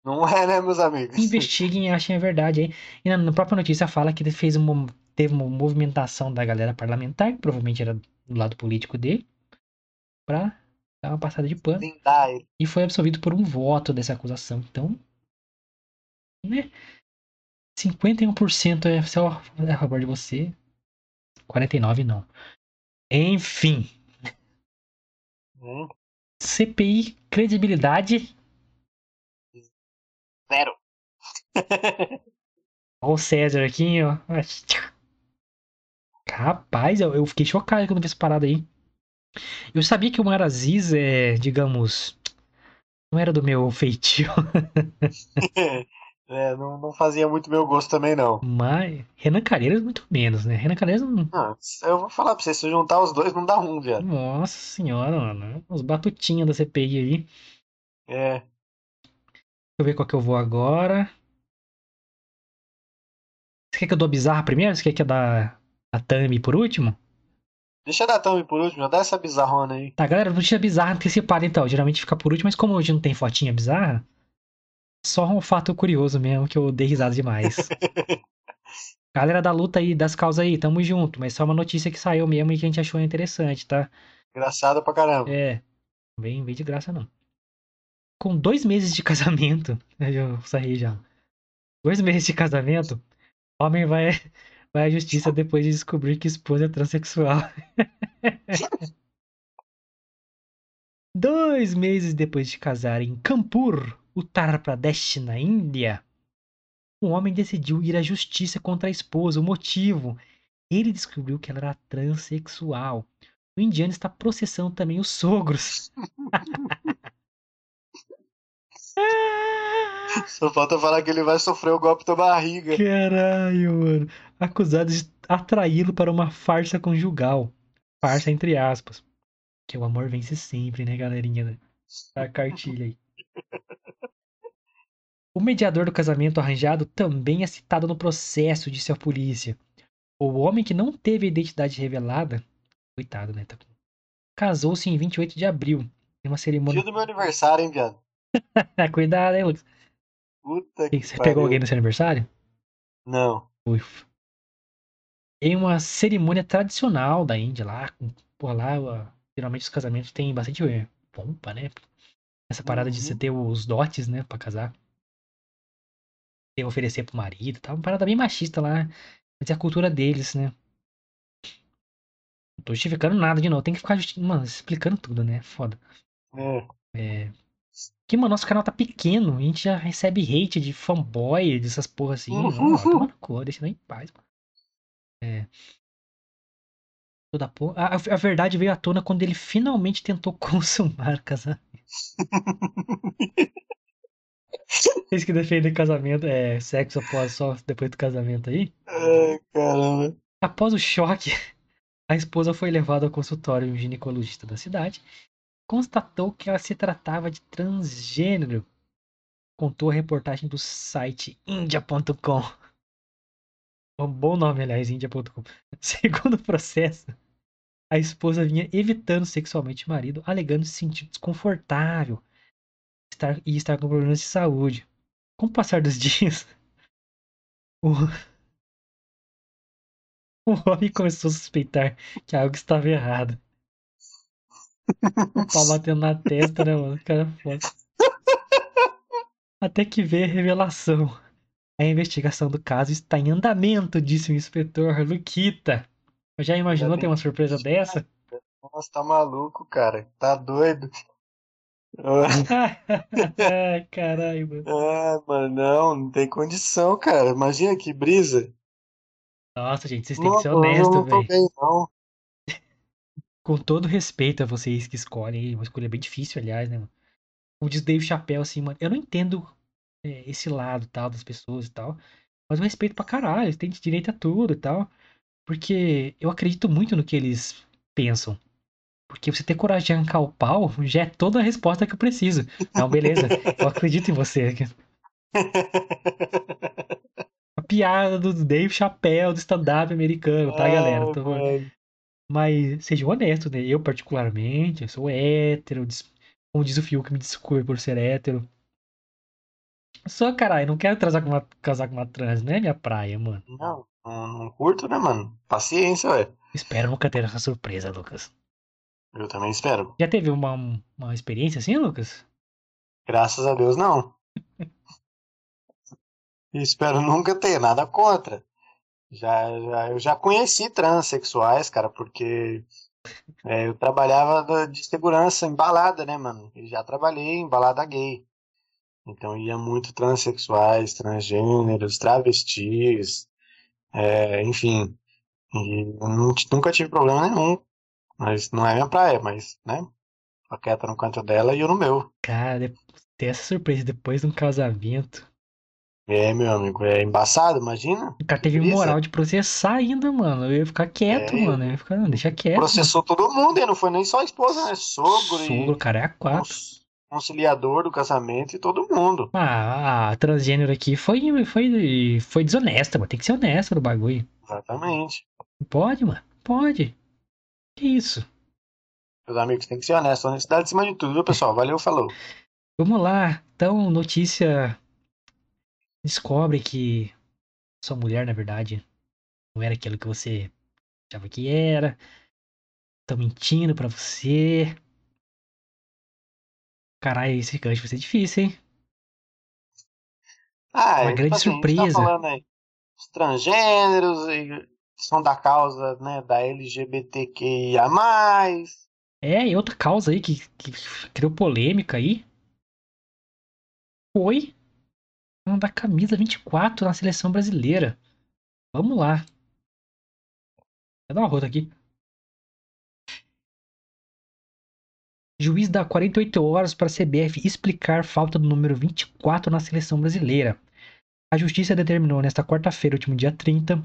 Não é, né, meus amigos? Investiguem e achem a verdade aí. E na, na própria notícia fala que ele fez uma, teve uma movimentação da galera parlamentar, que provavelmente era do lado político dele, pra dar uma passada de pano. Ele. E foi absolvido por um voto dessa acusação. Então, né? 51% é a favor de você. 49% não. Enfim. Hum, CPI, credibilidade. Zero. [laughs] Olha o César aqui, ó. Rapaz, eu, eu fiquei chocado quando vi essa parada aí. Eu sabia que o Mar Aziz é, digamos, não era do meu feitio, [laughs] É, não, não fazia muito meu gosto também, não. mas Renan Calheiros muito menos, né? Renan Calheiros não... Ah, eu vou falar pra você, se eu juntar os dois, não dá um, viado. Nossa senhora, mano. Os batutinhos da CPI aí. É. Deixa eu ver qual que eu vou agora. Você quer que eu dou a bizarra primeiro? Você quer que eu dá a Thumb por último? Deixa dar thumb por último, já dá essa bizarrona aí. Tá, galera, notícia bizarra antecipada então. Geralmente fica por último, mas como hoje não tem fotinha bizarra, só um fato curioso mesmo que eu dei risada demais. [laughs] Galera da luta aí, das causas aí, tamo junto, mas só uma notícia que saiu mesmo e que a gente achou interessante, tá? Engraçado pra caramba. É, vem, vem de graça não. Com dois meses de [laughs] casamento, eu saí já. Dois meses de casamento, homem vai, vai à justiça depois de descobrir que esposa é transexual. [laughs] Dois meses depois de casar em Kanpur, Uttar Pradesh, na Índia, um homem decidiu ir à justiça contra a esposa. O motivo? Ele descobriu que ela era transexual. O indiano está processando também os sogros. [laughs] Só falta falar que ele vai sofrer o golpe da barriga. Caralho, mano. Acusado de atraí-lo para uma farsa conjugal. Farsa entre aspas. Que o amor vence sempre, né, galerinha? A cartilha aí. O mediador do casamento arranjado também é citado no processo, disse a polícia. O homem que não teve a identidade revelada, coitado, né? tá- Casou-se em 28 de abril, em uma cerimônia. Dia do meu aniversário, hein, viado? [laughs] Cuidado, hein, Lucas? Puta que Você pariu. pegou alguém no seu aniversário? Não. Ufa. Em uma cerimônia tradicional da Índia, lá, com- por lá, ó, geralmente os casamentos têm bastante eh, pompa, né? Essa parada de você Uhum. ter os dotes, né, pra casar. Ter oferecer pro marido tal. Uma parada bem machista lá. Mas é a cultura deles, né? Não tô justificando nada de novo. Tem que ficar, mano, explicando tudo, né? Foda. É. É. Que, mano, nosso canal tá pequeno. A gente já recebe hate de fanboy, dessas porra assim. Não, Uhum. no cu, deixa nós em paz, mano. É. Toda porra. A, a verdade veio à tona quando ele finalmente tentou [laughs] consumar [laughs] o casamento. Vocês que defendem casamento, é, sexo após só depois do casamento aí. Ai, caramba. Após o choque, a esposa foi levada ao consultório de um ginecologista da cidade. Constatou que ela se tratava de transgênero. Contou a reportagem do site india.com. Um bom nome, aliás, india.com. [laughs] Segundo o processo, a esposa vinha evitando sexualmente o marido, alegando se sentir desconfortável estar, e estar com problemas de saúde. Com o passar dos [laughs] dias, o, o homem começou a suspeitar que algo estava errado. O pau batendo na testa, né, mano? O Cara, é foda. Até que veio a revelação. A investigação do caso está em andamento, disse o inspetor Luquita. Já imaginou ter uma surpresa dessa? Nossa, tá maluco, cara. Tá doido. [laughs] Caralho, mano. Ah, mano, não, não tem condição, cara. Imagina que brisa. Nossa, gente, vocês têm que ser honestos, velho. [laughs] Com todo respeito a vocês que escolhem, uma escolha bem difícil, aliás, né, mano? Como diz Dave Chappelle, assim, mano, eu não entendo é, esse lado, tal, das pessoas e tal, mas eu respeito pra caralho, eles têm direito a tudo e tal, porque eu acredito muito no que eles pensam. Porque você ter coragem de arrancar o pau [laughs] já é toda a resposta que eu preciso. Não, beleza, eu acredito em você. [laughs] A piada do Dave Chappelle, do stand-up americano, tá, galera? Ah, Tô-. Mas sejam honestos, né? Eu, particularmente, eu sou hétero. Como diz o Fiuk, me desculpe por ser hétero. Só, caralho, não quero transar com uma, casar com uma trans, não é minha praia, mano. Não, não, curto, né, mano? Paciência, ué. Espero nunca ter essa surpresa, Lucas. Eu também espero. Já teve uma, uma experiência assim, Lucas? Graças a Deus, não. [laughs] Espero nunca ter, nada contra. Já, já, eu já conheci transexuais, cara, porque é, eu trabalhava de segurança em balada, né, mano? E já trabalhei em balada gay. Então ia muito transexuais, transgêneros, travestis, é, enfim. E não nunca tive problema nenhum. Mas não é minha praia, mas, né? A quieta no canto dela e eu no meu. Cara, ter essa surpresa depois de um casamento. É, meu amigo, é embaçado, imagina? O cara teve moral de processar ainda, mano. Eu ia ficar quieto, É, mano. Eu ia ficar, não, deixa quieto. Processou todo mundo, e não foi nem só a esposa, né? Sogro, Sogro, e cara, é a quatro. cons- conciliador do casamento e todo mundo. Ah, a transgênero aqui foi, foi, foi desonesta, mano. Tem que ser honesta no bagulho. Exatamente. Pode, mano. Pode. Que isso? Meus amigos, tem que ser honesto. Honestidade acima de tudo, viu, pessoal? Valeu, falou. [laughs] Vamos lá. Então, notícia. Descobre que sua mulher, na verdade, não era aquilo que você achava que era. Estão mentindo pra você. Caralho, esse gancho vai ser difícil, hein? Ah, Uma é, grande tipo assim, a gente tá surpresa. falando aí, os transgêneros e são da causa, né, da LGBTQIA+. É, e outra causa aí que, que criou polêmica aí foi a da camisa 24 na seleção brasileira. Vamos lá. Vou dar uma rota aqui. Juiz dá 48 horas para a CBF explicar falta do número 24 na seleção brasileira. A justiça determinou nesta quarta-feira, último dia 30,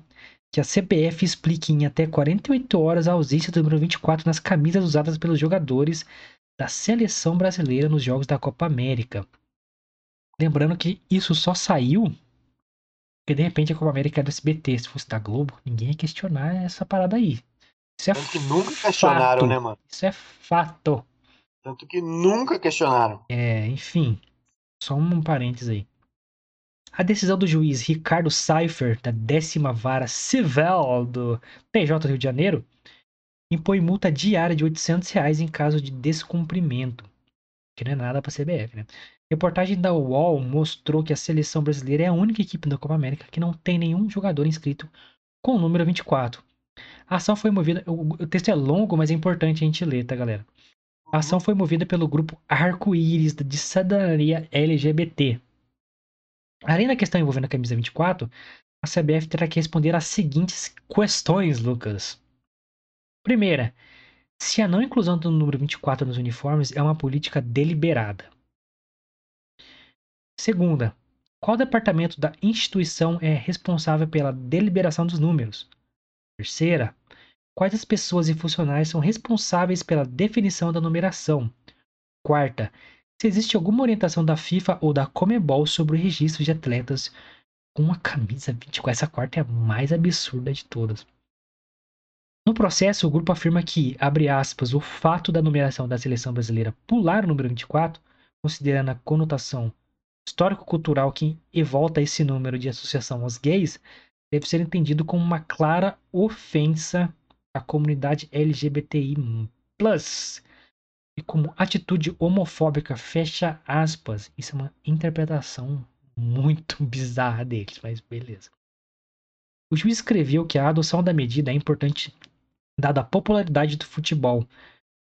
que a CBF explique em até 48 horas a ausência do número 24 nas camisas usadas pelos jogadores da seleção brasileira nos jogos da Copa América. Lembrando que isso só saiu porque de repente a Copa América é do SBT. Se fosse da Globo, ninguém ia questionar essa parada aí. Isso é Tanto que nunca questionaram, fato. né, mano? Isso é fato. Tanto que nunca questionaram. É, enfim, só um parênteses aí. A decisão do juiz Ricardo Seifer, da décima vara civil do TJ Rio de Janeiro, impõe multa diária de 800 reais em caso de descumprimento. Que não é nada para a CBF, né? Reportagem da UOL mostrou que a seleção brasileira é a única equipe da Copa América que não tem nenhum jogador inscrito com o número 24. A ação foi movida. O texto é longo, mas é importante a gente ler, tá, galera? A ação foi movida pelo grupo Arco-Íris de cidadania LGBT. Além da questão envolvendo a camisa 24, a CBF terá que responder às seguintes questões, Lucas. Primeira, se a não inclusão do número 24 nos uniformes é uma política deliberada. Segunda, qual departamento da instituição é responsável pela deliberação dos números? Terceira, quais as pessoas e funcionários são responsáveis pela definição da numeração? Quarta, se existe alguma orientação da FIFA ou da Comebol sobre o registro de atletas com a camisa 24. Essa quarta é a mais absurda de todas. No processo, o grupo afirma que, abre aspas, o fato da numeração da seleção brasileira pular o número 24, considerando a conotação histórico-cultural que volta a esse número de associação aos gays, deve ser entendido como uma clara ofensa à comunidade LGBTI+, e como atitude homofóbica, fecha aspas. Isso é uma interpretação muito [laughs] bizarra deles, mas beleza. O juiz escreveu que a adoção da medida é importante dada a popularidade do futebol,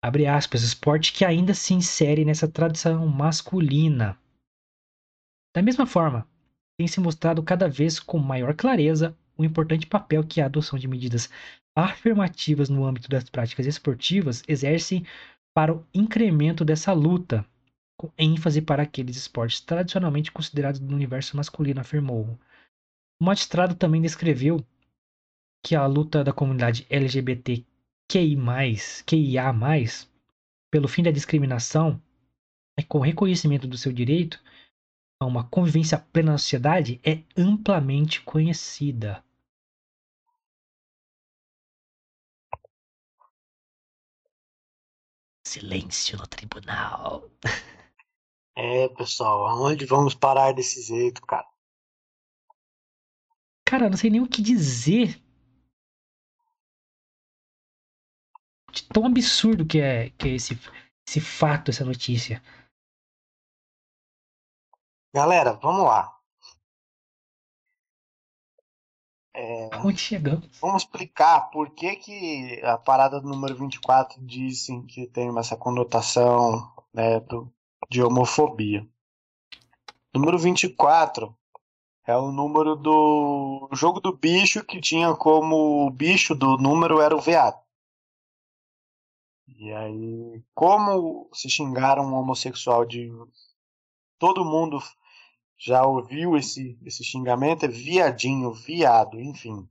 abre aspas, esporte que ainda se insere nessa tradição masculina. Da mesma forma, tem se mostrado cada vez com maior clareza o importante papel que a adoção de medidas afirmativas no âmbito das práticas esportivas exercem para o incremento dessa luta, com ênfase para aqueles esportes tradicionalmente considerados do universo masculino, afirmou. O magistrado também descreveu que a luta da comunidade LGBTQI+, QIA+, pelo fim da discriminação e com reconhecimento do seu direito a uma convivência plena na sociedade é amplamente conhecida. Silêncio no tribunal. É, pessoal, aonde vamos parar desse jeito, cara? Cara, não sei nem o que dizer. De tão absurdo que é, que é esse, esse fato, essa notícia. Galera, vamos lá. É, Onde chegamos? vamos explicar por que, que a parada do número 24 dizem que tem essa conotação né, do, de homofobia. Número 24 é o número do jogo do bicho que tinha como o bicho do número era o veado. E aí, como se xingaram um homossexual de. Todo mundo já ouviu esse, esse xingamento, é viadinho, viado, enfim.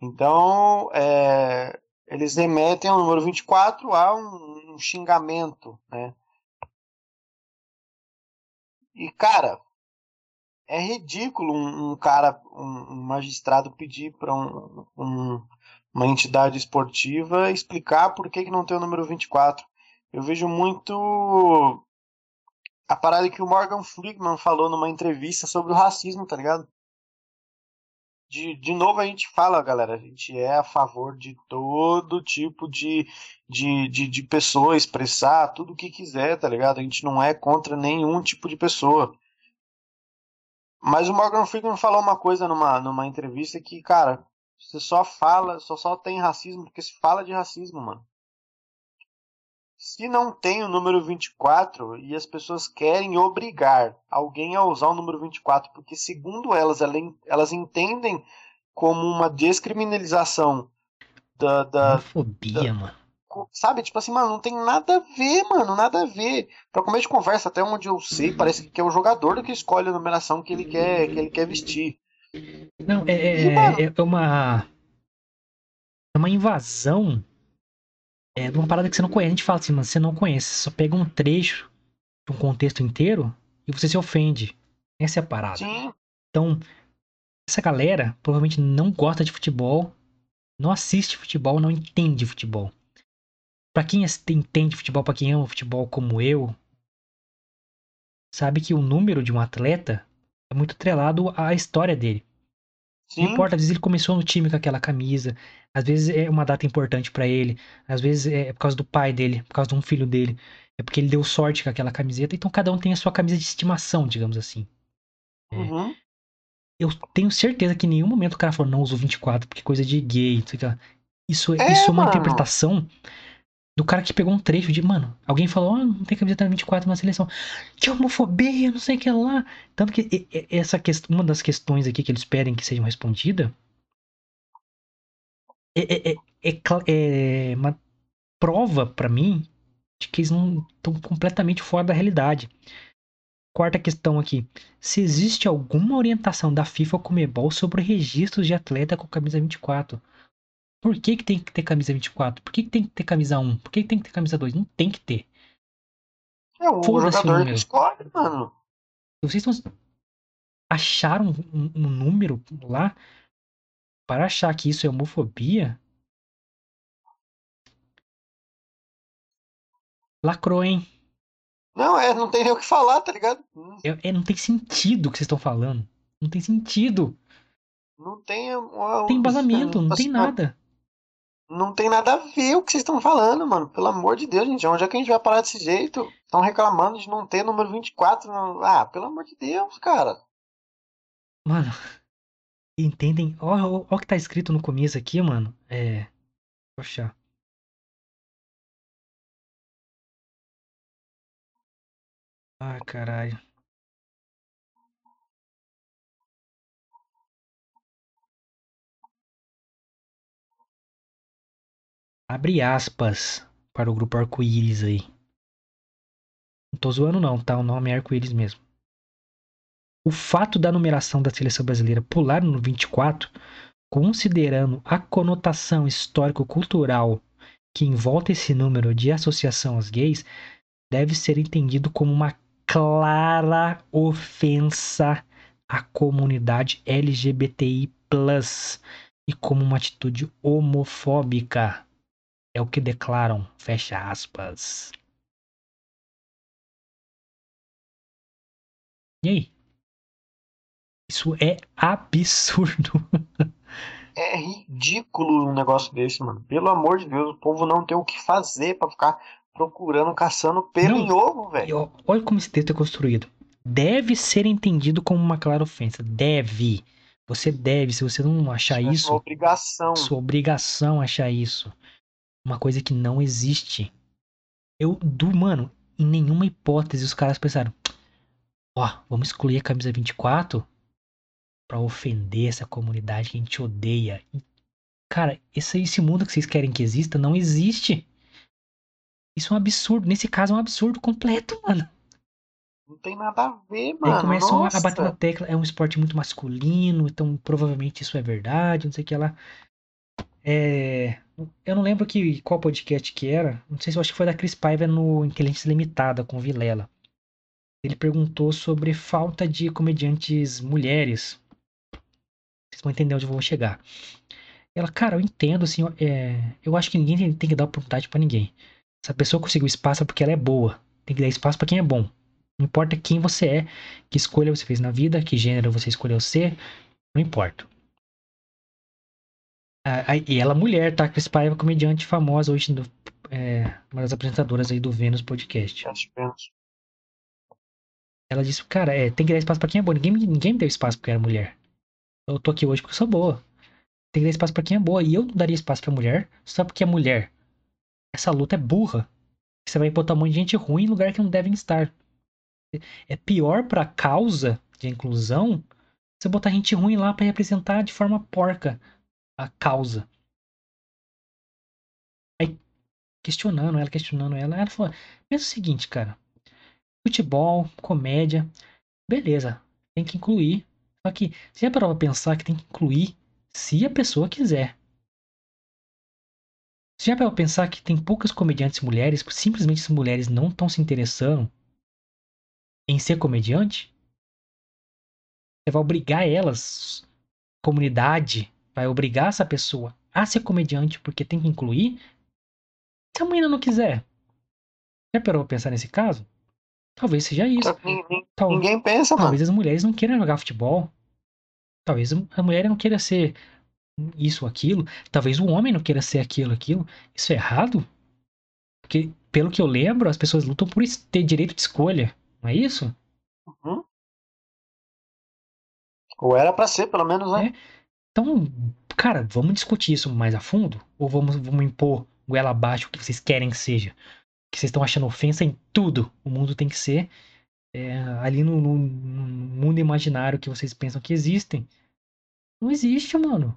Então, é, eles remetem ao número 24 a um, um xingamento, né? E, cara, é ridículo um, um cara, um, um magistrado pedir para um, um, uma entidade esportiva explicar por que, que não tem o número 24. Eu vejo muito a parada que o Morgan Freeman falou numa entrevista sobre o racismo, tá ligado? De, de novo a gente fala, galera, a gente é a favor de todo tipo de, de, de, de pessoa expressar tudo o que quiser, tá ligado? A gente não é contra nenhum tipo de pessoa. Mas o Morgan Freeman falou uma coisa numa, numa entrevista que, cara, você só fala, só, só tem racismo porque se fala de racismo, mano. Se não tem o número 24 e as pessoas querem obrigar alguém a usar o número 24, porque segundo elas, elas entendem como uma descriminalização da. da Homofobia, da, mano. Sabe, tipo assim, mano, não tem nada a ver, mano, nada a ver. Pra começo de conversa, até onde eu sei, parece que é o jogador que escolhe a numeração que ele quer, que ele quer vestir. Não, é, é, é uma. É uma invasão é de uma parada que você não conhece. A gente fala assim, mas você não conhece. Você só pega um trecho de um contexto inteiro e você se ofende. Essa é a parada. Sim. Então, essa galera provavelmente não gosta de futebol, não assiste futebol, não entende futebol. Para quem entende futebol, para quem ama futebol como eu, sabe que o número de um atleta é muito atrelado à história dele. Sim. Não importa, às vezes ele começou no time com aquela camisa, às vezes é uma data importante para ele, às vezes é por causa do pai dele, por causa de um filho dele, é porque ele deu sorte com aquela camiseta, então cada um tem a sua camisa de estimação, digamos assim. É. Uhum. Eu tenho certeza que em nenhum momento o cara falou, não, uso 24, porque coisa de gay, isso, é, isso é uma interpretação do cara que pegou um trecho de, mano, alguém falou, oh, não tem camiseta 24 na seleção. Que homofobia, não sei o que lá. Tanto que essa questão, uma das questões aqui que eles pedem que sejam respondida é, é, é, é, é uma prova para mim de que eles não estão completamente fora da realidade. Quarta questão aqui. Se existe alguma orientação da FIFA ou Comebol sobre registros de atleta com camisa 24? Por que, que tem que ter camisa 24? Por que, que tem que ter camisa 1? Por que, que tem que ter camisa 2? Não tem que ter. É o jogador que escolhe, mano. Vocês estão... acharam um, um número lá para achar que isso é homofobia? Lacrou, hein? Não, é, não tem nem o que falar, tá ligado? É, é não tem sentido o que vocês estão falando. Não tem sentido. Não tem. Não tem embasamento, não tem nada. Não tem nada a ver o que vocês estão falando, mano. Pelo amor de Deus, gente. Onde é que a gente vai parar desse jeito? Estão reclamando de não ter número 24. Não... Ah, pelo amor de Deus, cara. Mano, entendem? Olha o que tá escrito no começo aqui, mano. É. Poxa. Ah, caralho. Abre aspas para o grupo Arco-Íris aí. Não tô zoando não, tá? O nome é Arco-Íris mesmo. O fato da numeração da seleção brasileira pular no 24, considerando a conotação histórico-cultural que envolve esse número de associação aos gays, deve ser entendido como uma clara ofensa à comunidade LGBTI+, e como uma atitude homofóbica. É o que declaram, fecha aspas. E aí? Isso é absurdo. [laughs] É ridículo um negócio desse, mano. Pelo amor de Deus, o povo não tem o que fazer pra ficar procurando, caçando pelo Não, em ovo, velho. olha como esse texto é construído. Deve ser entendido como uma clara ofensa. Deve. Você deve. Se você não achar É sua isso, obrigação. sua obrigação achar isso. Uma coisa que não existe. Eu, do, mano, em nenhuma hipótese os caras pensaram, ó, vamos excluir a camisa 24 pra ofender essa comunidade que a gente odeia. E, cara, esse, esse mundo que vocês querem que exista não existe. Isso é um absurdo. Nesse caso é um absurdo completo, mano. Não tem nada a ver, Aí mano. começam a- Nossa. a bater na tecla, é um esporte muito masculino, então provavelmente isso é verdade, não sei o que lá. É, eu não lembro que, qual podcast que era, não sei se eu acho que foi da Cris Paiva no Inteligência Limitada com Vilela. Ele perguntou sobre falta de comediantes mulheres. Vocês vão entender onde eu vou chegar. Ela, cara, eu entendo, assim, é, eu acho que ninguém tem, que dar oportunidade pra ninguém. Se a pessoa conseguiu espaço é porque ela é boa. Tem que dar espaço pra quem é bom. Não importa quem você é, que escolha você fez na vida, que gênero você escolheu ser, não importa. E ela é mulher, tá? Cris Paiva, comediante famosa hoje, do- é, uma das apresentadoras aí do Vênus Podcast. Ela disse, cara, é, tem que dar espaço pra quem é bom. Ninguém, ninguém me deu espaço porque eu era mulher. Eu tô aqui hoje porque eu sou boa. Tem que dar espaço pra quem é boa. E eu não daria espaço pra mulher só porque é mulher. Essa luta é burra. Você vai botar um monte de gente ruim em lugar que não devem estar. É pior pra causa de inclusão você botar gente ruim lá pra representar de forma porca a causa. Aí, questionando ela, questionando ela, ela falou: pensa o seguinte, cara. Futebol, comédia, beleza, tem que incluir. Só que já parou pra pensar que tem que incluir se a pessoa quiser. Você já parou pra pensar que tem poucas comediantes mulheres, simplesmente as mulheres não estão se interessando em ser comediante? Você vai obrigar elas, comunidade, vai obrigar essa pessoa a ser comediante porque tem que incluir? Se a menina não quiser. Já parou pensar nesse caso? Talvez seja isso. Ninguém, Tal- ninguém pensa, mano. Talvez as mulheres não queiram jogar futebol. Talvez a mulher não queira ser isso ou aquilo. Talvez o homem não queira ser aquilo aquilo. Isso é errado? Porque, pelo que eu lembro, as pessoas lutam por ter direito de escolha. Não é isso? Uhum. Ou era pra ser, pelo menos, né? É. Então, cara, vamos discutir isso mais a fundo? Ou vamos, vamos impor goela abaixo o que vocês querem que seja? Que vocês estão achando ofensa em tudo. O mundo tem que ser é, ali no, no- no mundo imaginário que vocês pensam que existem. Não existe, mano.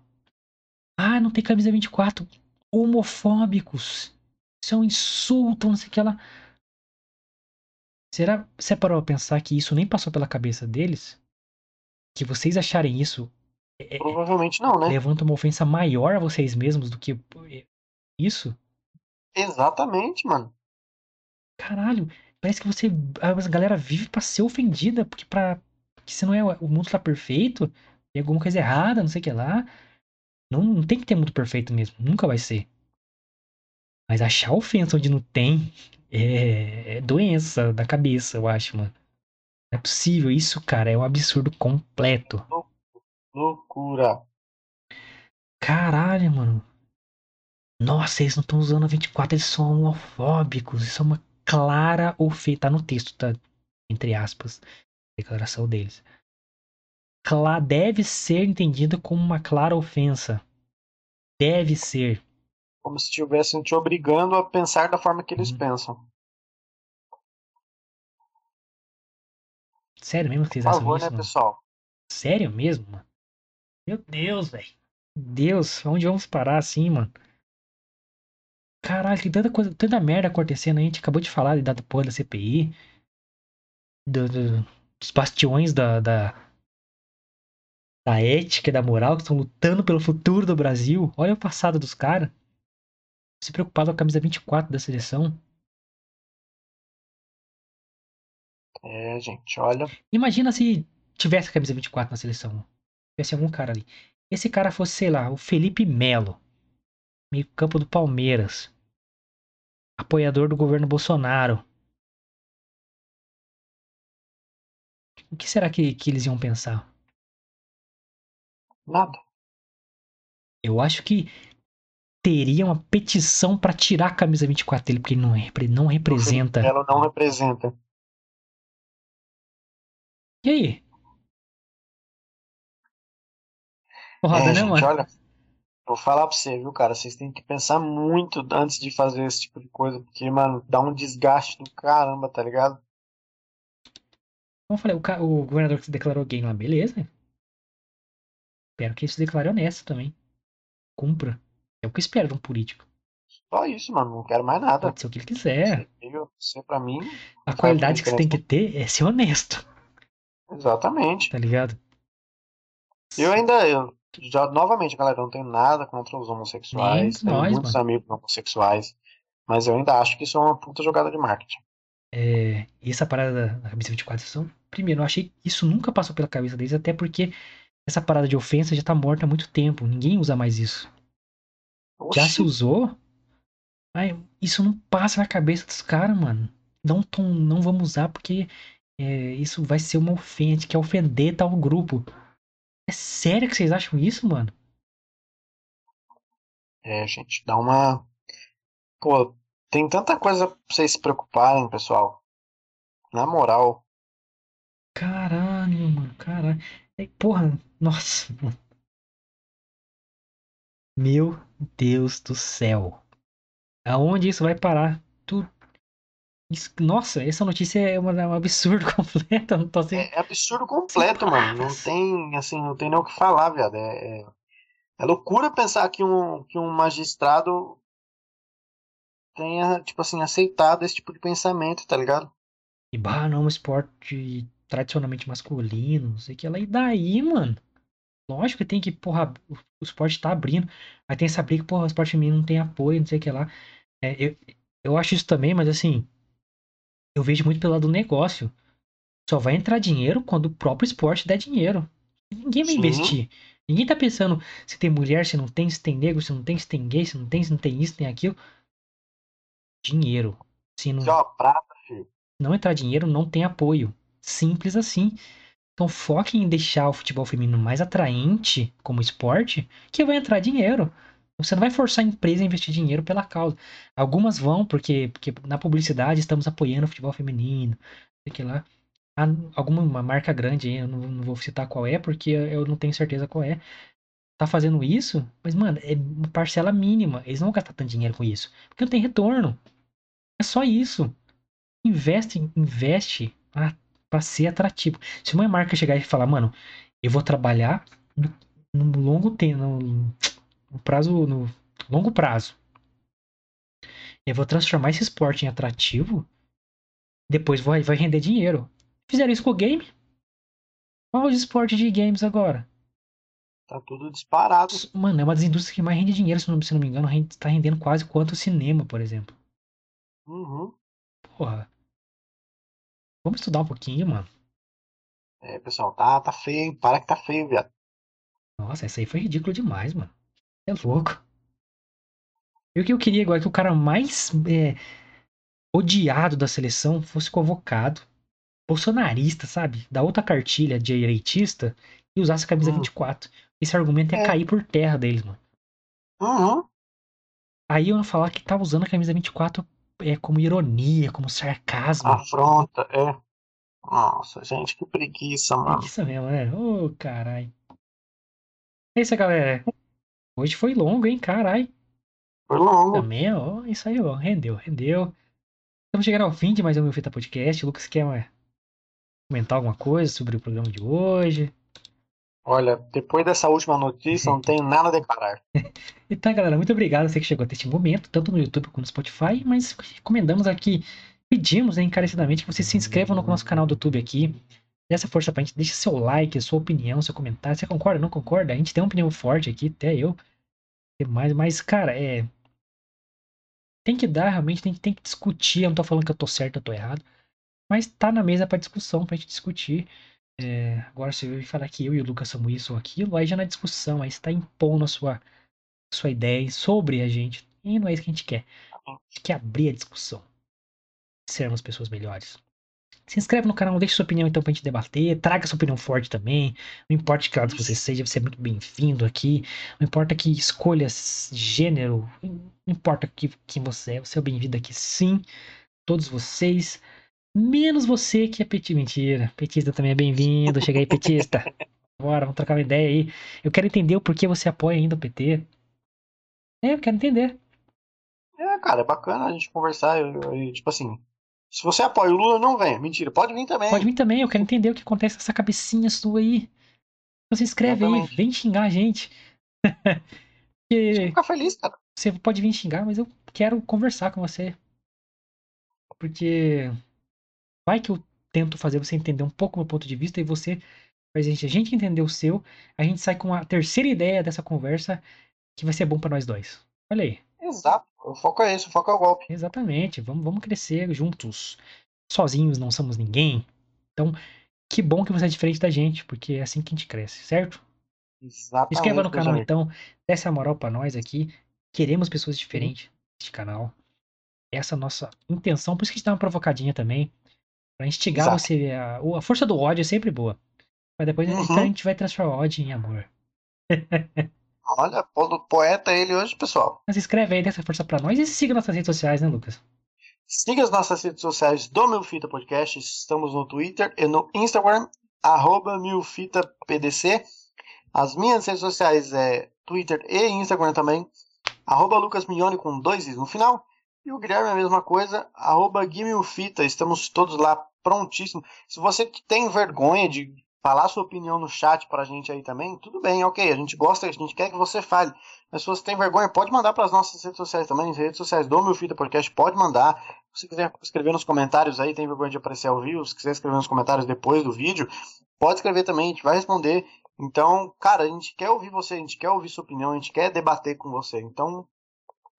Ah, não tem camisa 24. Homofóbicos. Isso é um insulto, não sei o que lá. Será você parou a pensar que isso nem passou pela cabeça deles? Que vocês acharem isso é- é- Provavelmente não, né? levanta uma ofensa maior a vocês mesmos do que isso? Exatamente, mano. Caralho, parece que você. A galera vive pra ser ofendida, porque pra. Que se não é. O mundo tá perfeito, tem alguma coisa errada, não sei o que lá. Não, não tem que ter mundo perfeito mesmo, nunca vai ser. Mas achar ofensa onde não tem é, é doença da cabeça, eu acho, mano. Não é possível, isso, cara, é um absurdo completo. Loucura. Caralho, mano. Nossa, eles não estão usando a 24, eles são homofóbicos. Isso é uma clara ofensa. Tá no texto, tá? Entre aspas. Declaração deles. Cla deve ser entendida como uma clara ofensa. Deve ser. Como se estivessem te obrigando a pensar da forma que eles Uhum. pensam. Sério mesmo que vocês Por acham favor, isso, né, mano? pessoal? Sério mesmo, mano? Meu Deus, velho. Deus, onde vamos parar assim, mano? caralho, tem tanta coisa, tanta merda acontecendo. A gente acabou de falar da porra da CPI, do, do- dos bastiões da, da, da ética e da moral que estão lutando pelo futuro do Brasil. Olha o passado dos caras. Se preocupado com a camisa 24 da seleção. É, gente, olha. Imagina se tivesse a camisa 24 na seleção. Tivesse algum cara ali. Esse cara fosse, sei lá, o Felipe Melo. Meio campo do Palmeiras. Apoiador do governo Bolsonaro. O que será que, que eles iam pensar? Nada. Eu acho que teria uma petição pra tirar a camisa 24 dele, porque ele não, não representa. Ela não representa. E aí? Porrada, é, né, gente, mano? olha. Vou falar pra você, viu, cara? Vocês têm que pensar muito antes de fazer esse tipo de coisa, porque, mano, dá um desgaste do caramba, tá ligado? Como eu falei, o, ca- o governador que se declarou gay lá, beleza. Espero que ele se declare honesto também. Cumpra. É o que eu espero de um político. Só isso, mano. Não quero mais nada. Pode ser o que ele quiser. Você, veio- você pra mim. A qualidade que você tem que ter é ser honesto, Exatamente. tá ligado? Eu ainda. Eu, já, novamente, galera, eu não tenho nada contra os homossexuais. Nem tenho nós, muitos amigos homossexuais. Mas eu ainda acho que isso é uma puta jogada de marketing. É, e essa parada da, camisa 24 são. Primeiro, eu achei que isso nunca passou pela cabeça deles, até porque essa parada de ofensa já tá morta há muito tempo. Ninguém usa mais isso. Já Oxi, se usou, mas isso não passa na cabeça dos caras, mano. Não, tom, não vamos usar porque é, isso vai ser uma ofensa, que é ofender tal grupo. É sério que vocês acham isso, mano? É, gente, dá uma. Pô, tem tanta coisa pra vocês se preocuparem, pessoal. Na moral. Caralho, mano, caralho. É, porra, nossa. mano. Meu Deus do céu. Aonde isso vai parar? Tu... nossa, essa notícia é uma- um absurdo [laughs] completo. Não tô sem... É, é absurdo completo, mano. Não tem, assim, não tem nem o que falar, viado. É, é, é loucura pensar que um, que um magistrado tenha, tipo assim, aceitado esse tipo de pensamento, tá ligado? E bah, não, é um esporte tradicionalmente masculino, não sei o que lá. E daí, mano? Lógico que tem que, porra, o o esporte tá abrindo. Aí tem essa briga, porra, o esporte feminino não tem apoio, não sei o que lá. É, eu, eu acho isso também, mas assim, eu vejo muito pelo lado do negócio. Só vai entrar dinheiro quando o próprio esporte der dinheiro. Ninguém vai Sim. investir. Ninguém tá pensando se tem mulher, se não tem, se tem negro, se não tem, se tem gay, se não tem, se não tem isso, tem aquilo. Dinheiro. Se não, é uma prata, filho. não entrar dinheiro, não tem apoio. Simples assim. Então foque em deixar o futebol feminino mais atraente como esporte, que vai entrar dinheiro. Você não vai forçar a empresa a investir dinheiro pela causa. Algumas vão, porque, porque na publicidade estamos apoiando o futebol feminino. Sei que lá. Há alguma uma marca grande eu não, não vou citar qual é, porque eu não tenho certeza qual é. Tá fazendo isso, mas, mano, é uma parcela mínima. Eles não vão gastar tanto dinheiro com isso. Porque não tem retorno. É só isso investe, investe pra, pra ser atrativo. Se uma marca chegar e falar, mano, eu vou trabalhar no, no longo tempo, no, no prazo, no longo prazo. Eu vou transformar esse esporte em atrativo, depois vai, vai render dinheiro. Fizeram isso com o game? Qual os esportes de games agora? Tá tudo disparado. Mano, é uma das indústrias que mais rende dinheiro, se não, se não me engano, rende- tá rendendo quase quanto o cinema, por exemplo. Uhum. Porra. Vamos estudar um pouquinho, mano. É, pessoal, tá, tá feio, hein? Para que tá feio, viado. Nossa, essa aí foi ridículo demais, mano. É louco. E o que eu queria agora é que o cara mais é, odiado da seleção fosse convocado. Bolsonarista, sabe? Da outra cartilha direitista e usasse a camisa Hum. 24. Esse argumento ia É. cair por terra deles, mano. Uhum. Aí eu ia falar que tá usando a camisa 24 é, como ironia, como sarcasmo. Afronta, é. Nossa, gente, que preguiça, mano. isso mesmo, né? Ô, caralho. É isso, galera. Hoje foi longo, hein? Caralho. Foi longo. Também, ó, isso aí, ó, rendeu, rendeu. Estamos chegando ao fim de mais um Meu Fita Podcast. O Lucas quer comentar alguma coisa sobre o programa de hoje? Olha, depois dessa última notícia, não tenho nada a declarar. [laughs] Então, galera, muito obrigado a você que chegou até este momento, tanto no YouTube quanto no Spotify, mas recomendamos aqui, pedimos né, encarecidamente que você se inscreva no nosso canal do YouTube aqui, dê essa força pra gente, deixe seu like, sua opinião, seu comentário, você concorda, não concorda? A gente tem uma opinião forte aqui, até eu, mas, mas cara, é... Tem que dar, realmente, tem, tem que discutir, eu não tô falando que eu tô certo, eu tô errado, mas tá na mesa pra discussão, pra gente discutir, é, agora, se eu falar que eu e o Lucas somos isso ou aquilo, aí já na discussão, aí está impondo a sua, sua ideia sobre a gente. E não é isso que a gente quer. A gente quer abrir a discussão. Sermos pessoas melhores. Se inscreve no canal, deixe sua opinião então pra gente debater. Traga sua opinião forte também. Não importa que lado você seja, você é muito bem-vindo aqui. Não importa que escolha gênero. Não importa que, quem você é, você é bem-vindo aqui sim. Todos vocês. Menos você que é petista. Mentira. Petista também é bem-vindo. Chega aí, petista. Bora, vamos trocar uma ideia aí. Eu quero entender o porquê você apoia ainda o PT. É, eu quero entender. É, cara, é bacana a gente conversar. Eu, eu, tipo assim, se você apoia o Lula, não vem. Mentira, pode vir também. Pode vir também, eu quero entender o que acontece com essa cabecinha sua aí. Você escreve Exatamente. aí, vem xingar a gente. [laughs] Porque ficar feliz, cara. Você pode vir xingar, mas eu quero conversar com você. Porque vai que eu tento fazer você entender um pouco o meu ponto de vista e você faz a gente, a gente entender o seu, a gente sai com a terceira ideia dessa conversa que vai ser bom para nós dois. Olha aí. Exato. O foco é esse, o foco é o golpe. Exatamente. Vamos, vamos crescer juntos. Sozinhos não somos ninguém. Então, que bom que você é diferente da gente, porque é assim que a gente cresce, certo? Exatamente. Inscreva no canal então, desce a moral para nós aqui. Queremos pessoas diferentes neste canal. Essa é a nossa intenção, por isso que a gente dá uma provocadinha também. Pra instigar Exato. você. A, a, força do ódio é sempre boa. Mas depois uhum. a gente vai transformar o ódio em amor. [laughs] Olha, poeta ele hoje, pessoal. Mas escreve aí, dessa força pra nós e siga nossas redes sociais, né, Lucas? Siga as nossas redes sociais do Milfita Podcast. Estamos no Twitter e no Instagram, arroba MilfitaPDC. As minhas redes sociais é Twitter e Instagram também, arroba Lucas Mignone com dois is no final. E o Guilherme é a mesma coisa, arroba Guimilfita. Estamos todos lá prontíssimo. Se você tem vergonha de falar sua opinião no chat pra gente aí também, tudo bem, ok. A gente gosta, a gente quer que você fale. Mas se você tem vergonha, pode mandar para as nossas redes sociais também, as redes sociais do Meu Fita Podcast, pode mandar. Se quiser escrever nos comentários aí, tem vergonha de aparecer ao vivo, se quiser escrever nos comentários depois do vídeo, pode escrever também, a gente vai responder. Então, cara, a gente quer ouvir você, a gente quer ouvir sua opinião, a gente quer debater com você. Então,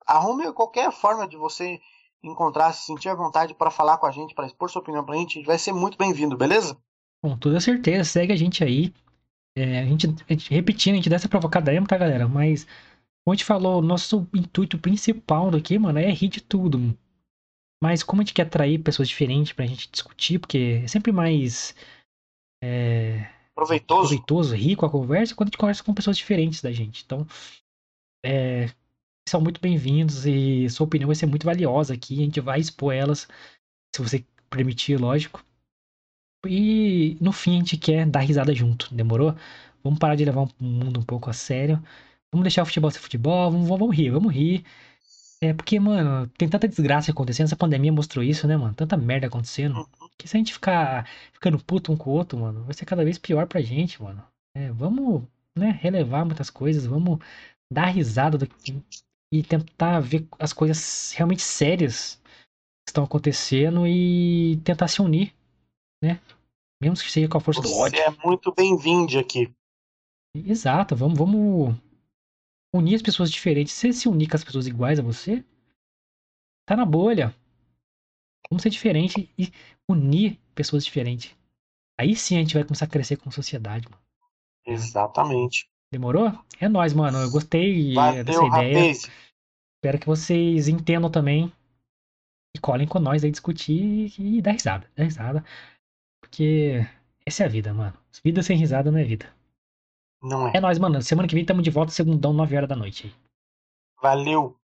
arrume qualquer forma de você encontrar, se sentir à vontade para falar com a gente, para expor sua opinião para a gente, vai ser muito bem-vindo, beleza? Com toda certeza, segue a gente aí. É, a, gente, a gente, repetindo, a gente dá essa provocada mesmo, tá, galera? Mas, como a gente falou, nosso intuito principal daqui, mano, é rir de tudo. Mas como a gente quer atrair pessoas diferentes pra gente discutir, porque é sempre mais é, proveitoso. proveitoso, rico a conversa, quando a gente conversa com pessoas diferentes da gente. Então, é, são muito bem-vindos e sua opinião vai ser muito valiosa aqui. A gente vai expor elas, se você permitir, lógico. E no fim a gente quer dar risada junto, demorou? Vamos parar de levar o mundo um pouco a sério. Vamos deixar o futebol ser futebol, vamos, vamos rir, vamos rir. É porque, mano, tem tanta desgraça acontecendo, essa pandemia mostrou isso, né, mano? Tanta merda acontecendo. Que se a gente ficar ficando puto um com o outro, mano, vai ser cada vez pior pra gente, mano. É, vamos, né, relevar muitas coisas, vamos dar risada do que e tentar ver as coisas realmente sérias que estão acontecendo e tentar se unir, né? Mesmo que seja com a força Você do ódio. É muito bem-vindo aqui. Exato, vamos, vamos unir as pessoas diferentes. Se você se unir com as pessoas iguais a você, tá na bolha. Vamos ser diferente e unir pessoas diferentes. Aí sim a gente vai começar a crescer como sociedade, mano. Exatamente. Demorou? É nóis, mano. Eu gostei Valeu, dessa ideia. Rapaz. Espero que vocês entendam também. E colhem com nós aí discutir e dar risada. Dar risada. Porque essa é a vida, mano. Vida sem risada não é vida. Não é. É nóis, mano. Semana que vem tamo de volta, segundão, 9 horas da noite. Valeu.